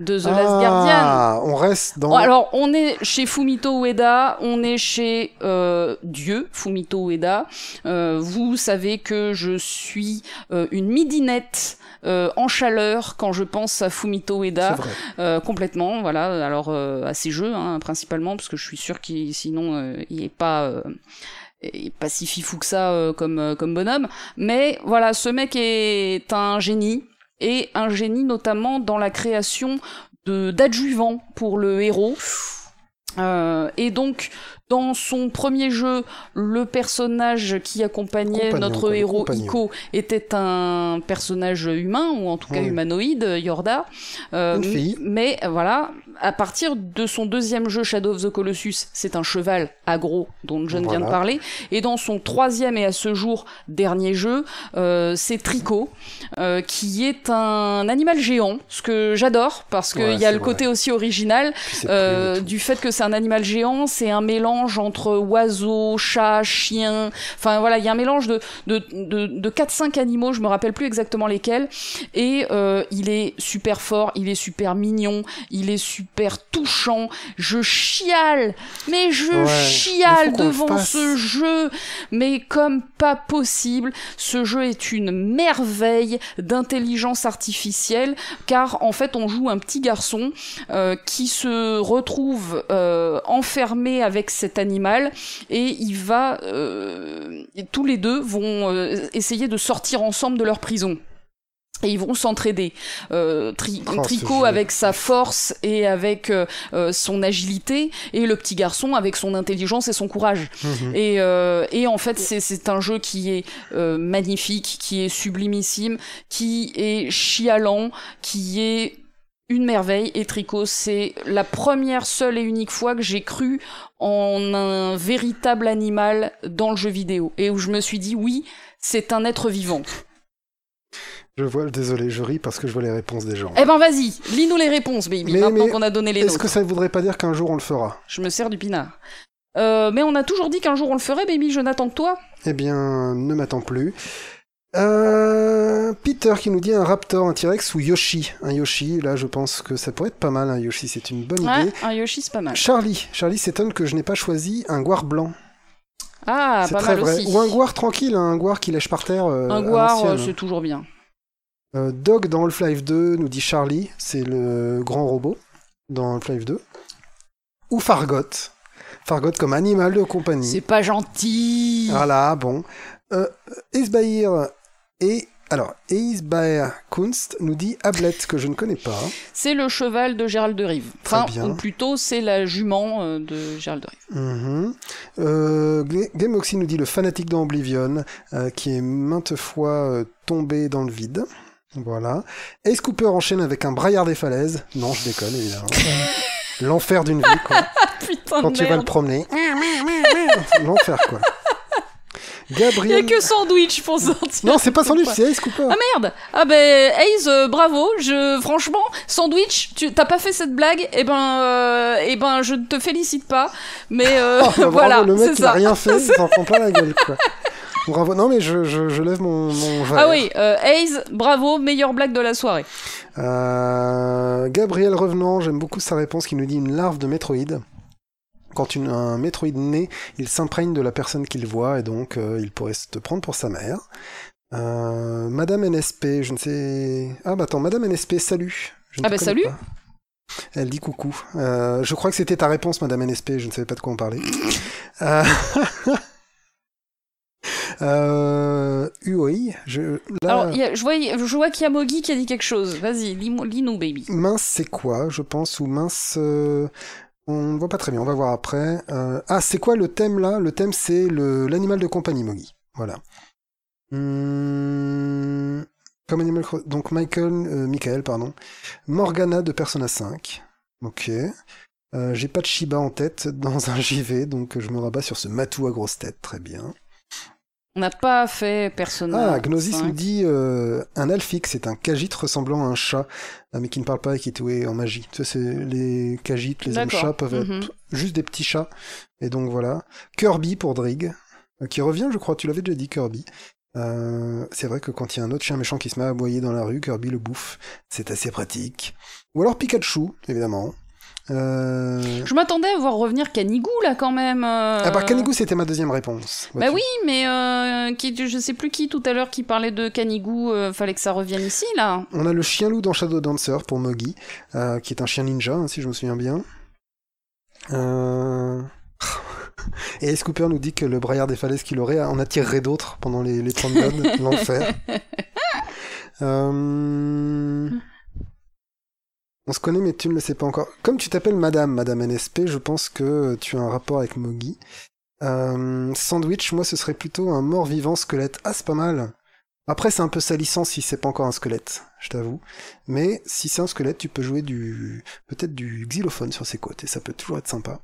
de The Last Guardian. Ah, on reste dans. Bon, alors, on est chez Fumito Ueda, on est chez euh, Dieu, Fumito Ueda. Euh, vous savez que je suis euh, une midinette en chaleur quand je pense à Fumito Ueda. complètement, voilà. Alors à ses jeux, hein, principalement, parce que je suis sûr qu'il sinon il est pas est pas si fifou que ça euh, comme euh, comme bonhomme. Mais voilà, ce mec est un génie et un génie notamment dans la création de d'adjuvants pour le héros. Euh, et donc, dans son premier jeu, le personnage qui accompagnait Compagnon, notre héros compagnon. Iko était un personnage humain, ou en tout cas Oui. humanoïde, Yorda. Euh, Une fille. Mais voilà, à partir de son deuxième jeu, Shadow of the Colossus, c'est un cheval agro dont John vient de Voilà. parler. Et dans son troisième et à ce jour dernier jeu, euh, c'est Tricot, euh, qui est un animal géant, ce que j'adore, parce qu'il Ouais, y a le vrai. côté aussi original euh, du fait que c'est un animal géant, c'est un mélange entre oiseau, chat, chien. Enfin voilà, il y a un mélange de de de, de 4-5 animaux, je me rappelle plus exactement lesquels. Et euh, il est super fort, il est super mignon, il est super touchant. Je chiale, mais je Ouais, chiale devant ce jeu, mais comme pas possible. Ce jeu est une merveille d'intelligence artificielle, car en fait on joue un petit garçon euh, qui se retrouve euh, enfermé avec cet animal et il va euh, et tous les deux vont essayer de sortir ensemble de leur prison. Et ils vont s'entraider. Euh, tri- Oh, Tricot avec sa force et avec euh, euh, son agilité, et le petit garçon avec son intelligence et son courage. Mhm. Et, euh, et en fait, c'est- c'est un jeu qui est euh, magnifique, qui est sublimissime, qui est chialant, qui est une merveille. Et Tricot, c'est la première, seule et unique fois que j'ai cru en un véritable animal dans le jeu vidéo. Et où je me suis dit, oui, c'est un être vivant. Je vois, désolé, je ris parce que je vois les réponses des gens. Eh ben vas-y, lis-nous les réponses, baby, Mais- maintenant qu'on a donné les Est-ce que ça ne voudrait pas dire qu'un jour on le fera? Je me sers du pinard. Euh, mais on a toujours dit qu'un jour on le ferait, baby, je n'attends que toi. Eh bien, ne m'attends plus. Euh, Peter qui nous dit un raptor, un T-Rex ou Yoshi? Un Yoshi, là je pense que ça pourrait être pas mal un Yoshi, c'est une bonne Ouais, idée. un Yoshi, c'est pas mal. Charlie, Charlie s'étonne que je n'ai pas choisi un guar blanc. Ah, c'est pas très mal vrai. aussi. Ou un guar tranquille, un guar qui lèche par terre. euh, Un euh, c'est toujours bien. Euh, Dog dans Half-Life 2, nous dit Charlie, c'est le grand robot dans Half-Life 2. Ou Fargot. Fargot comme animal de compagnie. C'est pas gentil. Voilà, bon. Euh, Esbaïr et. Alors, Eisbaer Kunst nous dit Ablette, que je ne connais pas. C'est le cheval de Gérald de Rive. Très bien. ou plutôt, c'est la jument euh, de Gérald de Rive. Mhm. Euh, Ga- Gameoxy nous dit le fanatique dans Oblivion, euh, qui est maintes fois euh, tombé dans le vide. Voilà. Ace Cooper enchaîne avec un braillard des falaises. Non, je déconne, évidemment. L'enfer d'une vie, quoi. Putain Quand de tu vas le promener. L'enfer, quoi. Il y a Gabriel. que sandwich pour sortir. Non, c'est pas sandwich, c'est Ace Cooper. Ah merde Ah ben Hayes, euh, bravo. Je franchement, sandwich, tu t'as pas fait cette blague? Et ben, euh, eh ben, je ne te félicite pas. Mais euh, Oh, bah, bravo, le mec, il a rien fait, il s'en prend plein la gueule, quoi. Bravo. Non, mais je, je, je lève mon, mon. Ah oui, euh, Hayes, bravo, meilleure blague de la soirée. Euh, Gabriel Revenant, j'aime beaucoup sa réponse qui nous dit une larve de métroïde. Quand une- un métroïde naît, il s'imprègne de la personne qu'il voit et donc euh, il pourrait se te prendre pour sa mère. Euh, Madame NSP, je ne sais. Ah bah attends, Madame NSP, salut. Je ne Ah bah salut. pas. Elle dit coucou. Je crois que c'était ta réponse, Madame NSP. Je ne savais pas de quoi on parlait. Euh... UOI, je... là... Alors, y a- je vois, je vois qu'il y a Mogi qui a dit quelque chose. Vas-y, lis- lis-nous, baby. Mince, c'est quoi, je pense, ou mince... euh, On ne voit pas très bien, on va voir après. Euh, Ah, c'est quoi le thème là? Le thème, c'est l'animal de compagnie, Mogi. Voilà. Hmm, Comme animal... Donc Michael... euh, Michael, pardon. Morgana de Persona 5. Ok. J'ai pas de Shiba en tête dans un JV, donc je me rabats sur ce matou à grosse tête. Très bien. On n'a pas fait Persona. Ah, Gnosis 5. nous dit euh, un alphix, c'est un kajit ressemblant à un chat, euh, mais qui ne parle pas et qui est doué en magie. Tu sais, c'est les kajits, les hommes chats peuvent être Mhm. juste des petits chats. Et donc voilà. Kirby pour Drig, euh, qui revient, je crois, tu l'avais déjà dit, Kirby. Euh, c'est vrai que quand il y a un autre chien méchant qui se met à aboyer dans la rue, Kirby le bouffe. C'est assez pratique. Ou alors Pikachu, évidemment. Euh... Je m'attendais à voir revenir Canigou là quand même. euh. Ah bah Kanigou, c'était ma deuxième réponse. Bah oui, mais euh, qui, je sais plus qui tout à l'heure qui parlait de Canigou, fallait que ça revienne ici là. On a le chien loup dans Shadow Dancer pour euh, qui est un chien ninja, hein, si je me souviens bien. Et Ace Cooper nous dit que le braillard des falaises qu'il aurait en attirerait d'autres pendant les, les 30 bonnes, l'enfer. Euh... On se connaît, mais tu ne le sais pas encore. Comme tu t'appelles Madame, Madame NSP, je pense que tu as un rapport avec Mogi. Euh, Sandwich, moi, ce serait plutôt un mort-vivant squelette. Ah, c'est pas mal. Après, c'est un peu salissant si c'est pas encore un squelette, je t'avoue. Mais si c'est un squelette, tu peux jouer du peut-être du xylophone sur ses côtes et ça peut toujours être sympa.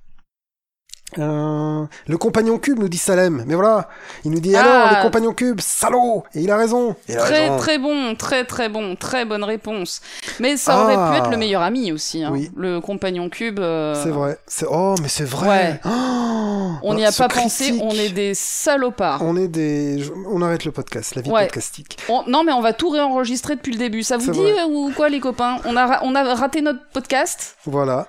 Euh, le compagnon cube nous dit Salem, mais voilà, il nous dit Ah. alors les compagnons cubes, salaud, et il a raison. Il a Très raison. très bon, très très bon, très bonne réponse. Mais ça aurait Ah. pu être le meilleur ami aussi. hein. Oui. Le compagnon cube. euh, C'est vrai. C'est oh mais c'est vrai. Ouais. Oh, On n'y a pas pensé, on est des salopards. On est des. On arrête le podcast, la vie Ouais. podcastique. On- Non mais on va tout réenregistrer depuis le début. Ça vous dit vrai. euh, ou quoi les copains? On a, ra- on a raté notre podcast? Voilà.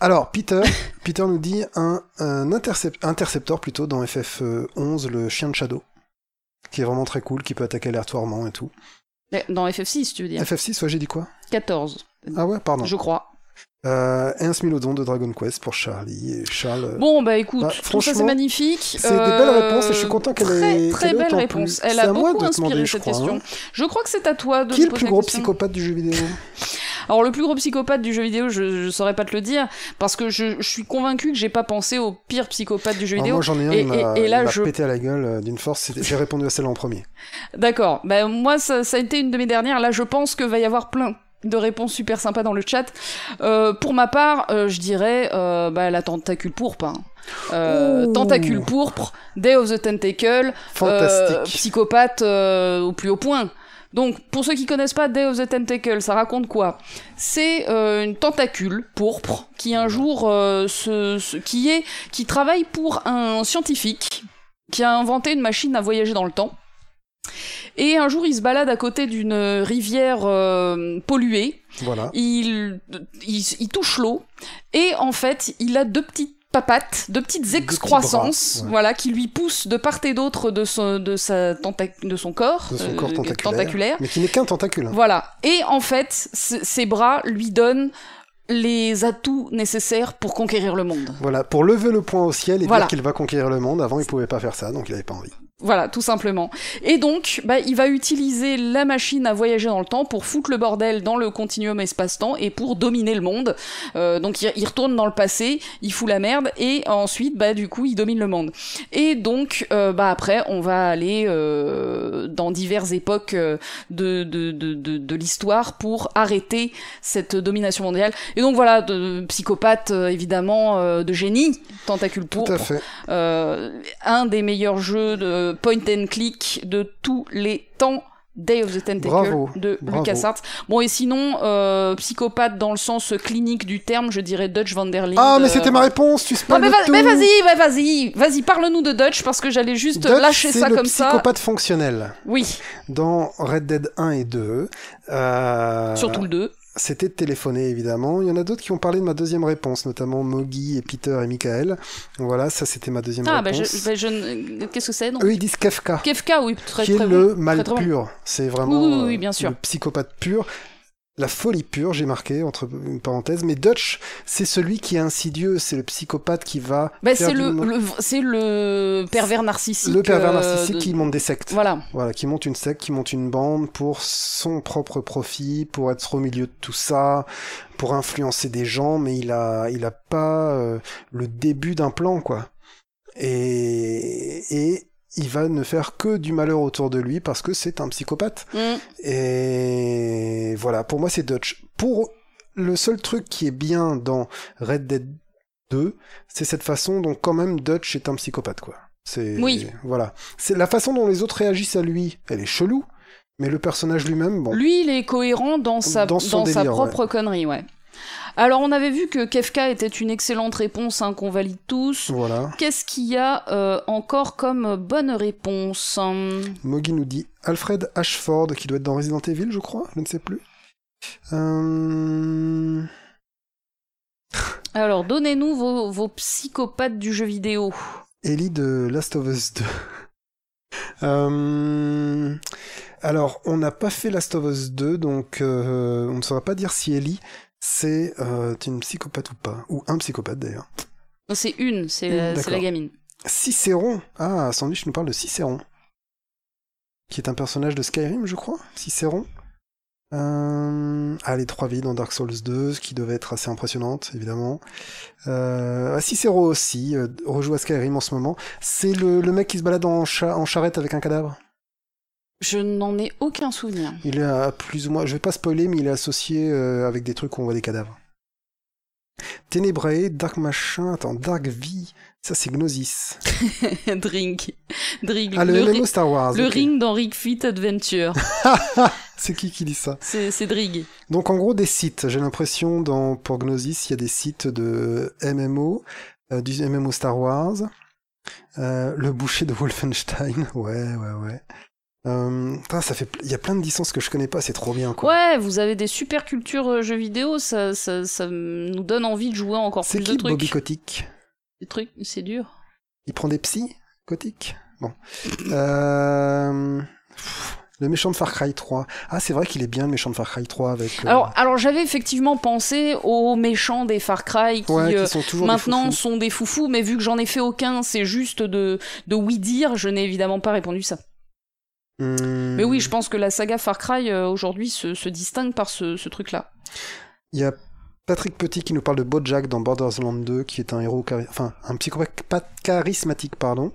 Alors, Peter, Peter nous dit un, un intercep- interceptor plutôt dans FF11, le chien de Shadow, qui est vraiment très cool, qui peut attaquer aléatoirement et tout. Dans FF6 tu veux dire? FF6, ouais, j'ai dit quoi? 14, Ah ouais, pardon. je crois. Euh, un Smilodon de Dragon Quest pour Charlie. Et Charles. euh, Bon bah écoute, Bah, ça c'est franchement, magnifique. c'est des belles réponses et je suis content qu'elle ait- Très ait belle réponse. plu. Elle a beaucoup de inspiré demander, je cette crois, question. hein. Je crois que c'est à toi de Qui est le plus gros psychopathe du jeu vidéo? Alors le plus gros psychopathe du jeu vidéo, je, je saurais pas te le dire parce que je, je suis convaincu que j'ai pas pensé au pire psychopathe du jeu Alors vidéo. Moi j'en ai un, Et- et- et là, il je- pété à la gueule euh, d'une force. J'ai répondu à celle en premier. D'accord. Bah, moi, ça, ça a été une de mes dernières. Là, je pense que va y avoir plein de réponses super sympas dans le chat. Euh, pour ma part, euh, je dirais euh, bah, la tentacule pourpre. hein. Euh, tentacule pourpre, Day of the Tentacle, psychopathe au plus haut point. Donc, pour ceux qui connaissent pas Day of the Tentacle, ça raconte quoi? C'est euh, une tentacule pourpre qui un jour euh, se, se- qui est qui travaille pour un scientifique qui a inventé une machine à voyager dans le temps. Et un jour, il se balade à côté d'une rivière euh, polluée. Voilà. Il, il, il touche l'eau et en fait, il a deux petites papates, deux petites petits excroissances, bras, ouais. voilà, qui lui poussent de part et d'autre de son, de sa de son corps, De son euh, corps tentaculaire. tentaculaire. Mais qui n'est qu'un tentacule. hein. Voilà. Et en fait, ses bras lui donnent les atouts nécessaires pour conquérir le monde. Voilà, pour lever le poing au ciel et Voilà. dire qu'il va conquérir le monde. Avant, il pouvait pas faire ça, donc il avait pas envie. Voilà, tout simplement. Et donc, bah, il va utiliser la machine à voyager dans le temps pour foutre le bordel dans le continuum espace-temps et pour dominer le monde. Euh, donc, il, il retourne dans le passé, il fout la merde et ensuite, bah, du coup, il domine le monde. Et donc, euh, bah, après, on va aller euh, dans diverses époques euh, de, de, de, de, de l'histoire pour arrêter cette domination mondiale. Et donc, voilà, de, psychopathe, euh, évidemment, de génie, tentacule Tout pour. à fait. Euh, un des meilleurs jeux de point and click de tous les temps. Day of the Tentacle Bravo, de bravo. LucasArts. Bon, et sinon, euh, psychopathe dans le sens clinique du terme, je dirais Dutch van der Linde. Ah, mais euh, c'était ma réponse, tu Non, spoil mais, le va- tout. mais vas-y, vas-y, vas-y, parle-nous de Dutch parce que j'allais juste Dutch, lâcher ça le comme ça. psychopathe fonctionnel. Oui, Dans Red Dead 1 et 2, euh, surtout le 2. C'était de téléphoner évidemment. Il y en a d'autres qui ont parlé de ma deuxième réponse, notamment Mogi et Peter et Michael. Voilà, ça c'était ma deuxième Ah, bah, je, réponse. bah, je ne- qu'est-ce que c'est donc? Eux ils disent Kafka, Kefka, oui, très qui est le mal Très, pur. C'est vraiment Oui, oui, oui, euh, bien sûr. le psychopathe pur. La folie pure, j'ai marqué entre une parenthèse. Mais Dutch, c'est celui qui est insidieux, c'est le psychopathe qui va. Bah, c'est le, c'est le pervers narcissique. le pervers euh, narcissique de- qui monte des sectes. Voilà. Voilà, qui monte une secte, qui monte une bande pour son propre profit, pour être au milieu de tout ça, pour influencer des gens, mais il a, il a pas euh, le début d'un plan, quoi. Et, et il va ne faire que du malheur autour de lui parce que c'est un psychopathe. Mm. Et voilà, pour moi c'est Dutch. Pour le seul truc qui est bien dans Red Dead 2, c'est cette façon dont quand même Dutch est un psychopathe, quoi. C'est Oui. voilà. C'est la façon dont les autres réagissent à lui. Elle est chelou, mais le personnage lui-même, bon. Lui, il est cohérent dans sa, Dans sa propre connerie, ouais. Alors, on avait vu que Kefka était une excellente réponse, hein, qu'on valide tous. Voilà. Qu'est-ce qu'il y a euh, encore comme bonne réponse Hum, Mogi nous dit Alfred Ashford qui doit être dans Resident Evil, je crois. Je ne sais plus. Euh... Alors, donnez-nous vos, vos psychopathes du jeu vidéo. Ellie de Last of Us 2. Euh, Alors, on n'a pas fait Last of Us 2, donc euh, on ne saura pas dire si Ellie c'est euh, une psychopathe ou pas? Ou un psychopathe d'ailleurs. Non, C'est une, c'est la, c'est d'accord. la gamine. Cicéron. Ah, Sandwich nous parle de Cicéron. Qui est un personnage de Skyrim, je crois. Cicéron. Euh... Ah, les trois vies dans Dark Souls 2, ce qui devait être assez impressionnante, évidemment. Euh... ah, Cicéro aussi, euh, rejoue à Skyrim en ce moment. C'est le, le mec qui se balade en, cha- en charrette avec un cadavre. Je n'en ai aucun souvenir. Il est à plus ou moins, je vais pas spoiler, mais il est associé euh, avec des trucs où on voit des cadavres. Ténébrae, Dark Machin, attends, Dark Vie, ça c'est Gnosis. Drink. Drink. Ah, le, le, MMO Star Wars. le ring dans Ring Fit Adventure. C'est qui qui dit ça? C'est c'est Drig. Donc en gros des sites, j'ai l'impression dans pour Gnosis, il y a des sites de MMO, euh, du MMO Star Wars, euh, le boucher de Wolfenstein, ouais ouais ouais. Euh, ça fait, il y a plein de licences que je connais pas, c'est trop bien quoi. Ouais, vous avez des super cultures euh, jeux vidéo, ça, ça, ça nous donne envie de jouer encore c'est plus qui de trucs. Bobby Kotick? Des trucs, c'est dur. Il prend des psys Kotick? Bon. Euh, le méchant de Far Cry 3. Ah c'est vrai qu'il est bien le méchant de Far Cry 3 avec. euh, Alors, alors j'avais effectivement pensé aux méchants des Far Cry qui, ouais, qui sont toujours des maintenant foufous. sont des foufous, mais vu que j'en ai fait aucun, c'est juste de, de oui dire, je n'ai évidemment pas répondu ça. Hmm. Mais oui, je pense que la saga Far Cry euh, aujourd'hui se, se distingue par ce, ce truc-là. Il y a Patrick Petit qui nous parle de Bojack dans Borderlands 2, qui est un héros, enfin un psychopathe charismatique, pardon.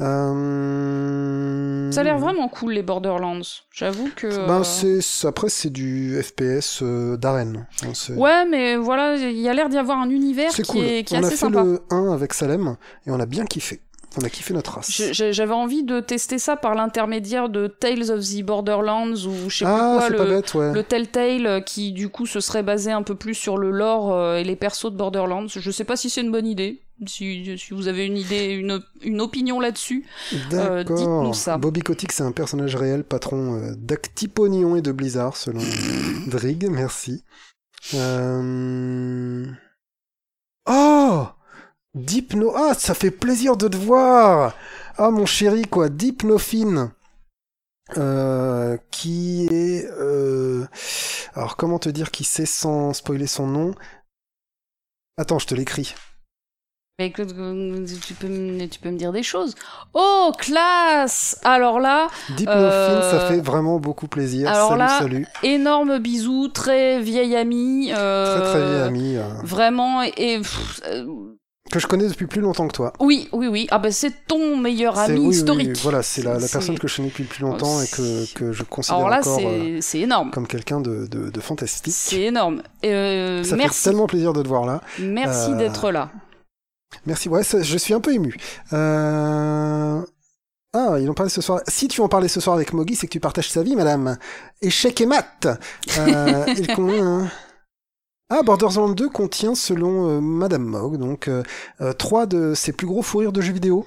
Euh... Ça a l'air vraiment cool les Borderlands. J'avoue que. Ben, euh, c'est, après, c'est du FPS euh, d'arène. hein. Ouais, mais voilà, il y a l'air d'y avoir un univers qui cool. est, qui est on a fait sympa. le 1 avec Salem et on a bien kiffé. On a kiffé notre race. J'avais envie de tester ça par l'intermédiaire de Tales of the Borderlands ou je sais ah, plus quoi, pas le, bête, ouais. le Telltale euh, qui du coup se serait basé un peu plus sur le lore euh, et les persos de Borderlands. Je sais pas si c'est une bonne idée. Si, si vous avez une idée, une, une opinion là-dessus, euh, dites-nous ça. Bobby Kotick, c'est un personnage réel, patron euh, d'Actiponion et de Blizzard, selon Drig, merci. Euh... Oh Dipno... Ah, ça fait plaisir de te voir Ah, mon chéri, quoi, Dipnofine euh, qui est... euh, Alors, comment te dire qui sait sans spoiler son nom? Attends, je te l'écris. Mais que- tu, peux, me- tu peux me dire des choses. Oh, classe Alors là, Dipnofine, Euh, ça fait vraiment beaucoup plaisir. alors salut, là, salut. énorme bisou, très vieille amie. euh, Très très vieille amie. euh, Vraiment, et... et, pff, euh, que je connais depuis plus longtemps que toi. oui, oui, oui. Ah ben c'est ton meilleur ami oui, historique. oui, voilà, c'est la, personne que je connais depuis plus longtemps et que, c'est- que je considère Alors là, encore euh, énorme. comme quelqu'un de, de, de fantastique. C'est énorme. Euh, Ça merci, fait tellement plaisir de te voir là. merci Euh, d'être là. Merci, ouais, je suis un peu ému. Euh... Ah, ils en parlait ce soir. Si tu en parlais ce soir avec Moggy, c'est que tu partages sa vie, madame. Échec et maths. Euh, le combien, hein Ah, Borderlands 2 contient, selon euh, Madame Mog, donc euh, euh, trois de ses plus gros fous rires de jeux vidéo.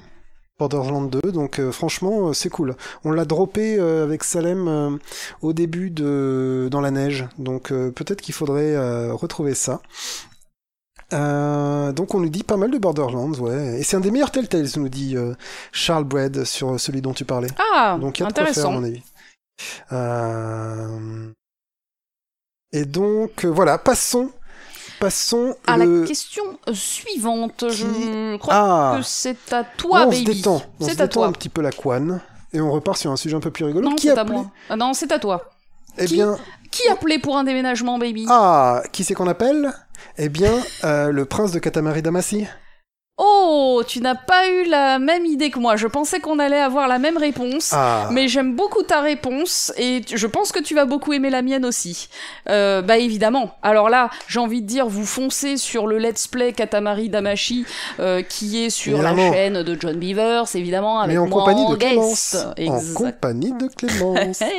Borderlands 2, donc euh, franchement, euh, c'est cool. On l'a droppé euh, avec Salem au début de dans la neige, donc peut-être qu'il faudrait retrouver ça. Donc on nous dit pas mal de Borderlands, ouais. Et c'est un des meilleurs Telltales, nous dit Charles Bread sur celui dont tu parlais. Ah, Donc il y a de quoi faire, à intéressant. mon avis. Et donc euh, voilà, passons, passons À le. la question suivante, je crois Ah, que c'est à toi, on se baby. détend, on se C'est à détend toi. un petit peu la couane et on repart sur un sujet un peu plus rigolo. Non, qui c'est à moi. Ah non, c'est à toi. Eh Qui bien, Qui appelait pour un déménagement, baby? Ah, qui c'est qu'on appelle? Eh bien, euh, le prince de Katamari Damacy. Oh, tu n'as pas eu la même idée que moi. Je pensais qu'on allait avoir la même réponse. Ah, Mais j'aime beaucoup ta réponse et je pense que tu vas beaucoup aimer la mienne aussi. Euh, bah évidemment. Alors là, j'ai envie de dire, vous foncez sur le let's play Katamari Damashi euh, qui est sur Évidemment. la chaîne de John Beavers, évidemment, avec mais en moi compagnie en de Clémence. En compagnie de Clémence.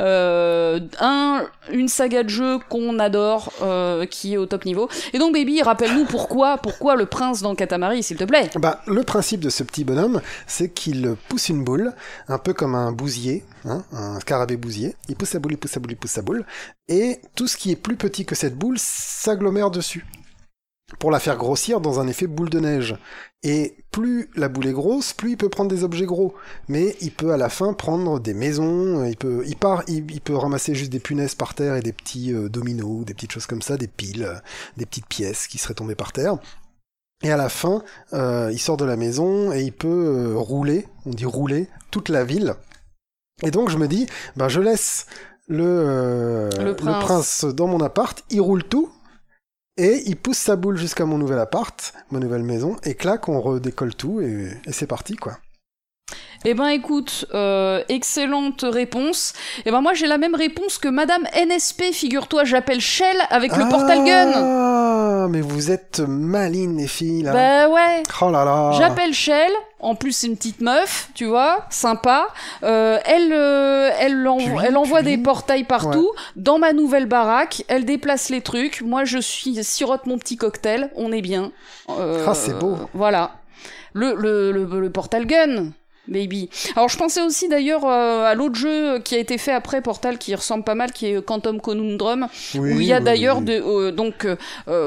Euh, un, une saga de jeu qu'on adore, euh, qui est au top niveau. Et donc, baby, rappelle-nous pourquoi, pourquoi le prince dans Katamari, s'il te plaît. Bah, le principe de ce petit bonhomme, c'est qu'il pousse une boule, un peu comme un bousier, hein, un scarabée bousier. Il pousse sa boule, il pousse sa boule, il pousse sa boule, et tout ce qui est plus petit que cette boule s'agglomère dessus pour la faire grossir dans un effet boule de neige. Et plus la boule est grosse, plus il peut prendre des objets gros. Mais il peut à la fin prendre des maisons, il peut, il part, il, peut ramasser juste des punaises par terre et des petits euh, dominos, des petites choses comme ça, des piles, des petites pièces qui seraient tombées par terre. Et à la fin, euh, il sort de la maison et il peut euh, rouler, on dit rouler, toute la ville. Et donc je me dis, ben je laisse le, euh, Le prince. dans mon appart, il roule tout, et il pousse sa boule jusqu'à mon nouvel appart, ma nouvelle maison, et clac, on redécolle tout, et, et c'est parti, quoi. Eh ben écoute, euh, excellente réponse. Eh ben moi j'ai la même réponse que Madame NSP, figure-toi, j'appelle Shell avec le portal gun. Ah, mais vous êtes malines, les filles, là. Bah ouais. Oh là là. J'appelle Shell, en plus c'est une petite meuf, tu vois, sympa. Euh, elle, euh, elle, envo- Puis, elle envoie puis. des portails partout. Dans ma nouvelle baraque, elle déplace les trucs. Moi je suis sirote mon petit cocktail, on est bien. Ah, c'est beau. Voilà. Le, le, le, le portal gun. Baby. Alors je pensais aussi d'ailleurs euh, à l'autre jeu qui a été fait après Portal qui ressemble pas mal, qui est Quantum Conundrum, Oui, où il y a oui, d'ailleurs oui. de, euh, donc euh,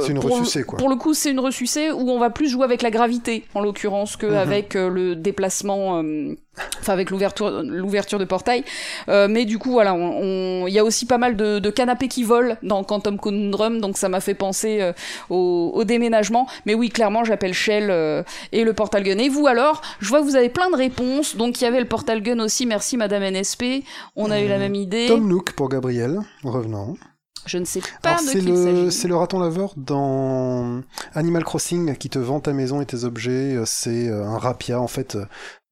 une pour, ressucée, quoi. pour le coup c'est une ressucée où on va plus jouer avec la gravité en l'occurrence que Mhm. avec euh, le déplacement euh, enfin avec l'ouverture l'ouverture de portail. Euh, mais du coup voilà on- on- il y a aussi pas mal de, de canapés qui volent dans Quantum Conundrum donc ça m'a fait penser euh, au, au déménagement. Mais oui clairement j'appelle Shell euh, et le portal gun. Et vous alors je vois que vous avez plein de réponses. Donc il y avait le portal gun aussi. Merci madame NSP on a eu la même idée. Tom Nook pour Gabriel, revenant. je ne sais pas Alors, de c'est qui il le, s'agit. c'est le raton laveur dans Animal Crossing qui te vend ta maison et tes objets. C'est un rapia en fait.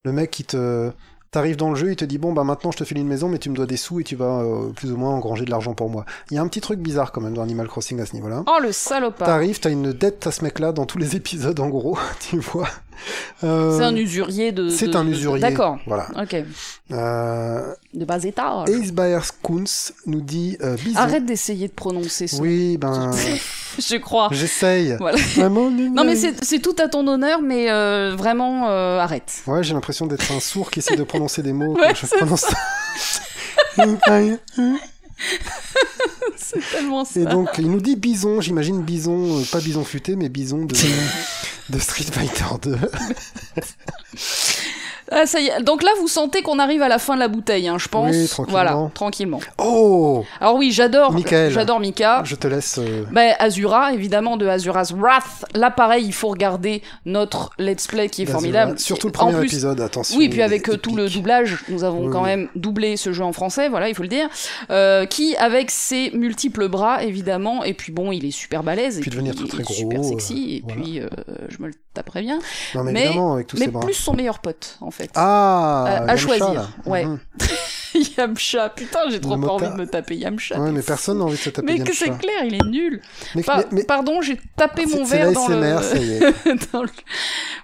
Le mec qui te T'arrives dans le jeu, il te dit bon bah maintenant je te file une maison mais tu me dois des sous et tu vas euh, plus ou moins engranger de l'argent pour moi. Il y a un petit truc bizarre quand même dans Animal Crossing à ce niveau-là. oh le salopard T'arrives, t'as une dette à ce mec-là dans tous les épisodes en gros, tu vois. Euh, C'est un usurier de. c'est un usurier. D'accord. Voilà. Ok. Euh, De bas étage. Ace Byers Kunz nous dit euh, bison. Arrête d'essayer de prononcer ça. Oui, ben, Je crois. j'essaye. Voilà. Vraiment, Non mais c'est tout à ton honneur, mais euh, vraiment euh, arrête. Ouais, j'ai l'impression d'être un sourd qui essaie de prononcer des mots Ouais, quand je prononce. C'est tellement ça. Et donc, il nous dit bison, j'imagine bison, pas bison futé, mais bison de, de Street Fighter 2. Ah, ça y est. Donc là, vous sentez qu'on arrive à la fin de la bouteille, hein, je pense. Oui, tranquillement. Voilà, tranquillement. Oh Alors oui, j'adore. J'adore Mika. Je te laisse. euh, Ben, Azura, évidemment, de Azura's Wrath. Là, pareil, il faut regarder notre let's play qui est formidable. Surtout le premier plus- épisode, attention. Oui, puis avec euh, tout le doublage, nous avons Oui, quand même doublé ce jeu en français, voilà, il faut le dire, euh, qui, avec ses multiples bras, évidemment, et puis bon, il est super balèze, et Puis devenir il très, est très super gros, sexy, et voilà. puis je me le taperais bien. Non, mais, mais- évidemment, avec tous Mais ces bras. plus son meilleur pote, en fait. Ah à- à Yamcha, choisir, là. ouais. Mhm. Yamcha, putain, j'ai trop pas envie de me taper Yamcha. Ouais, mais personne n'a envie de se taper Mais que c'est Yamcha. clair, il est nul. Mais, Pa- mais- mais Pardon, j'ai tapé c'est mon verre dans le... ça y est. dans le-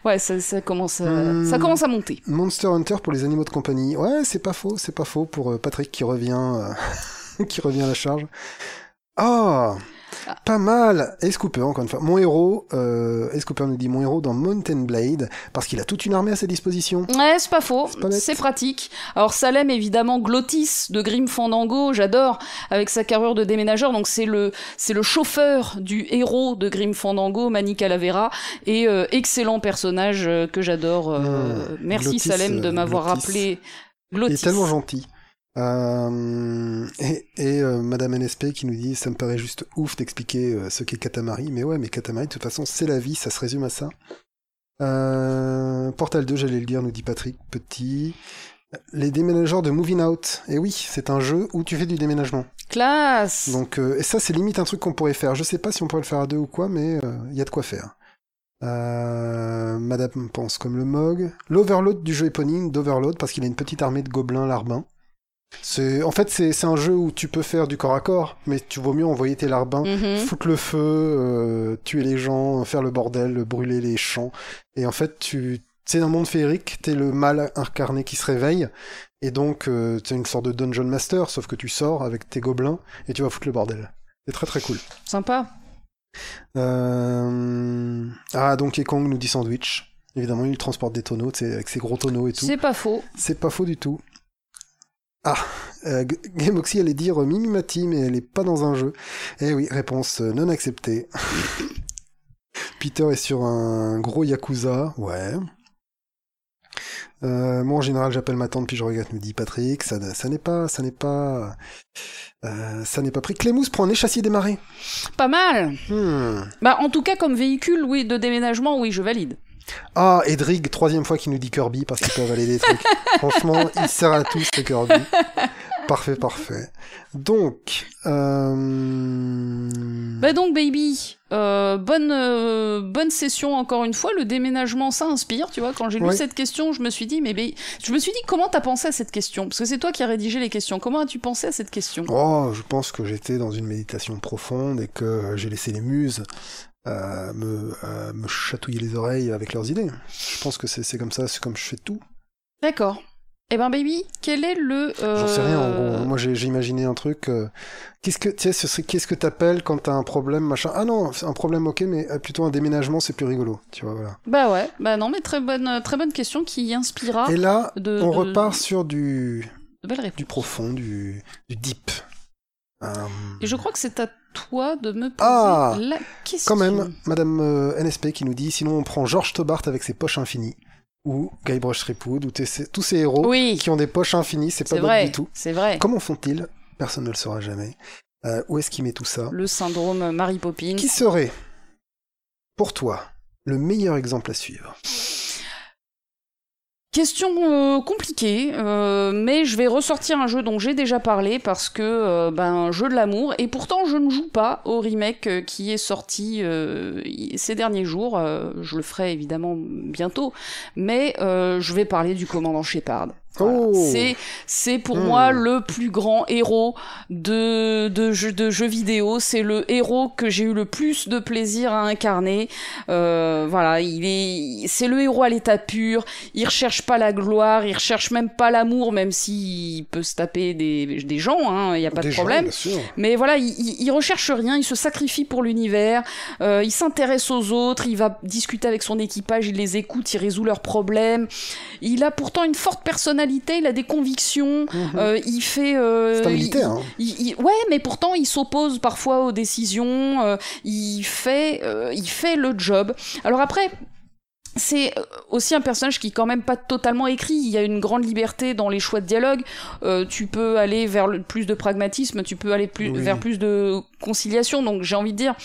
Ouais, ça, ça commence à... Hmm. ça commence à monter. Monster Hunter pour les animaux de compagnie. Ouais, c'est pas faux, c'est pas faux pour euh, Patrick qui revient, euh, qui revient à la charge. Ah, Ah. pas mal. Ace Cooper, encore une fois. Mon héros, euh, Ace Cooper nous dit mon héros dans Mountain Blade parce qu'il a toute une armée à sa disposition. Ouais, c'est pas faux, C'est pratique. Alors Salem, évidemment, Glottis de Grim Fandango, j'adore, avec sa carrure de déménageur, donc c'est le, c'est le chauffeur du héros de Grim Fandango, Manny Calavera, et euh, excellent personnage euh, que j'adore. euh, Hmm. Merci Salem de m'avoir Glottis. rappelé Il Glottis. est tellement gentil. Euh, et et euh, Madame NSP qui nous dit ça me paraît juste ouf d'expliquer euh, ce qu'est Katamari. Mais ouais, mais Katamari, de toute façon, c'est la vie, ça se résume à ça. Euh, Portal 2, j'allais le dire, nous dit Patrick Petit. Les déménageurs de Moving Out. Et oui, c'est un jeu où tu fais du déménagement. Classe Donc, euh, et ça, c'est limite un truc qu'on pourrait faire. Je sais pas si on pourrait le faire à deux ou quoi, mais il y a de quoi faire. Euh, Madame pense comme le Mog. L'Overload du jeu éponyme d'Overload parce qu'il a une petite armée de gobelins larbins. En fait, c'est, un jeu où tu peux faire du corps à corps, mais tu vaut mieux envoyer tes larbins, Mhm. foutre le feu, euh, tuer les gens, faire le bordel, brûler les champs. Et en fait, tu, c'est un monde féerique, t'es le mal incarné qui se réveille, et donc euh, t'es une sorte de dungeon master, sauf que tu sors avec tes gobelins et tu vas foutre le bordel. C'est très très cool. Sympa. Euh... Ah, Donkey Kong nous dit sandwich. Évidemment, il transporte des tonneaux, avec ses gros tonneaux et tout. C'est pas faux. C'est pas faux du tout. Ah, euh, G- Gameoxy allait dire Mimimati, mais elle est pas dans un jeu. Eh oui, réponse euh, non acceptée. Peter est sur un gros Yakuza, ouais. Euh, moi en général j'appelle ma tante puis je regarde nous dit Patrick ça, ça n'est pas ça n'est pas euh, ça n'est pas pris Clémous prend un échassier des marais Pas mal. Hmm. Bah, en tout cas, comme véhicule, oui, de déménagement, oui, je valide. Ah, Edrig, troisième fois qu'il nous dit Kirby parce qu'il peut avaler des trucs. Franchement, il sert à tous ce Kirby. Parfait, parfait. Donc, euh... Bah donc, baby, euh, bonne, euh, bonne session encore une fois. Le déménagement, ça inspire, tu vois. Quand j'ai lu Ouais. cette question, je me suis dit, mais ba- je me suis dit, comment t'as pensé à cette question? Parce que c'est toi qui as rédigé les questions. Comment as-tu pensé à cette question? Oh, je pense que j'étais dans une méditation profonde et que j'ai laissé les muses me, me chatouiller les oreilles avec leurs idées. Je pense que c'est comme ça, c'est comme je fais tout. D'accord. Eh ben, baby, quel est le. euh, J'en sais rien, en gros. Moi, j'ai imaginé un truc. euh, Qu'est-ce que, tu sais, qu'est-ce que t'appelles quand t'as un problème, machin? Ah non, c'est un problème, ok, mais euh, plutôt un déménagement, c'est plus rigolo. Tu vois, voilà. Bah ouais, bah non, mais très bonne, très bonne question qui inspira Et là, de, on de- repart sur du, de du profond, du, du deep. Euh, Et je crois que c'est à toi de me poser Ah, la question. Quand même, Madame euh, NSP qui nous dit sinon on prend George Tobart avec ses poches infinies, ou Guybrush Threepwood, ou tous ces héros Oui, qui ont des poches infinies, c'est pas vrai, du tout. c'est vrai. Comment font-ils? Personne ne le saura jamais. Euh, où est-ce qu'il met tout ça? Le syndrome Mary Poppins. Qui serait, pour toi, le meilleur exemple à suivre? Question euh, compliquée, euh, mais je vais ressortir un jeu dont j'ai déjà parlé parce que euh, ben jeu de l'amour et pourtant je ne joue pas au remake euh, qui est sorti ces derniers jours. je le ferai évidemment bientôt, mais je vais parler du commandant Shepard. Oh. C'est pour Hmm. moi le plus grand héros de de jeux de jeux vidéo. C'est le héros que j'ai eu le plus de plaisir à incarner. Euh, voilà, il est c'est le héros à l'état pur. Il recherche pas la gloire, il recherche même pas l'amour, même s'il peut se taper des des gens. Hein, il y a pas Des de problème. Mais voilà, il, il, il recherche rien, il se sacrifie pour l'univers, euh, il s'intéresse aux autres, il va discuter avec son équipage, il les écoute, il résout leurs problèmes. Il a pourtant une forte personnalité, il a des convictions, Mhm. euh, il fait... euh, C'est un il- militaire. hein. il- il- ouais, mais pourtant il s'oppose parfois aux décisions. euh, il fait, euh, il fait le job. Alors après. C'est aussi un personnage qui est quand même pas totalement écrit. Il y a une grande liberté dans les choix de dialogue. Euh, tu peux aller vers le, plus de pragmatisme, tu peux aller plus, Oui. vers plus de conciliation. Donc j'ai envie de dire,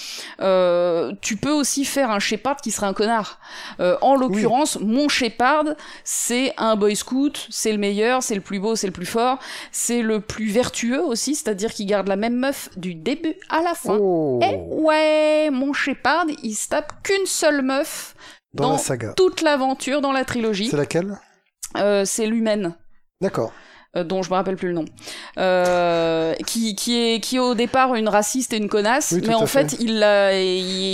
euh, tu peux aussi faire un Shepard qui serait un connard. Euh, en l'occurrence, mon Shepard, c'est un boy scout, c'est le meilleur, c'est le plus beau, c'est le plus fort, c'est le plus vertueux aussi, c'est-à-dire qu'il garde la même meuf du début à la fin. Oh. Et ouais, mon Shepard, il se tape qu'une seule meuf Dans, dans la saga. toute l'aventure dans la trilogie. C'est laquelle? Euh, c'est l'humaine. D'accord. euh, dont je me rappelle plus le nom, euh, qui, qui est qui est au départ une raciste et une connasse, Oui, mais en fait, fait. il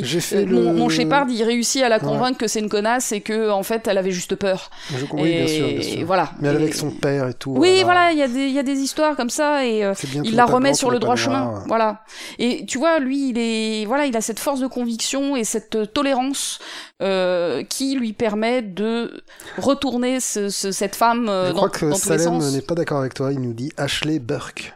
J'ai fait mon, le- mon Shepard, il réussit à la Ouais. convaincre que c'est une connasse et que en fait, elle avait juste peur. Je comprends, et bien sûr, bien sûr. voilà. Mais Et- avec son père et tout. Oui, voilà, il y a des il y a des histoires comme ça et euh, il la remet blanc, sur le droit chemin, noir. voilà. Et tu vois, lui, il est, voilà, il a cette force de conviction et cette tolérance euh, qui lui permet de retourner ce- ce- cette femme euh, Je dans, crois que dans tous les Salem n'est pas d'accord avec toi. Il nous dit Ashley Burke.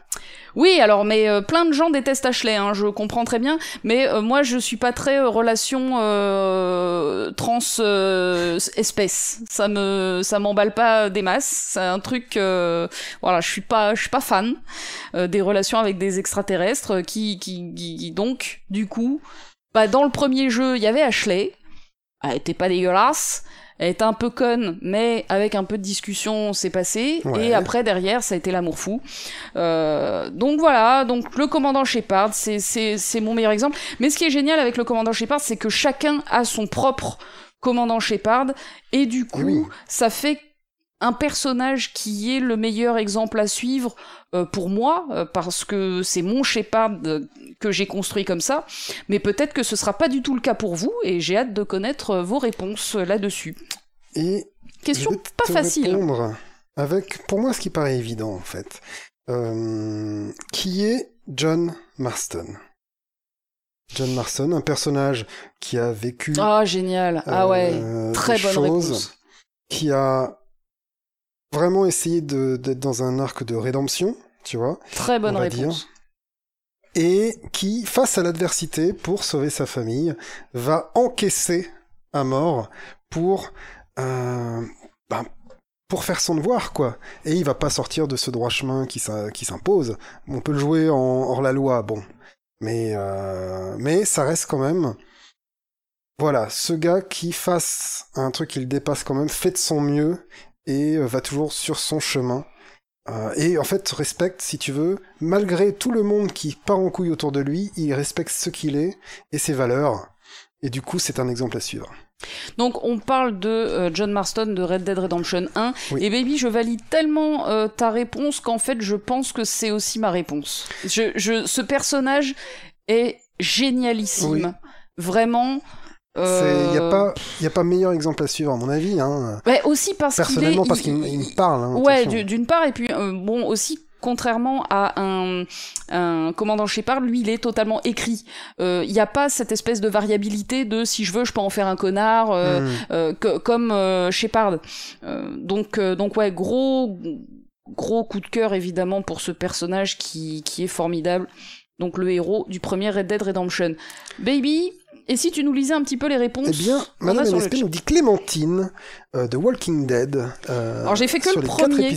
Oui, alors, mais euh, plein de gens détestent Ashley, hein, je comprends très bien, mais euh, moi, je suis pas très euh, relation euh, trans euh, espèce. Ça me, ça m'emballe pas des masses. C'est un truc, euh, voilà, je suis pas, je suis pas fan euh, des relations avec des extraterrestres qui, qui, qui, qui- donc, du coup, bah, dans le premier jeu, il y avait Ashley. Elle était pas dégueulasse. Elle était un peu conne, mais avec un peu de discussion, c'est passé. Ouais. Et après, derrière, ça a été l'amour fou. Euh, donc voilà, donc le commandant Shepard, c'est c'est c'est mon meilleur exemple. Mais ce qui est génial avec le commandant Shepard, c'est que chacun a son propre commandant Shepard, et du coup, Oui. ça fait un personnage qui est le meilleur exemple à suivre euh, pour moi, euh, parce que c'est mon Shepard euh, que j'ai construit comme ça, mais peut-être que ce sera pas du tout le cas pour vous, et j'ai hâte de connaître vos réponses là-dessus. Et Question je vais pas te facile. répondre avec, pour moi, ce qui paraît évident, en fait. Qui est John Marston? John Marston, un personnage qui a vécu Ah, génial. Ah ouais, très bonne réponse. qui a vraiment essayé de- d'être dans un arc de rédemption, tu vois, Très bonne réponse. et qui, face à l'adversité, pour sauver sa famille, va encaisser à mort pour, euh, ben, pour faire son devoir, quoi. Et il va pas sortir de ce droit chemin qui, s'impose. On peut le jouer en, hors la loi, bon. Mais, euh, mais ça reste quand même. Voilà, ce gars qui, face à un truc qui le dépasse quand même, fait de son mieux et euh, va toujours sur son chemin. Euh, et en fait, respecte, si tu veux, malgré tout le monde qui part en couille autour de lui, il respecte ce qu'il est et ses valeurs. Et du coup, c'est un exemple à suivre. Donc on parle de euh, John Marston de Red Dead Redemption 1 Oui. et baby je valide tellement euh, ta réponse qu'en fait je pense que c'est aussi ma réponse. Je, je, ce personnage est génialissime, Oui. vraiment. Il euh, n'y a, pas- y a pas meilleur exemple à suivre, à mon avis. Hein. ouais, aussi parce est Personnellement, parce il- qu'il il me parle. hein, Ouais, d'une part, et puis euh, bon, aussi, contrairement à un, un commandant Shepard, lui, il est totalement écrit. Euh, Il n'y a pas cette espèce de variabilité de si je veux, je peux en faire un connard, euh, Hmm. euh, que- comme euh, Shepard. Euh, donc, euh, donc ouais, gros, gros coup de cœur évidemment pour ce personnage qui, qui est formidable. Donc le héros du premier Red Dead Redemption. Baby, et si tu nous lisais un petit peu les réponses Eh bien, Madame chat nous dit Clémentine euh, de Walking Dead. euh, Alors, j'ai fait que sur le premier.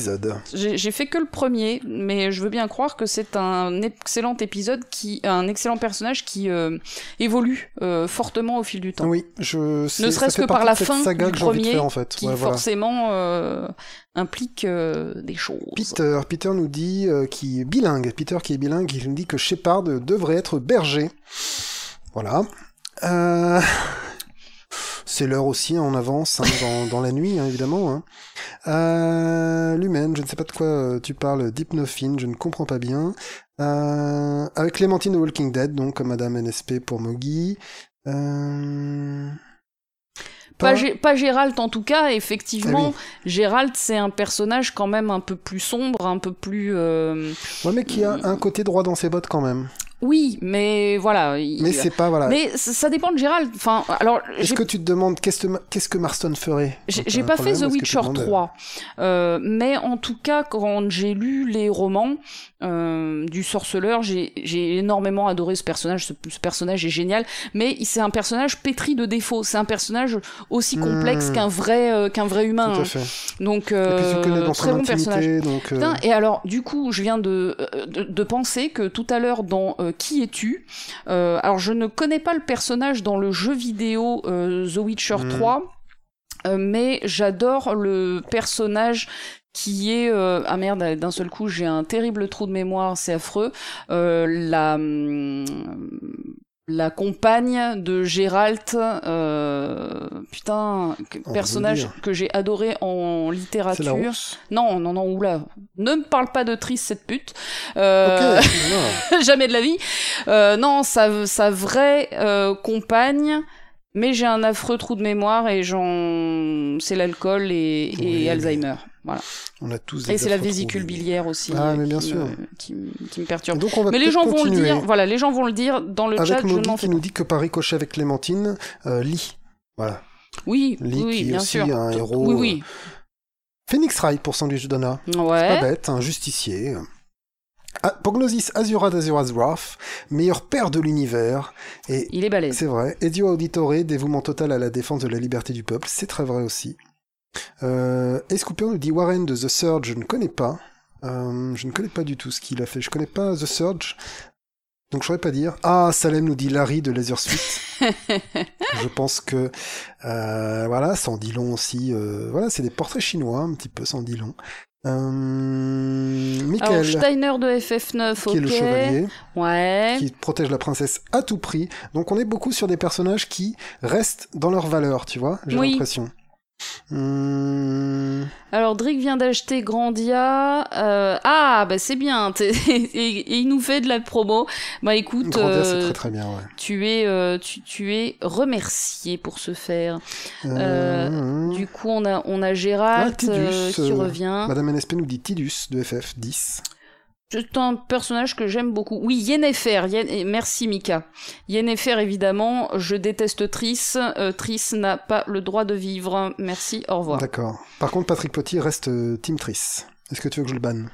J'ai fait que le premier, mais je veux bien croire que c'est un excellent épisode qui, un excellent personnage qui euh, évolue fortement au fil du temps. Oui, je sais, ne serait-ce que par la fin saga du que j'ai envie de premier, faire, en fait. qui Ouais, forcément implique des choses. Peter, Peter nous dit qui est bilingue. Peter qui est bilingue, il nous dit que Shepard devrait être berger. Voilà. Euh, c'est l'heure aussi, hein, on avance hein, dans, dans, la nuit, hein, évidemment. Hein. Euh, Lumen, je ne sais pas de quoi euh, tu parles, d'hypnophine, je ne comprends pas bien. Euh, avec Clémentine de Walking Dead, donc Madame NSP pour Mogi. Pas, pas, Gérald en tout cas, effectivement. Ah Gérald, c'est un personnage quand même un peu plus sombre, un peu plus. Ouais, mais qui a un côté droit dans ses bottes quand même. Oui, mais voilà. Mais c'est pas voilà. Mais ça dépend de Gérald. Enfin, alors. Est-ce que tu te demandes qu'est-ce que qu'est-ce que Marston ferait J'ai pas fait The Witcher 3, euh, mais en tout cas, quand j'ai lu les romans euh, du sorceleur, j'ai énormément adoré ce personnage. Ce, personnage est génial, mais c'est un personnage pétri de défauts. C'est un personnage aussi complexe hmm. qu'un vrai euh, qu'un vrai humain. Tout à fait. Donc euh, très bon personnage. Donc, Putain, et alors, du coup, je viens de de, de penser que tout à l'heure dans qui es-tu euh, Alors je ne connais pas le personnage dans le jeu vidéo euh, The Witcher 3, hmm. euh, mais j'adore le personnage qui est ah merde d'un seul coup j'ai un terrible trou de mémoire c'est affreux la hum, la compagne de Gérald, euh, putain, personnage que j'ai adoré en littérature. non, non, non, oula, ne me parle pas de triste cette pute. Euh, jamais de la vie. Euh, non, sa, sa vraie euh, compagne. Mais j'ai un affreux trou de mémoire et j'en, c'est l'alcool et, et Alzheimer. Voilà. On a tous Et c'est la vésicule biliaire aussi. Ah, mais bien qui sûr. Me, qui, qui, me perturbe. Donc on va mais les gens vont le dire. Voilà, les gens vont le dire dans le avec chat. Avec qui nous dit que par ricochet avec Clémentine, euh, Lee. Voilà. Oui, Lee oui, qui bien est aussi sûr. un héros. Oui, oui. Phoenix Wright pour Sandwich Donna. Ouais. C'est pas bête, un justicier. Ah, Pognosis Azura d'Azura's Wrath, meilleur père de l'univers. Et il est balèze. C'est vrai. Edio Auditore, dévouement total à la défense de la liberté du peuple. C'est très vrai aussi. Euh, nous dit Warren de The Surge, je ne connais pas. Euh, je ne connais pas du tout ce qu'il a fait. Je connais pas The Surge. Donc je saurais pas dire. Ah, Salem nous dit Larry de Laser Suite. je pense que euh, voilà, sans dit long aussi. Euh, voilà, c'est des portraits chinois un petit peu, sans dit long. Euh, Michael, Alors, Steiner de FF9, qui est le chevalier, Ouais. qui protège la princesse à tout prix. Donc on est beaucoup sur des personnages qui restent dans leur valeur, tu vois, j'ai Oui. l'impression. Hum, Alors, Drick vient d'acheter Grandia. Euh, ah, bah c'est bien. et, il nous fait de la promo. Bah écoute, Grandia, c'est euh, très très bien, ouais. tu, es, euh, tu, tu es remercié pour ce faire. Hum, Du coup, on a, on a Gérald Ah, Tidus, qui revient. Madame NSP nous dit Tidus de FF10. C'est un personnage que j'aime beaucoup. Oui, Yennefer. Yen- Merci Mika. Yennefer, évidemment. Je déteste Triss. Euh, Triss n'a pas le droit de vivre. Merci, au revoir. D'accord. Par contre, Patrick Potier reste euh, Team Triss. Est-ce que tu veux que je le banne?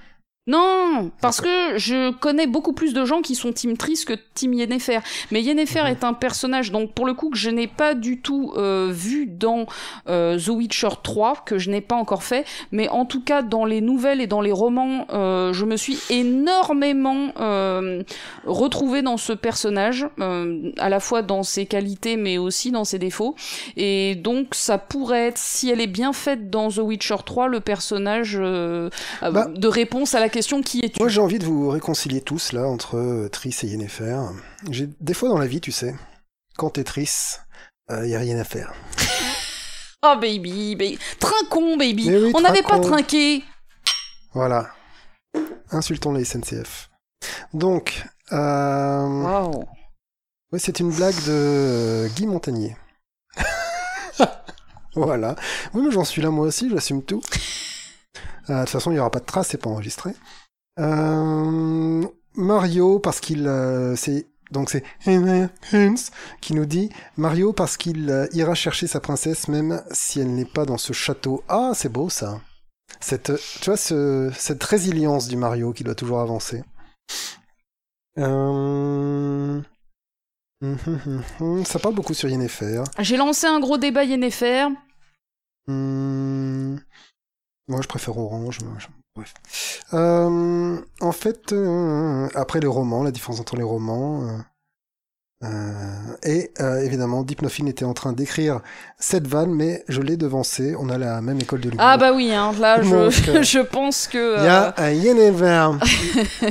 Non, parce que je connais beaucoup plus de gens qui sont Team Triss que Team Yennefer. Mais Yennefer est un personnage, donc pour le coup, que je n'ai pas du tout euh, vu dans euh, The Witcher 3, que je n'ai pas encore fait. Mais en tout cas, dans les nouvelles et dans les romans, euh, je me suis énormément retrouvée dans ce personnage, à la fois dans ses qualités, mais aussi dans ses défauts. Et donc, ça pourrait être, si elle est bien faite dans The Witcher 3, le personnage Bah, de réponse à la question qui es-tu Moi, j'ai envie de vous réconcilier tous, là, entre euh, Triss et Yennefer. J'ai des fois dans la vie, tu sais, quand t'es Triss, il y a rien à faire. Oh baby, baby. Trinquons baby. Oui, On n'avait pas trinqué. Voilà. Insultons les SNCF. Donc, euh... Wow. ouais, c'est une blague de euh, Guy Montagnier. voilà. Oui, mais j'en suis là moi aussi, j'assume tout. Euh, De toute façon, il n'y aura pas de trace, c'est pas enregistré. Euh, Mario, parce qu'il... euh, c'est donc c'est qui nous dit Mario parce qu'il ira chercher sa princesse même si elle n'est pas dans ce château. Ah, c'est beau ça. Cette, tu vois, ce, cette résilience du Mario qui doit toujours avancer. Euh... Ça parle beaucoup sur Yennefer. J'ai lancé un gros débat Yennefer. Hum, Moi, je préfère Orange. Bref. Euh, en fait, euh, après les romans, la différence entre les romans. euh, et évidemment, Dipnophine était en train d'écrire cette vanne, mais je l'ai devancé. On a la même école de l'humour. Ah bah oui, hein, là je, Donc, je pense que... Il y a un Yennefer.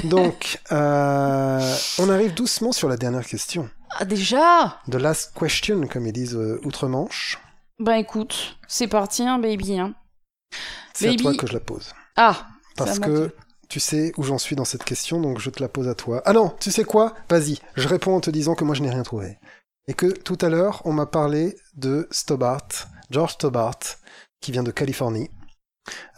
Donc, on arrive doucement sur la dernière question. Ah déjà? The last question, comme ils disent outre-Manche. Bah écoute, c'est parti, hein, baby. Hein. C'est à toi que je la pose. Ah Parce que tu sais où j'en suis dans cette question, donc je te la pose à toi. Ah non, tu sais quoi? Vas-y, je réponds en te disant que moi je n'ai rien trouvé. Et que tout à l'heure, on m'a parlé de Stobart, George Stobart, qui vient de Californie.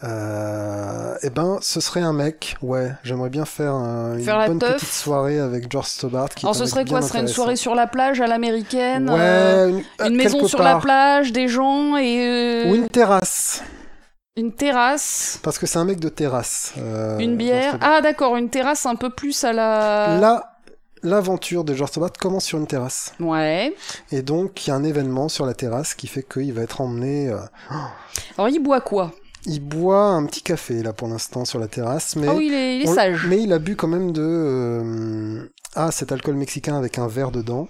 Euh, eh ben, ce serait un mec, ouais, j'aimerais bien faire un- une Faire bonne teuf. petite soirée avec George Stobart. Qui Alors ce serait quoi? Ce serait une soirée sur la plage à l'américaine Ouais, euh, une, euh, Une maison sur la plage, des gens et Ou une terrasse, une terrasse, parce que c'est un mec de terrasse. euh, une bière. Ah d'accord, une terrasse un peu plus à la... Là, l'aventure de George Stobart commence sur une terrasse. Ouais. Et donc, il y a un événement sur la terrasse qui fait qu'il va être emmené. euh, Alors il boit quoi? Il boit un petit café, là, pour l'instant, sur la terrasse. Mais, Ah oui, il est, il est on- sage. mais il a bu quand même de. euh, Ah, cet alcool mexicain avec un verre dedans.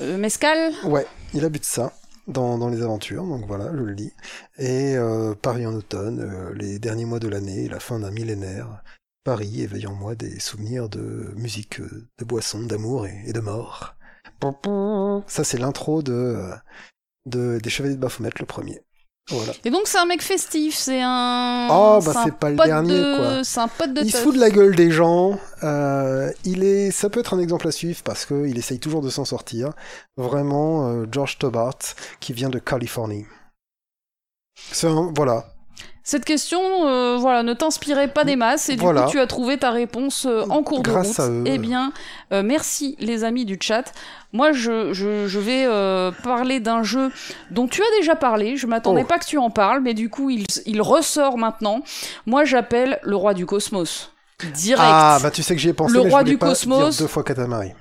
Euh, mescal? Ouais, il a bu de ça. Dans, dans les aventures, donc voilà, je le lis. Et euh, Paris en automne, euh, les derniers mois de l'année, la fin d'un millénaire, Paris éveille en moi des souvenirs de musique, euh, de boissons, d'amour et, et de mort. Ça, c'est l'intro de, de des Chevaliers de Baphomet, le premier. Voilà. Et donc c'est un mec festif, c'est un... Oh, bah, c'est pas le dernier, de- quoi. C'est un pote de Il se fout de la gueule des gens. euh, il est, ça peut être un exemple à suivre parce que il essaye toujours de s'en sortir. Vraiment, euh, George Tobart, qui vient de Californie. C'est un, voilà. Cette question, euh, voilà, ne t'inspirait pas des masses et du Voilà. coup tu as trouvé ta réponse euh, en cours de Grâce route. à eux. Eh bien, euh, merci les amis du chat. Moi, je, je, je vais parler d'un jeu dont tu as déjà parlé. Je m'attendais Oh. pas que tu en parles, mais du coup, il, il ressort maintenant. Moi, j'appelle le roi du cosmos. Direct. Ah, bah tu sais que j'y ai pensé. Le mais roi du pas cosmos. Dire deux fois Katamari.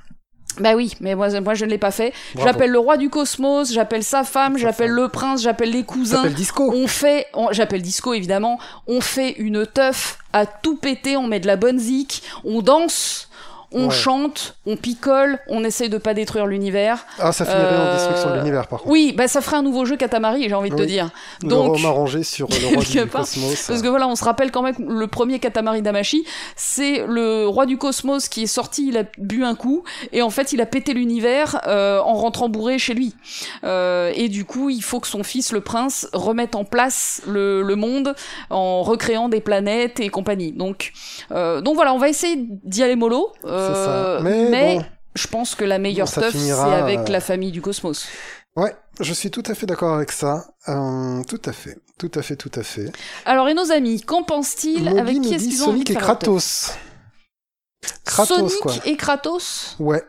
Bah oui, mais moi, moi je ne l'ai pas fait. J'appelle le roi du cosmos, j'appelle sa femme, j'appelle le prince, j'appelle les cousins. s'appelle Disco. On fait, j'appelle disco évidemment, on fait une teuf à tout péter, on met de la bonne zik, on danse, on Ouais. chante, on picole, on essaye de pas détruire l'univers. Ah, ça finirait en Euh, destruction de l'univers, par contre. Oui, bah ça ferait un nouveau jeu Katamari, j'ai envie de te dire. Le Donc, Rome arrangé sur le roi du part, cosmos. parce que voilà, on se rappelle quand même le premier Katamari Damashi, c'est le roi du cosmos qui est sorti, il a bu un coup, et en fait il a pété l'univers euh, en rentrant bourré chez lui. Euh, et du coup, il faut que son fils, le prince, remette en place le, le monde en recréant des planètes et compagnie. Donc, euh, donc voilà, on va essayer d'y aller mollo. Euh, ça. Mais, mais bon, je pense que la meilleure Bon, c'est avec euh, la famille du cosmos. ouais, je suis tout à fait d'accord avec ça. Euh, tout à fait, tout à fait, tout à fait. Alors, et nos amis, qu'en pensent-ils Avec qui est-ce qu'ils ont envie Sonic de et faire Kratos. Kratos, Sonic quoi. et Kratos? Ouais.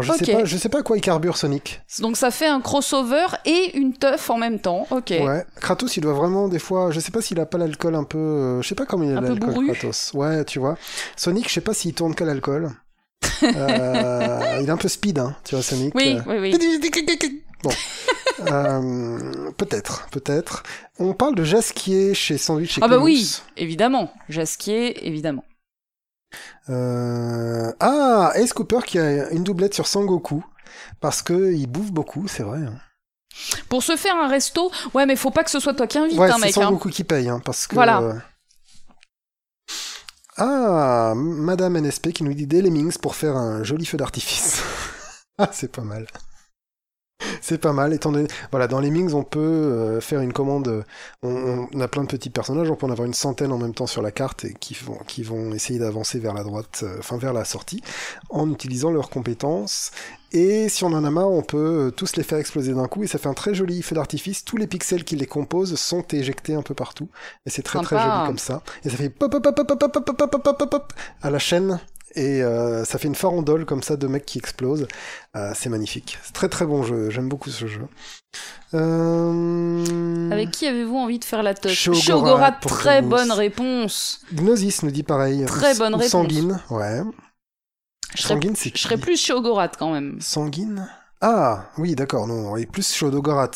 Je, sais pas, je sais pas à quoi il carbure Sonic. Donc ça fait un crossover et une teuf en même temps. Ok. Ouais. Kratos, il doit vraiment, des fois, je sais pas s'il a pas l'alcool un peu. euh, je sais pas comment il a l'alcool. Kratos. Ouais, tu vois. Sonic, je sais pas s'il tourne qu'à l'alcool. Euh, il est un peu speed, hein, tu vois, Sonic. Oui, euh. oui, oui. Bon. Peut-être, peut-être. On parle de Jasquier chez Sandwich et Ah bah Clémence. oui, évidemment. Jasquier, évidemment. Euh, Ah, Ace Cooper qui a une doublette sur Sangoku. Parce que il bouffe beaucoup, c'est vrai. hein. Pour se faire un resto, ouais, mais faut pas que ce soit toi qui invite, Ouais, hein, c'est mec. hein. Sangoku qui paye, hein, parce que... Voilà. euh, Ah, Madame NSP qui nous dit des lemmings pour faire un joli feu d'artifice. ah, c'est pas mal. C'est pas mal, étant donné... Voilà, dans Lemmings, on peut euh, faire une commande... euh, On, on a plein de petits personnages, on peut en avoir une centaine en même temps sur la carte et qui vont, qui vont essayer d'avancer vers la droite, euh, enfin vers la sortie, en utilisant leurs compétences. Et si on en a marre, on peut euh, tous les faire exploser d'un coup et ça fait un très joli feu d'artifice. Tous les pixels qui les composent sont éjectés un peu partout. Et c'est très très joli comme ça. Et ça fait pop pop pop pop pop pop pop pop pop pop pop à la chaîne. Et euh, ça fait une farandole comme ça de mecs qui explosent. Euh, c'est magnifique. C'est très très bon jeu. J'aime beaucoup ce jeu. Euh... Avec qui avez-vous envie de faire la teuf Shogorat Shogorat, pour très bonne réponse. Gnosis nous dit pareil. Très bonne réponse. Sanguine, ouais. Je serais, Sanguine, c'est je serais plus Shogorat quand même. Sanguine Ah, oui, d'accord, non, et plus Shodogorat.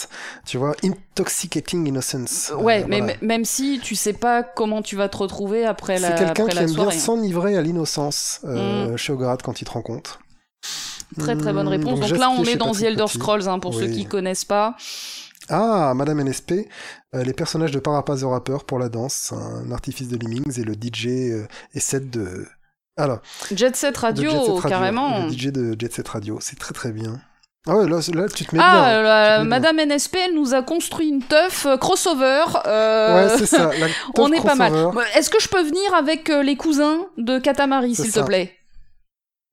Tu vois, Intoxicating Innocence. Ouais, Euh, mais voilà. même si tu sais pas comment tu vas te retrouver après la, C'est quelqu'un qui aime bien soirée. hein. s'enivrer à l'innocence, euh, Shogorat, quand il te rencontre. Très très bonne Hmm, réponse. Donc, là, on est dans The Elder. Scrolls, hein, pour ceux qui connaissent pas. Ah, Madame NSP, euh, les personnages de Parapaz the Rapper pour la danse, un artifice de Lemmings et le DJ euh, et set de... Alors, Jet Set de Radio, Jet Set Radio, carrément. Le DJ de Jet Set Radio, c'est très très bien. Ah ouais, là, là, tu te mets Ah, bien. euh, Tu la- te mets Madame NSP, elle nous a construit une teuf euh, crossover. euh, Ouais, c'est ça. la On est pas mal. Est-ce que je peux venir avec les cousins de Katamari, s'il te plaît?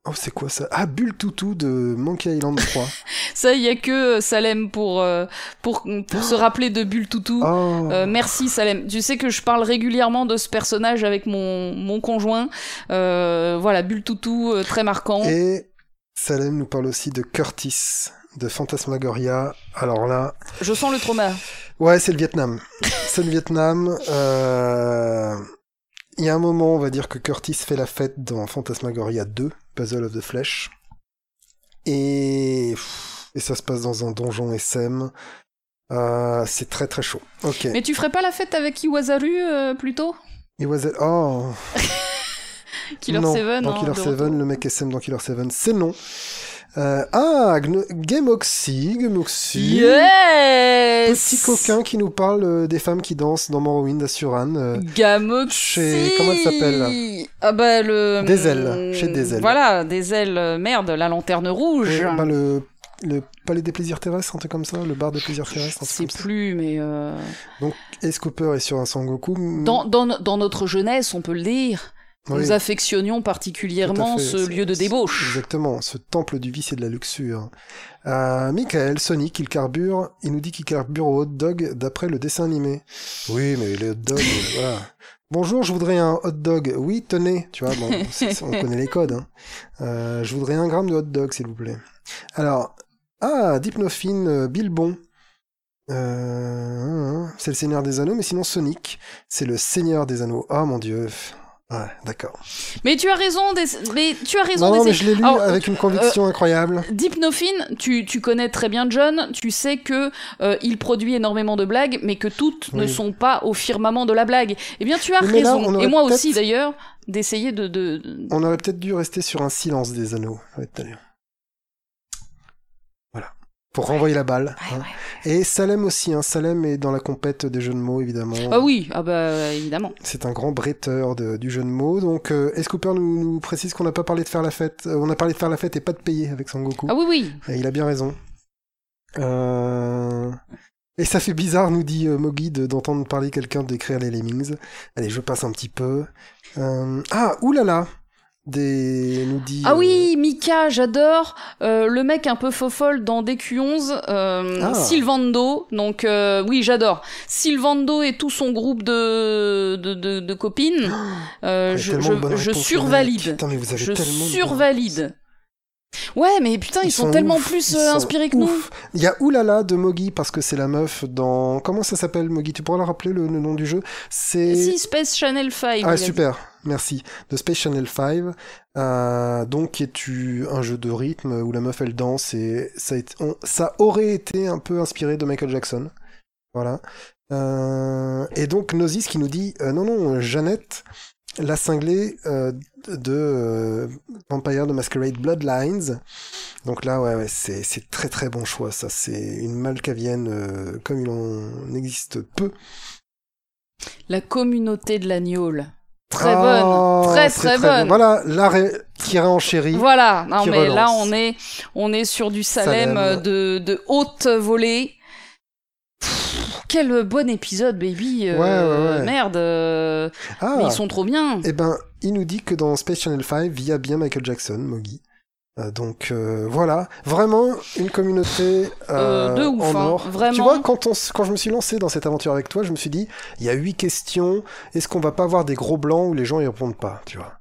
Oh, c'est quoi ça? Ah, Bulle Toutou de Monkey Island 3. Ça, il y a que Salem pour, euh, pour, pour se rappeler de Bulle Toutou. Oh. Euh, merci Salem. Tu sais que je parle régulièrement de ce personnage avec mon, mon conjoint. Euh, voilà, Bulle Toutou, très marquant. Et Salem nous parle aussi de Curtis, de Phantasmagoria. Alors là, Je sens le trauma. ouais, c'est le Vietnam. c'est le Vietnam. Euh, Il y a un moment, on va dire que Curtis fait la fête dans Phantasmagoria 2, Puzzle of the Flesh. Et, et ça se passe dans un donjon SM. Euh, c'est très très chaud. Ok. Mais tu ferais pas la fête avec Iwasaru euh, plutôt a- Oh Killer non, Seven Dans hein, Killer Seven, le mec SM dans Killer Seven, c'est non. Euh, ah, Gameoxy, Gameoxy. Yes Petit coquin qui nous parle euh, des femmes qui dansent dans Morrowind à Suran. euh, Gamoxy Chez- comment elle s'appelle? Ah bah le... Des ailes, chez Des ailes. Voilà, des ailes, euh, merde, la lanterne rouge. bah, le, le Palais des plaisirs terrestres, un truc comme ça, le bar des plaisirs Je terrestres, un sais plus, mais... euh, ça. Ace Cooper est sur un Sangoku. Dans, dans, dans notre jeunesse, on peut le dire, oui, nous affectionnions particulièrement ce lieu de débauche. Exactement, ce temple du vice et de la luxure. Euh, Michael, Sonic, il carbure, il nous dit qu'il carbure au hot dog d'après le dessin animé. Oui, mais les hot dogs, euh, voilà. Bonjour, je voudrais un hot dog. Oui, tenez. Tu vois, bon, on connaît les codes. Hein. Euh, je voudrais un gramme de hot dog, s'il vous plaît. Alors, ah, Dipnophine, euh, Bilbon. Euh, c'est le Seigneur des Anneaux, mais sinon Sonic, c'est le Seigneur des Anneaux. Ah mon dieu. Ouais, d'accord. Mais tu as raison, d'ess- mais tu as raison Non, non, mais je l'ai lu Alors, avec une conviction incroyable. Dipnophine, tu, tu connais très bien John, tu sais que euh, il produit énormément de blagues, mais que toutes ne sont pas au firmament de la blague. Eh bien, tu as mais raison, et moi aussi d'ailleurs, d'essayer de, On aurait peut-être dû rester sur un silence des anneaux. Ouais, tout à l'heure. Pour renvoyer la balle. Ouais, hein. ouais. Et Salem aussi. Hein. Salem est dans la compète des jeux de mots, évidemment. Ah oui, ah bah évidemment. C'est un grand bretteur de- du jeu de mots. Donc, euh, est-ce Cooper nous, nous précise qu'on n'a pas parlé de faire la fête Euh, On a parlé de faire la fête et pas de payer avec Sangoku. Ah oui, oui. Et il a bien raison. Euh... Et ça fait bizarre, nous dit euh, d'entendre parler quelqu'un d'écrire les Lemmings. Allez, je passe un petit peu. Euh, Ah, oulala des... nous dit... Ah euh, oui, Mika, j'adore. Euh, le mec un peu fofolle dans DQ11, euh, Ah. Sylvando. Donc euh, oui, j'adore. Sylvando et tout son groupe de, de, de, de copines. Euh, je je, je survalide. Putain, mais vous avez Je survalide. Ouais, mais putain, ils, sont, sont tellement ouf, plus euh, inspirés que nous. Il y a Oulala de Mogi parce que c'est la meuf dans... Comment ça s'appelle Mogi Tu pourras la rappeler le, le nom du jeu? C'est... Si, Space Channel 5. il a Ah super, merci. De Space Channel 5, euh, donc qui est un jeu de rythme où la meuf elle danse et ça, aurait été un peu inspiré de Michael Jackson. Voilà. Euh, et donc Gnosis qui nous dit euh, non non Jeannette la cinglée de Vampire de Masquerade Bloodlines. Donc là ouais, ouais c'est très très bon choix ça c'est une malcavienne comme il en existe peu. La communauté de l'agneau. Très Oh, bonne. Très c'est très, bien. bonne. Voilà, l'arrêt qui en chéri. Voilà, non qui mais là on est on est sur du Salem, Salem. euh, de, de haute volée. Pff, quel bon épisode, baby. euh, Ouais, ouais, ouais. Merde, euh, Ah, mais ils sont trop bien. eh ben, il nous dit que dans Space Channel 5, il y a bien Michael Jackson, Mogi. Euh, donc euh, voilà, vraiment une communauté euh, Euh, de ouf, en hein, or. vraiment. Tu vois, quand, on, quand je me suis lancé dans cette aventure avec toi, je me suis dit, il y a huit questions, est-ce qu'on va pas avoir des gros blancs où les gens y répondent pas, tu vois?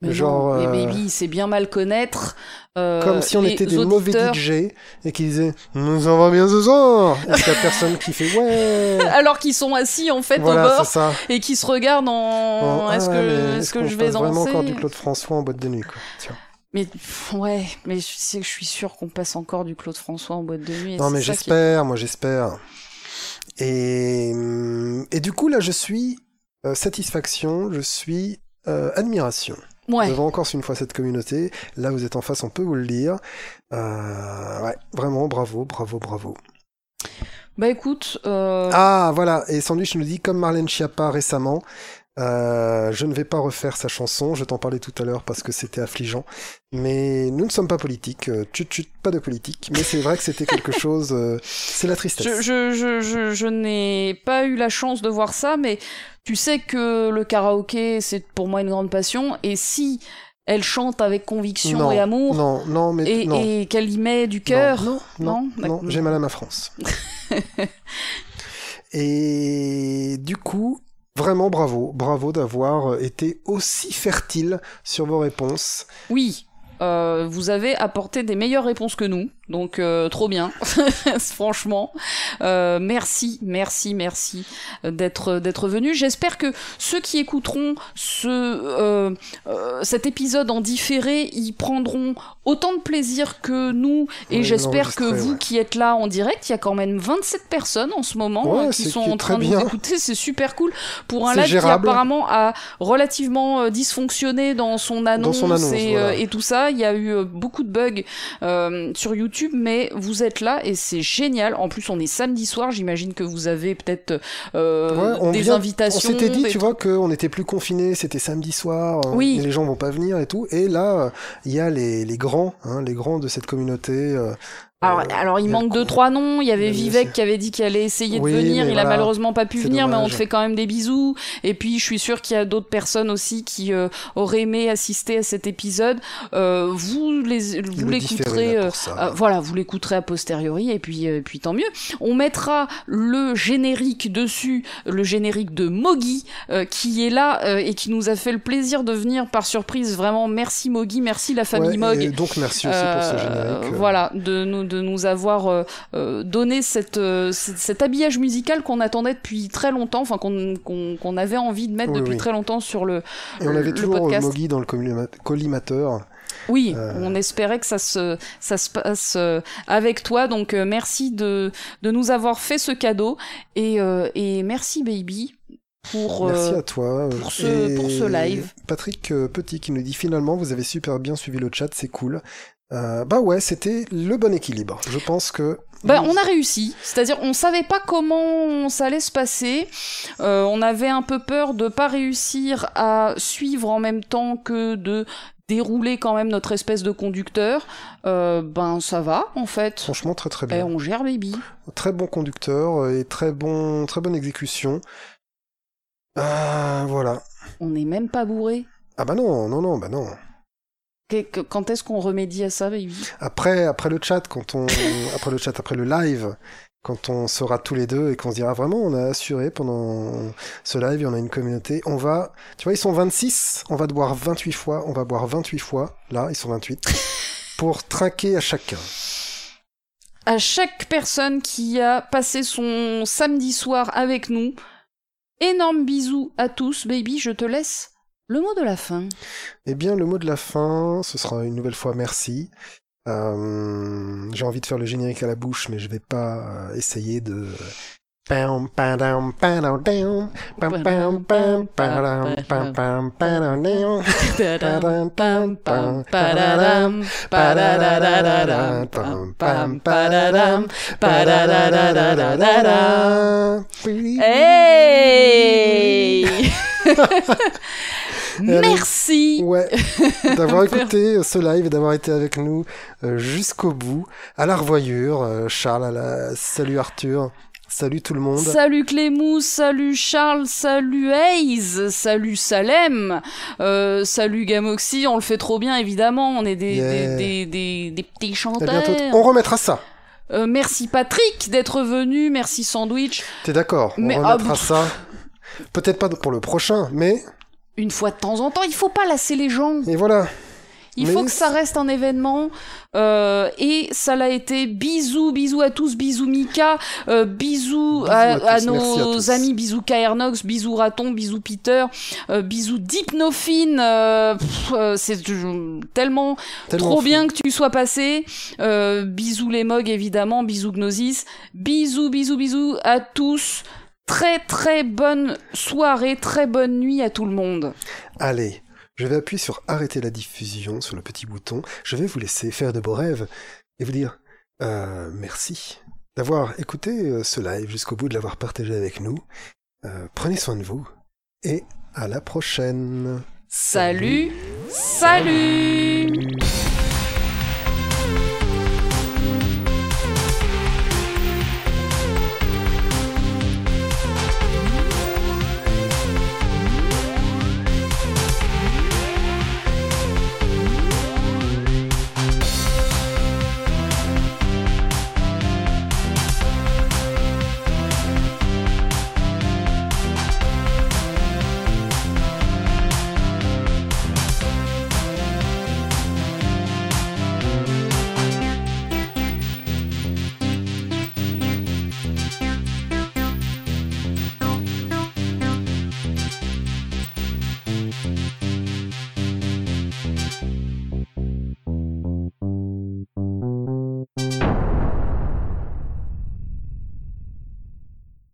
Mais genre, non, mais euh, baby, c'est bien mal connaître. euh, Comme si on était des mauvais. DJ et qu'ils disaient, nous en va bien ce soir Et qu'il y a personne qui fait, ouais? Alors qu'ils sont assis en fait Voilà, au bord ça. et qui se regardent en. Bon, ah est-ce que, est-ce que qu'on je vais fasse vraiment danser? encore du Claude François en boîte de nuit, quoi. tu vois? Mais ouais, mais je sais que je suis sûre qu'on passe encore du Claude François en boîte de nuit. Non, mais j'espère, moi j'espère. Et, hum, et du coup, là, je suis euh, satisfaction, je suis euh, admiration Ouais. devant encore une fois cette communauté. Là, vous êtes en face, on peut vous le dire. Euh, ouais, vraiment, bravo, bravo, bravo. Bah écoute, euh, Ah, voilà, et Sandwich nous dit, comme Marlène Schiappa récemment, Euh, je ne vais pas refaire sa chanson, je t'en parlais tout à l'heure parce que c'était affligeant. Mais nous ne sommes pas politiques, euh, tchut, pas de politique. Mais c'est vrai que c'était quelque chose, euh, c'est la tristesse. Je, je, je, je, n'ai pas eu la chance de voir ça, mais tu sais que le karaoké, c'est pour moi une grande passion. Et si elle chante avec conviction Non, et amour, Non, non, mais et, non. et qu'elle y met du cœur, Non, non, Non, non, d'accord. j'ai mal à ma France. Et du coup, vraiment bravo, bravo d'avoir été aussi fertile sur vos réponses. oui. Euh, vous avez apporté des meilleures réponses que nous, donc euh, trop bien, franchement. Euh, merci, merci, merci d'être d'être venu. J'espère que ceux qui écouteront ce euh, euh, cet épisode en différé, y prendront autant de plaisir que nous. Et Oui, j'espère que vous ouais. qui êtes là en direct, il y a quand même 27 personnes en ce moment Ouais, qui sont qui en train de nous écouter. C'est super cool pour un live gérable. qui apparemment a relativement dysfonctionné dans son annonce, son annonce, et, voilà. et tout ça. Il y a eu euh, beaucoup de bugs euh, sur YouTube, mais vous êtes là et c'est génial. En plus, on est samedi soir. J'imagine que vous avez peut-être euh, Ouais, des vient- invitations. On s'était dit, tu vois, qu'on n'était plus confinés, c'était samedi soir, Oui. les gens vont pas venir et tout. Et là, il y a les, les grands, hein, les grands de cette communauté. Alors, euh, alors il a manque deux trois noms. Il y avait a Vivek qui avait dit qu'il allait essayer de Oui, venir. Il a voilà. malheureusement pas pu venir, mais on te fait quand même des bisous. Et puis je suis sûre qu'il y a d'autres personnes aussi qui euh, auraient aimé assister à cet épisode. Euh, vous les, vous l'écouterez. euh, euh, voilà, vous l'écouterez a posteriori et puis, euh, puis tant mieux. On mettra le générique dessus, le générique de Mogi euh, qui est là euh, et qui nous a fait le plaisir de venir par surprise. Vraiment, merci Mogi, merci la famille Ouais, Mog. et donc merci aussi pour ce générique. Voilà, de nous, de nous avoir euh, euh, donné cette, euh, cet, habillage musical qu'on attendait depuis très longtemps, enfin qu'on qu'on avait envie de mettre Oui, depuis oui. très longtemps sur le. Et on avait toujours podcast. Mogi dans le collima- collimateur. Oui, Euh. on espérait que ça se, ça se passe avec toi, donc euh, merci de, de nous avoir fait ce cadeau et, euh, et merci Baby pour. Merci euh, à toi. pour ce- pour ce live. Patrick Petit qui nous dit finalement vous avez super bien suivi le chat, c'est cool. Euh, bah ouais, c'était le bon équilibre. Je pense que. Ben, on a réussi, c'est-à-dire on savait pas comment ça allait se passer. Euh, on avait un peu peur de pas réussir à suivre en même temps que de dérouler quand même notre espèce de conducteur. Euh, ben ça va en fait. Franchement, très très Et bien. on gère baby. Très bon conducteur euh, et très bon, très bonne exécution. Ah, voilà. On n'est même pas bourré. Ah bah non, non, non, bah non. Quand est-ce qu'on remédie à ça baby? Après, après le chat, quand on, après le chat, après le live, quand on sera tous les deux et qu'on se dira vraiment, on a assuré pendant ce live, et on a une communauté, on va, tu vois, ils sont 26, on va boire 28 fois, on va boire 28 fois, là, ils sont 28, pour trinquer à chacun. À chaque personne qui a passé son samedi soir avec nous, énorme bisous à tous. Baby, je te laisse le mot de la fin. Eh bien, le mot de la fin, ce sera une nouvelle fois merci. Euh, J'ai envie de faire le générique à la bouche, mais je vais pas euh, essayer de. Hey Merci Ouais, d'avoir écouté ce live et d'avoir été avec nous euh, jusqu'au bout. À la revoyure, euh, Charles, à la... salut Arthur, salut tout le monde. Salut Clémou, salut Charles, salut Hayes, salut Salem, euh, salut Gamoxy, on le fait trop bien évidemment, on est des, Yeah. des, des, des, petits chanteurs. On remettra ça. Euh, merci Patrick d'être venu, merci Sandwich. T'es d'accord On Mais- remettra ah, ça. Peut-être pas pour le prochain, mais Une fois de temps en temps, il faut pas lasser les gens. et voilà. Il Mais faut que ça reste un événement. Euh, et ça l'a été. Bisous, bisous à tous, bisous Mika, euh, bisous, Bisous à, à tous, à merci à nos amis, bisous Kaernox, bisous Raton, bisous Peter, euh, bisous Dipnophine. euh, euh, C'est tellement, Tellement trop fou. bien que tu sois passé. Euh, bisous les Mogs évidemment, bisous Gnosis. Bisous, bisous, bisous à tous. Très très bonne soirée, très bonne nuit à tout le monde. Allez, je vais appuyer sur arrêter la diffusion sur le petit bouton. Je vais vous laisser faire de beaux rêves et vous dire euh, merci d'avoir écouté euh, ce live jusqu'au bout, de l'avoir partagé avec nous. Euh, prenez soin de vous et À la prochaine. Salut, salut